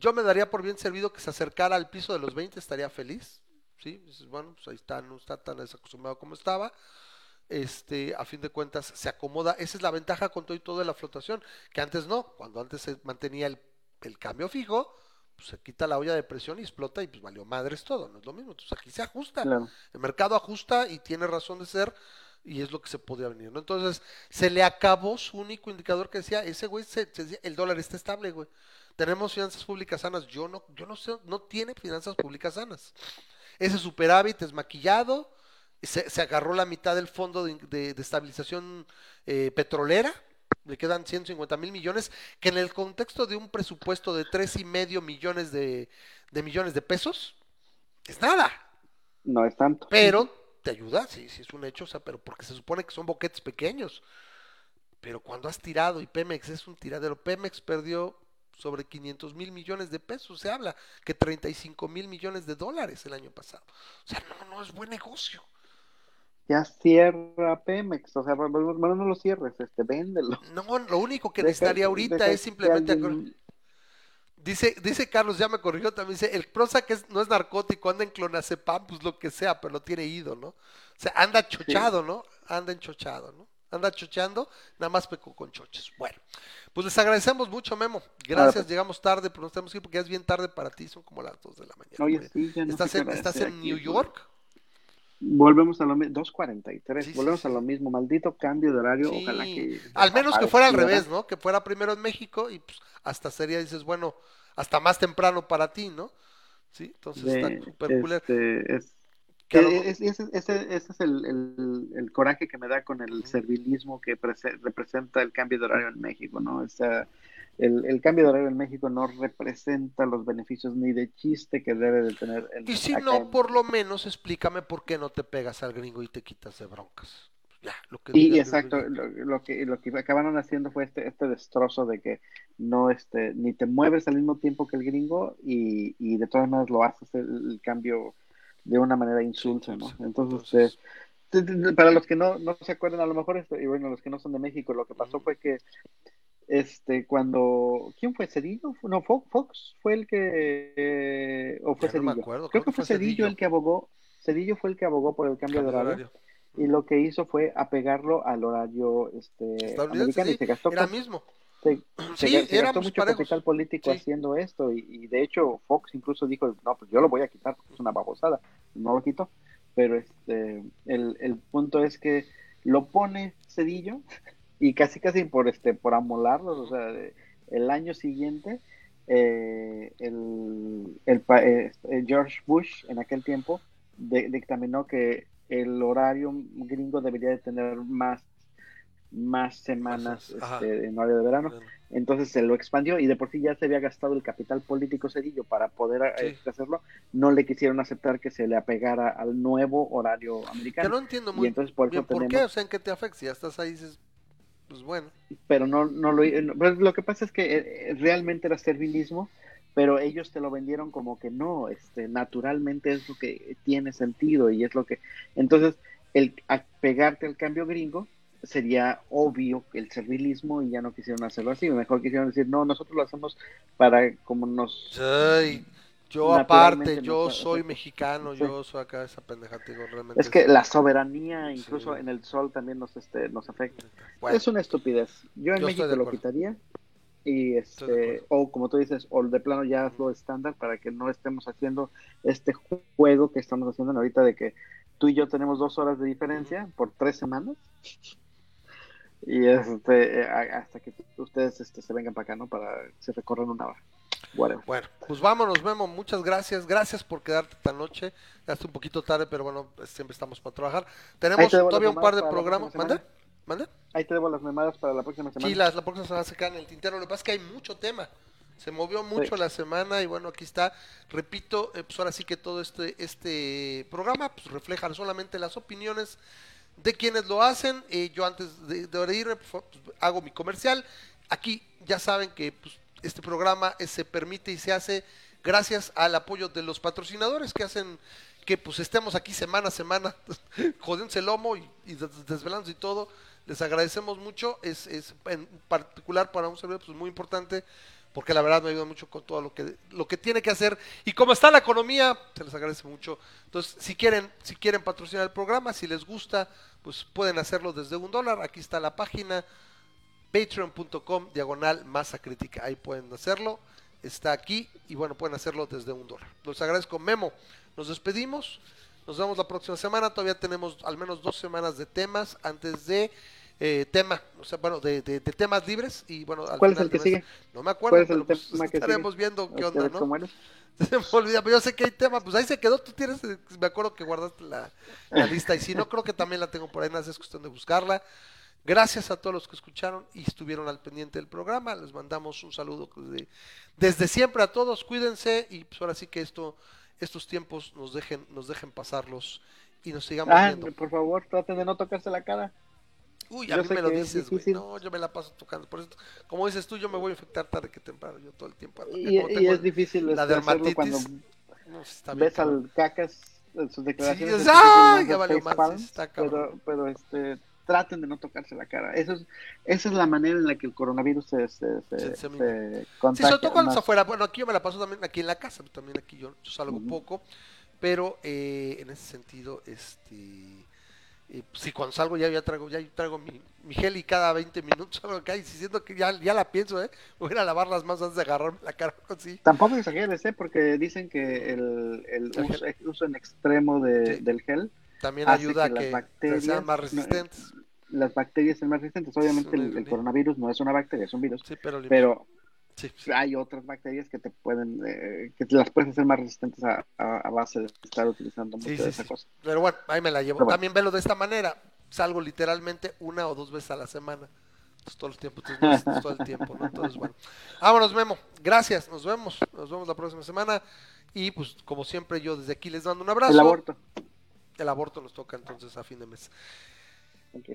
Yo me daría por bien servido que se acercara al piso de los 20, estaría feliz. Sí, dices, bueno, pues ahí está, no está tan desacostumbrado como estaba. Este, a fin de cuentas, se acomoda. Esa es la ventaja con todo y todo de la flotación, que antes no, cuando antes se mantenía el, el cambio fijo, pues se quita la olla de presión y explota y pues valió madres todo, no es lo mismo. Entonces aquí se ajusta. claro. El mercado ajusta y tiene razón de ser y es lo que se podría venir, ¿no? Entonces, se le acabó su único indicador que decía, ese güey, se, se decía, el dólar está estable, güey. Tenemos finanzas públicas sanas. Yo no, yo no sé, no tiene finanzas públicas sanas. Ese superávit es maquillado, se, se agarró la mitad del fondo de, de- de estabilización eh, petrolera, le quedan 150 mil millones, que en el contexto de un presupuesto de tres y medio millones de, de millones de pesos, es nada No es tanto. pero te ayuda, sí, sí es un hecho, o sea, pero porque se supone que son boquetes pequeños. Pero cuando has tirado y Pemex es un tiradero, Pemex perdió sobre 500 mil millones de pesos, se habla que 35 mil millones de dólares el año pasado. O sea, no, no es buen negocio. Ya cierra Pemex, o sea, bueno, no lo cierres, este, véndelo. No, lo único que Deja- necesitaría ahorita deja es simplemente... alguien- Dice, dice Carlos, ya me corrigió también, dice, el Prozac es, no es narcótico, anda en clonazepam, pues lo que sea, pero lo tiene ido, ¿no? O sea, anda chochado, ¿no? Anda enchochado, ¿no? Anda chochando, nada más pecó con choches. Bueno, pues les agradecemos mucho, Memo. Gracias, llegamos tarde, pero nos tenemos que ir porque ya es bien tarde para ti, son como las 2 de la mañana. Oye, sí, ya no ¿Estás, en, estás es en aquí. New York? Volvemos a lo mismo, 2.43, Sí, sí, volvemos sí. a lo mismo, maldito cambio de horario, Sí, ojalá que... al menos que fuera al revés, ¿no? Que fuera primero en México y pues hasta sería, dices, bueno, hasta más temprano para ti, ¿no? Sí, entonces de- está súper este, es, Que a lo- es- ese, ese- es el, el- el coraje que me da con el servilismo que prese- representa el cambio de horario en México, ¿no? O sea, el, el cambio de horario en México no representa los beneficios ni de chiste que debe de tener el, Y si acá no, por lo menos explícame por qué no te pegas al gringo y te quitas de broncas. Ya, lo que Y exacto, lo, lo que lo que acabaron haciendo fue este este destrozo de que no este ni te mueves al mismo tiempo que el gringo y, y de todas maneras lo haces el, el cambio de una manera insulsa, ¿no? Entonces, te- para los que no, no se acuerdan, a lo mejor, este, y bueno, los que no son de México, lo que pasó fue que este cuando ¿quién fue Cedillo? No, Fox, Fox fue el que eh, o fue Ya no me Cedillo. acuerdo, Creo que fue Cedillo el que abogó, Cedillo fue el que abogó por el cambio, Cambio de horario, horario. y lo que hizo fue apegarlo al horario este americano y se gastó Era mismo. se, se Sí, se gastó éramos mucho parejos. capital político Sí. haciendo esto y, y de hecho Fox incluso dijo no pues yo lo voy a quitar porque es una babosada no lo quitó pero este el, el punto es que lo pone Cedillo y casi casi por este por amolarlos o sea el año siguiente eh, el, el pa- eh, George Bush en aquel tiempo de- dictaminó que el horario gringo debería de tener más más semanas este, en horario de verano entonces se lo expandió y de por sí ya se había gastado el capital político Cedillo para poder Sí. eh, hacerlo. No le quisieron aceptar que se le apegara al nuevo horario americano. no entiendo y muy entonces por eso bien por qué, o sea, en qué te afecta. Si ya estás ahí, dices, pues bueno. pero no, no lo, no, pues lo que pasa es que eh, realmente era servilismo, pero ellos te lo vendieron como que no, este, naturalmente es lo que tiene sentido y es lo que, entonces el apegarte al cambio gringo sería obvio el servilismo y ya no quisieron hacerlo así, mejor quisieron decir no, nosotros lo hacemos para como nos Ay, yo aparte, yo no, soy mexicano, Sí. yo soy acá esa pendeja, digo, realmente. Es que la soberanía, incluso Sí. en el sol, también nos, este, nos afecta. Bueno, Es una estupidez. Yo en Yo México lo quitaría. Y este, o como tú dices, o de plano ya hazlo estándar para que no estemos haciendo este ju- juego que estamos haciendo ahorita de que tú y yo tenemos dos horas de diferencia por tres semanas. Y este, eh, hasta que ustedes este, se vengan para acá, ¿no? Para se recorran una hora. Bueno, pues vámonos, Memo. Muchas gracias. Gracias por quedarte esta noche. Ya está un poquito tarde, pero bueno, siempre estamos para trabajar. Tenemos te todavía las un par de programas. ¿Mande? ¿Mande? Ahí te debo las memadas para la próxima semana. Sí, la, la próxima semana se queda en el tintero. Lo que pasa es que hay mucho tema. Se movió mucho Sí. la semana y bueno, aquí está. Repito, eh, pues ahora sí que todo este, este programa pues refleja solamente las opiniones de quienes lo hacen. Eh, yo antes de, pues, pues, hago mi comercial. Aquí ya saben que pues, este programa eh, se permite y se hace gracias al apoyo de los patrocinadores que hacen que pues estemos aquí semana a semana jodiéndose el lomo y, y des- desvelándose y todo. Les agradecemos mucho, es, es en particular para un servidor pues muy importante porque la verdad me ayuda mucho con todo lo que lo que tiene que hacer y como está la economía se les agradece mucho. Entonces si quieren si quieren patrocinar el programa, si les gusta pues pueden hacerlo desde un dólar. Aquí está la página patreon.com diagonal masa crítica. Ahí pueden hacerlo. Está aquí y bueno, pueden hacerlo desde un dólar. Los agradezco, Memo. Nos despedimos. Nos vemos la próxima semana. Todavía tenemos al menos dos semanas de temas antes de eh, tema, o sea, bueno, de, de- de temas libres y bueno, al ¿Cuál es final el que sigue? No me acuerdo, ¿Cuál es el pero pues estaremos sigue? viendo qué ¿Ustedes onda, ¿no? Se me olvida, pero yo sé que hay tema, pues ahí se quedó, tú tienes, eh, me acuerdo que guardaste la, la lista y si no, creo que también la tengo por ahí, nada es cuestión de buscarla. Gracias a todos los que escucharon y estuvieron al pendiente del programa, les mandamos un saludo desde, desde siempre a todos, cuídense y pues ahora sí que esto, estos tiempos nos dejen, nos dejen pasarlos y nos sigamos Ah, viendo. por favor, traten de no tocarse la cara. Uy, a yo mí me lo dices, güey. No, yo me la paso tocando. Por eso, como dices tú, yo me voy a infectar tarde que temprano, yo todo el tiempo. Y, Como y tengo es difícil la dermatitis. cuando No, está bien, ves al cacas en sus declaraciones. Sí, es ¡ay! ya face más, está cabrón. pero, pero este, traten de no tocarse la cara. Eso es, esa es la manera en la que el coronavirus se, se, se, Se se disemina. Sí, contagia. sobre todo cuando más. afuera. Bueno, aquí yo me la paso también aquí en la casa, también aquí yo, yo salgo poco, pero eh, en ese sentido, este, eh, si cuando salgo ya, ya traigo, ya traigo mi, mi gel y cada 20 minutos salgo acá y si siento que ya, ya la pienso, ¿eh? Voy a ir a lavar las manos antes de agarrarme la cara así. Tampoco exageres, ¿eh? porque dicen que el, el El uso, uso en extremo de- Sí. del gel también ayuda a que las que bacterias sean más resistentes. las bacterias son más resistentes. Obviamente el, el coronavirus no es una bacteria, es un virus. Sí, pero, Pero sí, sí. hay otras bacterias que te pueden, eh, que te las puedes hacer más resistentes a, a- a base de estar utilizando mucho de esa cosa. Pero bueno, ahí me la llevo. Bueno. También velo de esta manera. Salgo literalmente una o dos veces a la semana. Entonces, todo el tiempo, entonces, todo el tiempo, ¿no? Entonces, bueno. Vámonos, Memo. Gracias, nos vemos. Nos vemos la próxima semana. Y pues, como siempre, yo desde aquí les mando un abrazo. El aborto. El aborto nos toca entonces a fin de mes.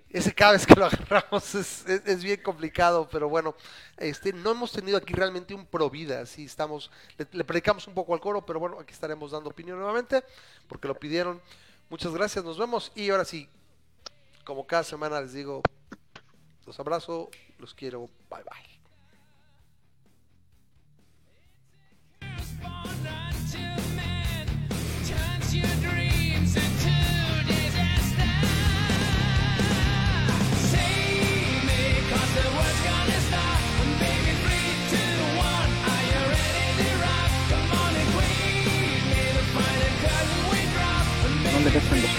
Ese cada vez que lo agarramos es, es- es bien complicado, pero bueno, este, no hemos tenido aquí realmente un pro vida, así estamos, le, le predicamos un poco al coro, pero bueno, aquí estaremos dando opinión nuevamente, porque lo pidieron. Muchas gracias, nos vemos y ahora sí, como cada semana les digo, los abrazo, los quiero, bye bye. 되겠습니다.